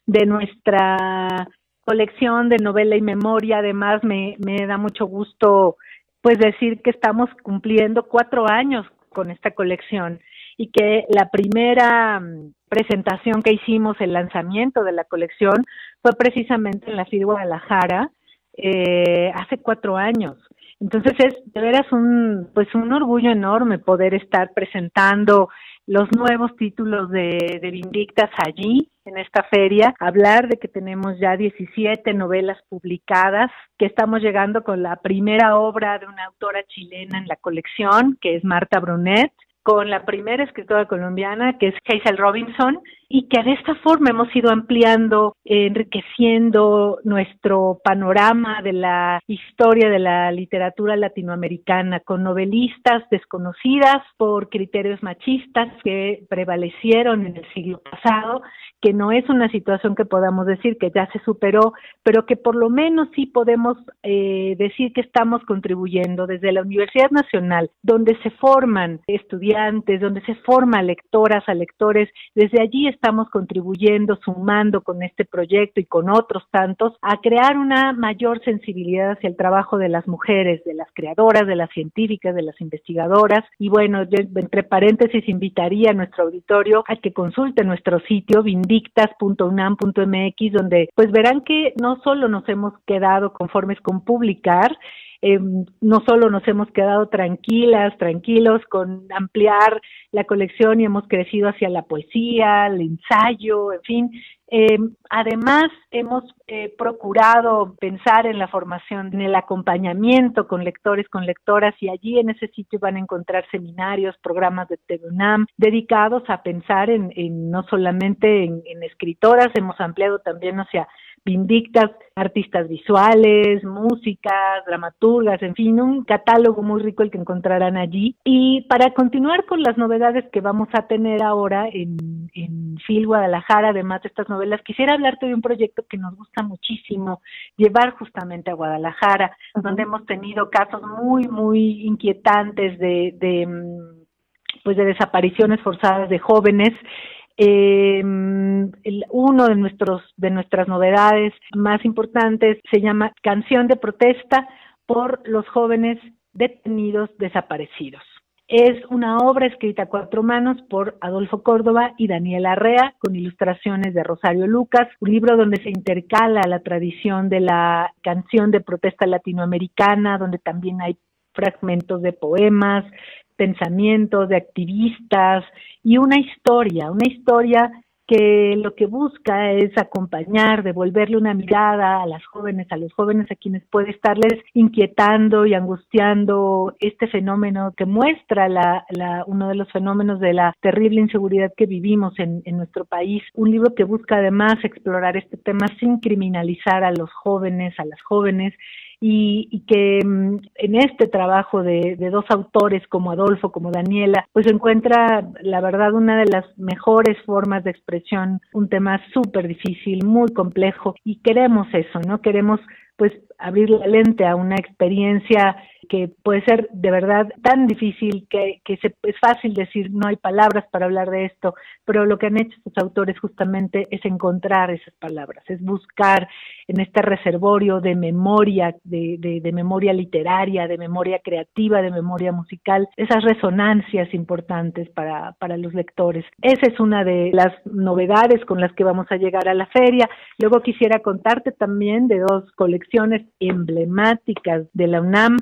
[SPEAKER 47] de nuestra colección de novela y memoria. Además, me, me da mucho gusto pues decir que estamos cumpliendo cuatro años con esta colección y que la primera mm, presentación que hicimos, el lanzamiento de la colección, fue precisamente en la FID Guadalajara eh, hace cuatro años. Entonces es de veras un pues un orgullo enorme poder estar presentando los nuevos títulos de, de Vindictas allí en esta feria, hablar de que tenemos ya 17 novelas publicadas, que estamos llegando con la primera obra de una autora chilena en la colección, que es Marta Brunet, con la primera escritora colombiana, que es Hazel Robinson, y que de esta forma hemos ido ampliando, enriqueciendo nuestro panorama de la historia de la literatura latinoamericana con novelistas desconocidas por criterios machistas que prevalecieron en el siglo pasado, que no es una situación que podamos decir que ya se superó, pero que por lo menos sí podemos eh, decir que estamos contribuyendo desde la Universidad Nacional, donde se forman estudiantes, donde se forma lectoras a lectores. Desde allí estamos contribuyendo, sumando con este proyecto y con otros tantos a crear una mayor sensibilidad hacia el trabajo de las mujeres, de las creadoras, de las científicas, de las investigadoras. Y bueno, entre paréntesis invitaría a nuestro auditorio a que consulte nuestro sitio vindictas.unam.mx donde pues verán que no solo nos hemos quedado conformes con publicar, eh, no solo nos hemos quedado tranquilas, tranquilos con ampliar la colección y hemos crecido hacia la poesía, el ensayo, en fin. Eh, además, hemos eh, procurado pensar en la formación, en el acompañamiento con lectores, con lectoras, y allí en ese sitio van a encontrar seminarios, programas de TEDUNAM dedicados a pensar en, no solamente en, en escritoras, hemos ampliado también hacia Vindictas, artistas visuales, músicas, dramaturgas, en fin, un catálogo muy rico el que encontrarán allí. Y para continuar con las novedades que vamos a tener ahora en, en FIL Guadalajara, además de estas novelas, quisiera hablarte de un proyecto que nos gusta muchísimo llevar justamente a Guadalajara, donde hemos tenido casos muy, muy inquietantes de, de mm, pues de desapariciones forzadas de jóvenes eh, uno de nuestros de nuestras novedades más importantes se llama Canción de protesta por los jóvenes detenidos desaparecidos. Es una obra escrita a cuatro manos por Adolfo Córdoba y Daniel Arrea, con ilustraciones de Rosario Lucas, un libro donde se intercala la tradición de la canción de protesta latinoamericana, donde también hay fragmentos de poemas, pensamientos de activistas y una historia, una historia que lo que busca es acompañar, devolverle una mirada a las jóvenes, a los jóvenes a quienes puede estarles inquietando y angustiando este fenómeno que muestra la, la, uno de los fenómenos de la terrible inseguridad que vivimos en, en nuestro país. Un libro que busca además explorar este tema sin criminalizar a los jóvenes, a las jóvenes, y, que mm, en este trabajo de, de, dos autores como Adolfo, como Daniela, pues encuentra la verdad una de las mejores formas de expresión, un tema súper difícil, muy complejo y queremos eso, ¿no? Queremos pues abrir la lente a una experiencia que puede ser de verdad tan difícil que, que se, es fácil decir no hay palabras para hablar de esto, pero lo que han hecho estos autores justamente es encontrar esas palabras, es buscar en este reservorio de memoria, de, de, de memoria literaria, de memoria creativa, de memoria musical, esas resonancias importantes para, para los lectores. Esa es una de las novedades con las que vamos a llegar a la feria. Luego quisiera contarte también de dos colecciones emblemáticas de la UNAM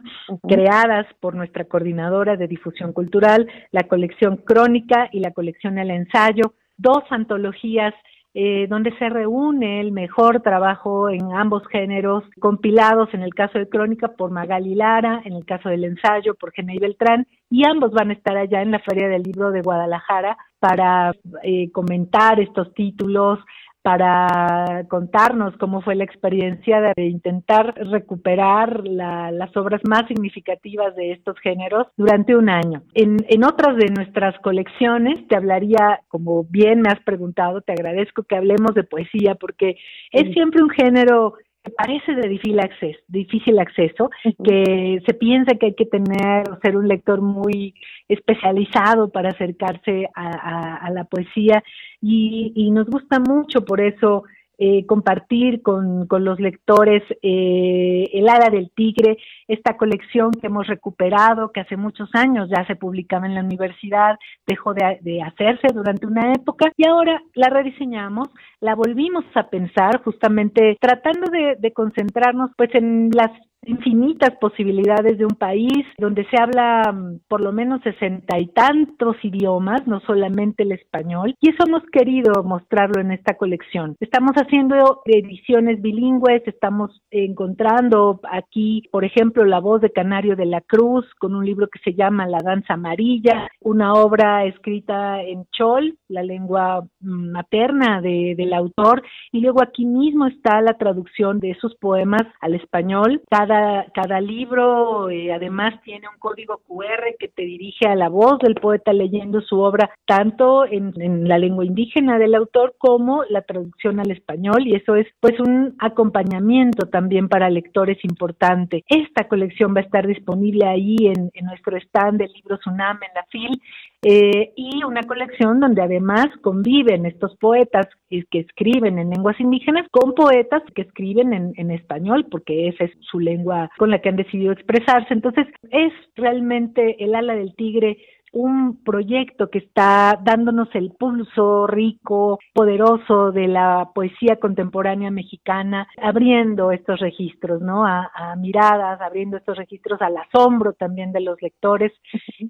[SPEAKER 47] creadas por nuestra coordinadora de difusión cultural, la colección Crónica y la colección El Ensayo, dos antologías eh, donde se reúne el mejor trabajo en ambos géneros, compilados en el caso de Crónica por Magali Lara, en el caso del ensayo por Genei Beltrán, y ambos van a estar allá en la Feria del Libro de Guadalajara para eh, comentar estos títulos, para contarnos cómo fue la experiencia de intentar recuperar las obras más significativas de estos géneros durante un año. En, en otras de nuestras colecciones te hablaría, como bien me has preguntado, te agradezco que hablemos de poesía porque es siempre un género que parece de difícil acceso, difícil acceso que se piensa que hay que tener o ser un lector muy especializado para acercarse a, la poesía y, y, nos gusta mucho por eso eh, compartir con, con, los lectores eh, El Hada del Tigre, esta colección que hemos recuperado, que hace muchos años ya se publicaba en la universidad, dejó de, de hacerse durante una época y ahora la rediseñamos, la volvimos a pensar justamente tratando de, de concentrarnos pues en las infinitas posibilidades de un país donde se habla mm, por lo menos sesenta y tantos idiomas, no solamente el español, y eso hemos querido mostrarlo en esta colección. Estamos haciendo ediciones bilingües, estamos encontrando aquí, por ejemplo, La voz de Canario de la Cruz, con un libro que se llama La danza amarilla, una obra escrita en chol, la lengua mm, materna de, del autor, y luego aquí mismo está la traducción de esos poemas al español. Cada cada, libro eh, además tiene un código QR que te dirige a la voz del poeta leyendo su obra, tanto en, en la lengua indígena del autor como la traducción al español, y eso es pues un acompañamiento también para lectores importante. Esta colección va a estar disponible ahí en, nuestro stand de libros UNAM en la FIL eh, y una colección donde además conviven estos poetas que escriben en lenguas indígenas con poetas que escriben en, en español, porque esa es su lengua con la que han decidido expresarse. Entonces, es realmente el ala del tigre un proyecto que está dándonos el pulso rico, poderoso de la poesía contemporánea mexicana, abriendo estos registros, ¿no? A, miradas, abriendo estos registros al asombro también de los lectores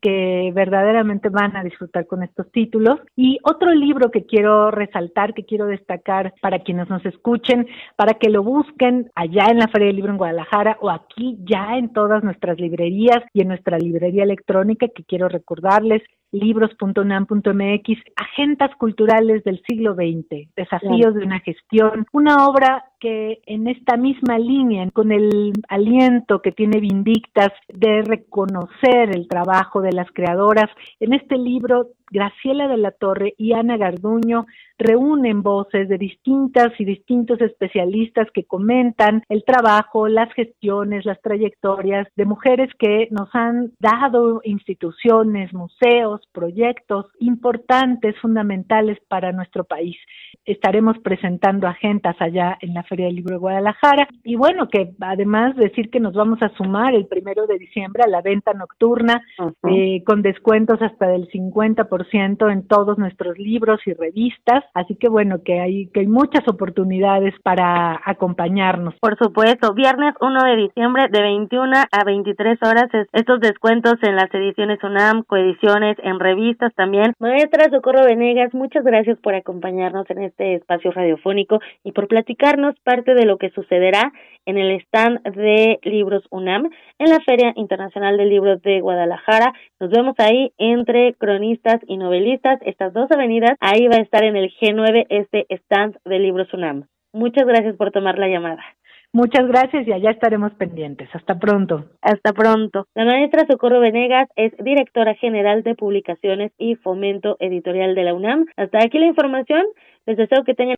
[SPEAKER 47] que verdaderamente van a disfrutar con estos títulos. Y otro libro que quiero resaltar, que quiero destacar para quienes nos escuchen, para que lo busquen allá en la Feria del Libro en Guadalajara o aquí ya en todas nuestras librerías y en nuestra librería electrónica que quiero recordar darles libros.unam.mx, Agendas Culturales del siglo XX, Desafíos de una gestión, una obra que en esta misma línea, con el aliento que tiene Vindictas de reconocer el trabajo de las creadoras, en este libro Graciela de la Torre y Ana Garduño reúnen voces de distintas y distintos especialistas que comentan el trabajo, las gestiones, las trayectorias de mujeres que nos han dado instituciones, museos, proyectos importantes, fundamentales para nuestro país. Estaremos presentando agendas allá en la Feria del Libro de Guadalajara y bueno, que además decir que nos vamos a sumar el primero de diciembre a la venta nocturna eh, con descuentos hasta del 50% en todos nuestros libros y revistas Así que bueno, que hay, que hay muchas oportunidades para acompañarnos.
[SPEAKER 46] Por supuesto, viernes 1 de diciembre de 21 a 23 horas estos descuentos en las ediciones UNAM, coediciones, en revistas también. Maestra Socorro Venegas, muchas gracias por acompañarnos en este espacio radiofónico y por platicarnos parte de lo que sucederá en el stand de Libros UNAM en la Feria Internacional de Libros de Guadalajara. Nos vemos ahí entre cronistas y novelistas, estas dos avenidas. Ahí va a estar en el G9 este stand de Libros UNAM. Muchas gracias por tomar la llamada.
[SPEAKER 47] Muchas gracias y allá estaremos pendientes. Hasta pronto.
[SPEAKER 46] Hasta pronto. La maestra Socorro Venegas es directora general de publicaciones y fomento editorial de la UNAM. Hasta aquí la información. Les deseo que tengan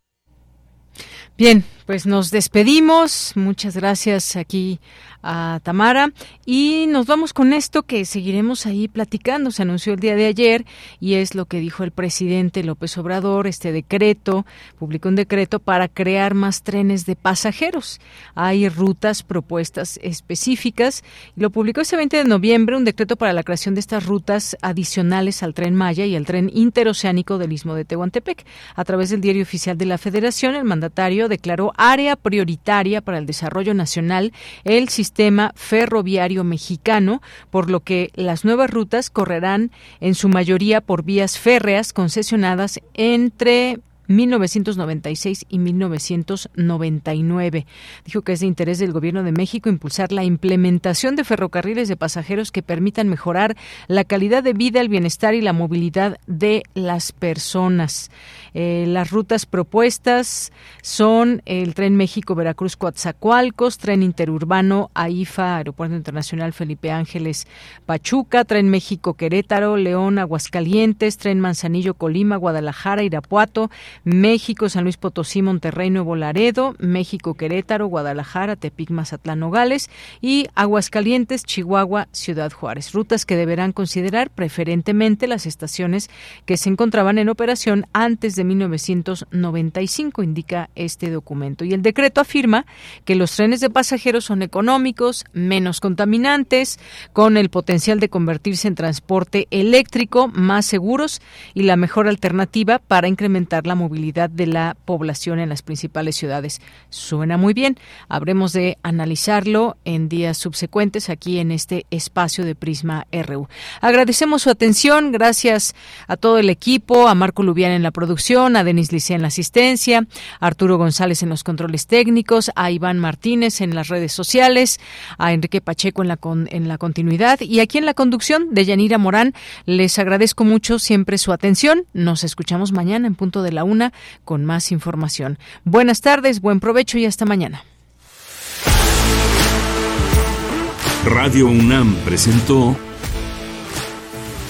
[SPEAKER 1] Bien, pues nos despedimos. Muchas gracias aquí a Tamara y nos vamos con esto que seguiremos ahí platicando. Se anunció el día de ayer y es lo que dijo el presidente López Obrador, este decreto, publicó un decreto para crear más trenes de pasajeros. Hay rutas propuestas específicas lo publicó ese 20 de noviembre un decreto para la creación de estas rutas adicionales al tren Maya y al tren interoceánico del Istmo de Tehuantepec. A través del diario oficial de la Federación, el mandatario declaró área prioritaria para el desarrollo nacional el sistema sistema ferroviario mexicano, por lo que las nuevas rutas correrán en su mayoría por vías férreas concesionadas entre 1996 y 1999. Dijo que es de interés del Gobierno de México impulsar la implementación de ferrocarriles de pasajeros que permitan mejorar la calidad de vida, el bienestar y la movilidad de las personas. Eh, las rutas propuestas son el tren México-Veracruz-Coatzacoalcos, tren interurbano AIFA, Aeropuerto Internacional Felipe Ángeles Pachuca, tren México-Querétaro, León, Aguascalientes, tren Manzanillo-Colima, Guadalajara, Irapuato, México, San Luis Potosí, Monterrey, Nuevo Laredo, México, Querétaro, Guadalajara, Tepic, Mazatlán, Nogales y Aguascalientes, Chihuahua, Ciudad Juárez. Rutas que deberán considerar preferentemente las estaciones que se encontraban en operación antes de 1995, indica este documento. Y el decreto afirma que los trenes de pasajeros son económicos, menos contaminantes, con el potencial de convertirse en transporte eléctrico, más seguros y la mejor alternativa para incrementar la movilidad de la población en las principales ciudades. Suena muy bien. Habremos de analizarlo en días subsecuentes aquí en este espacio de Prisma RU. Agradecemos su atención. Gracias a todo el equipo, a Marco Lubián en la producción a Denis Licea en la asistencia, a Arturo González en los controles técnicos, a Iván Martínez en las redes sociales, a Enrique Pacheco en la, en la continuidad y aquí en la conducción de Yanira Morán. Les agradezco mucho siempre su atención. Nos escuchamos mañana en punto de la una con más información. Buenas tardes, buen provecho y hasta mañana.
[SPEAKER 13] Radio UNAM presentó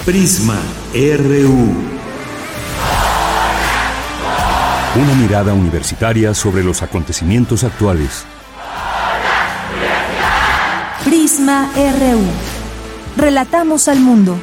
[SPEAKER 13] Prisma RU. Una mirada universitaria sobre los acontecimientos actuales.
[SPEAKER 16] Prisma RU. Relatamos al mundo.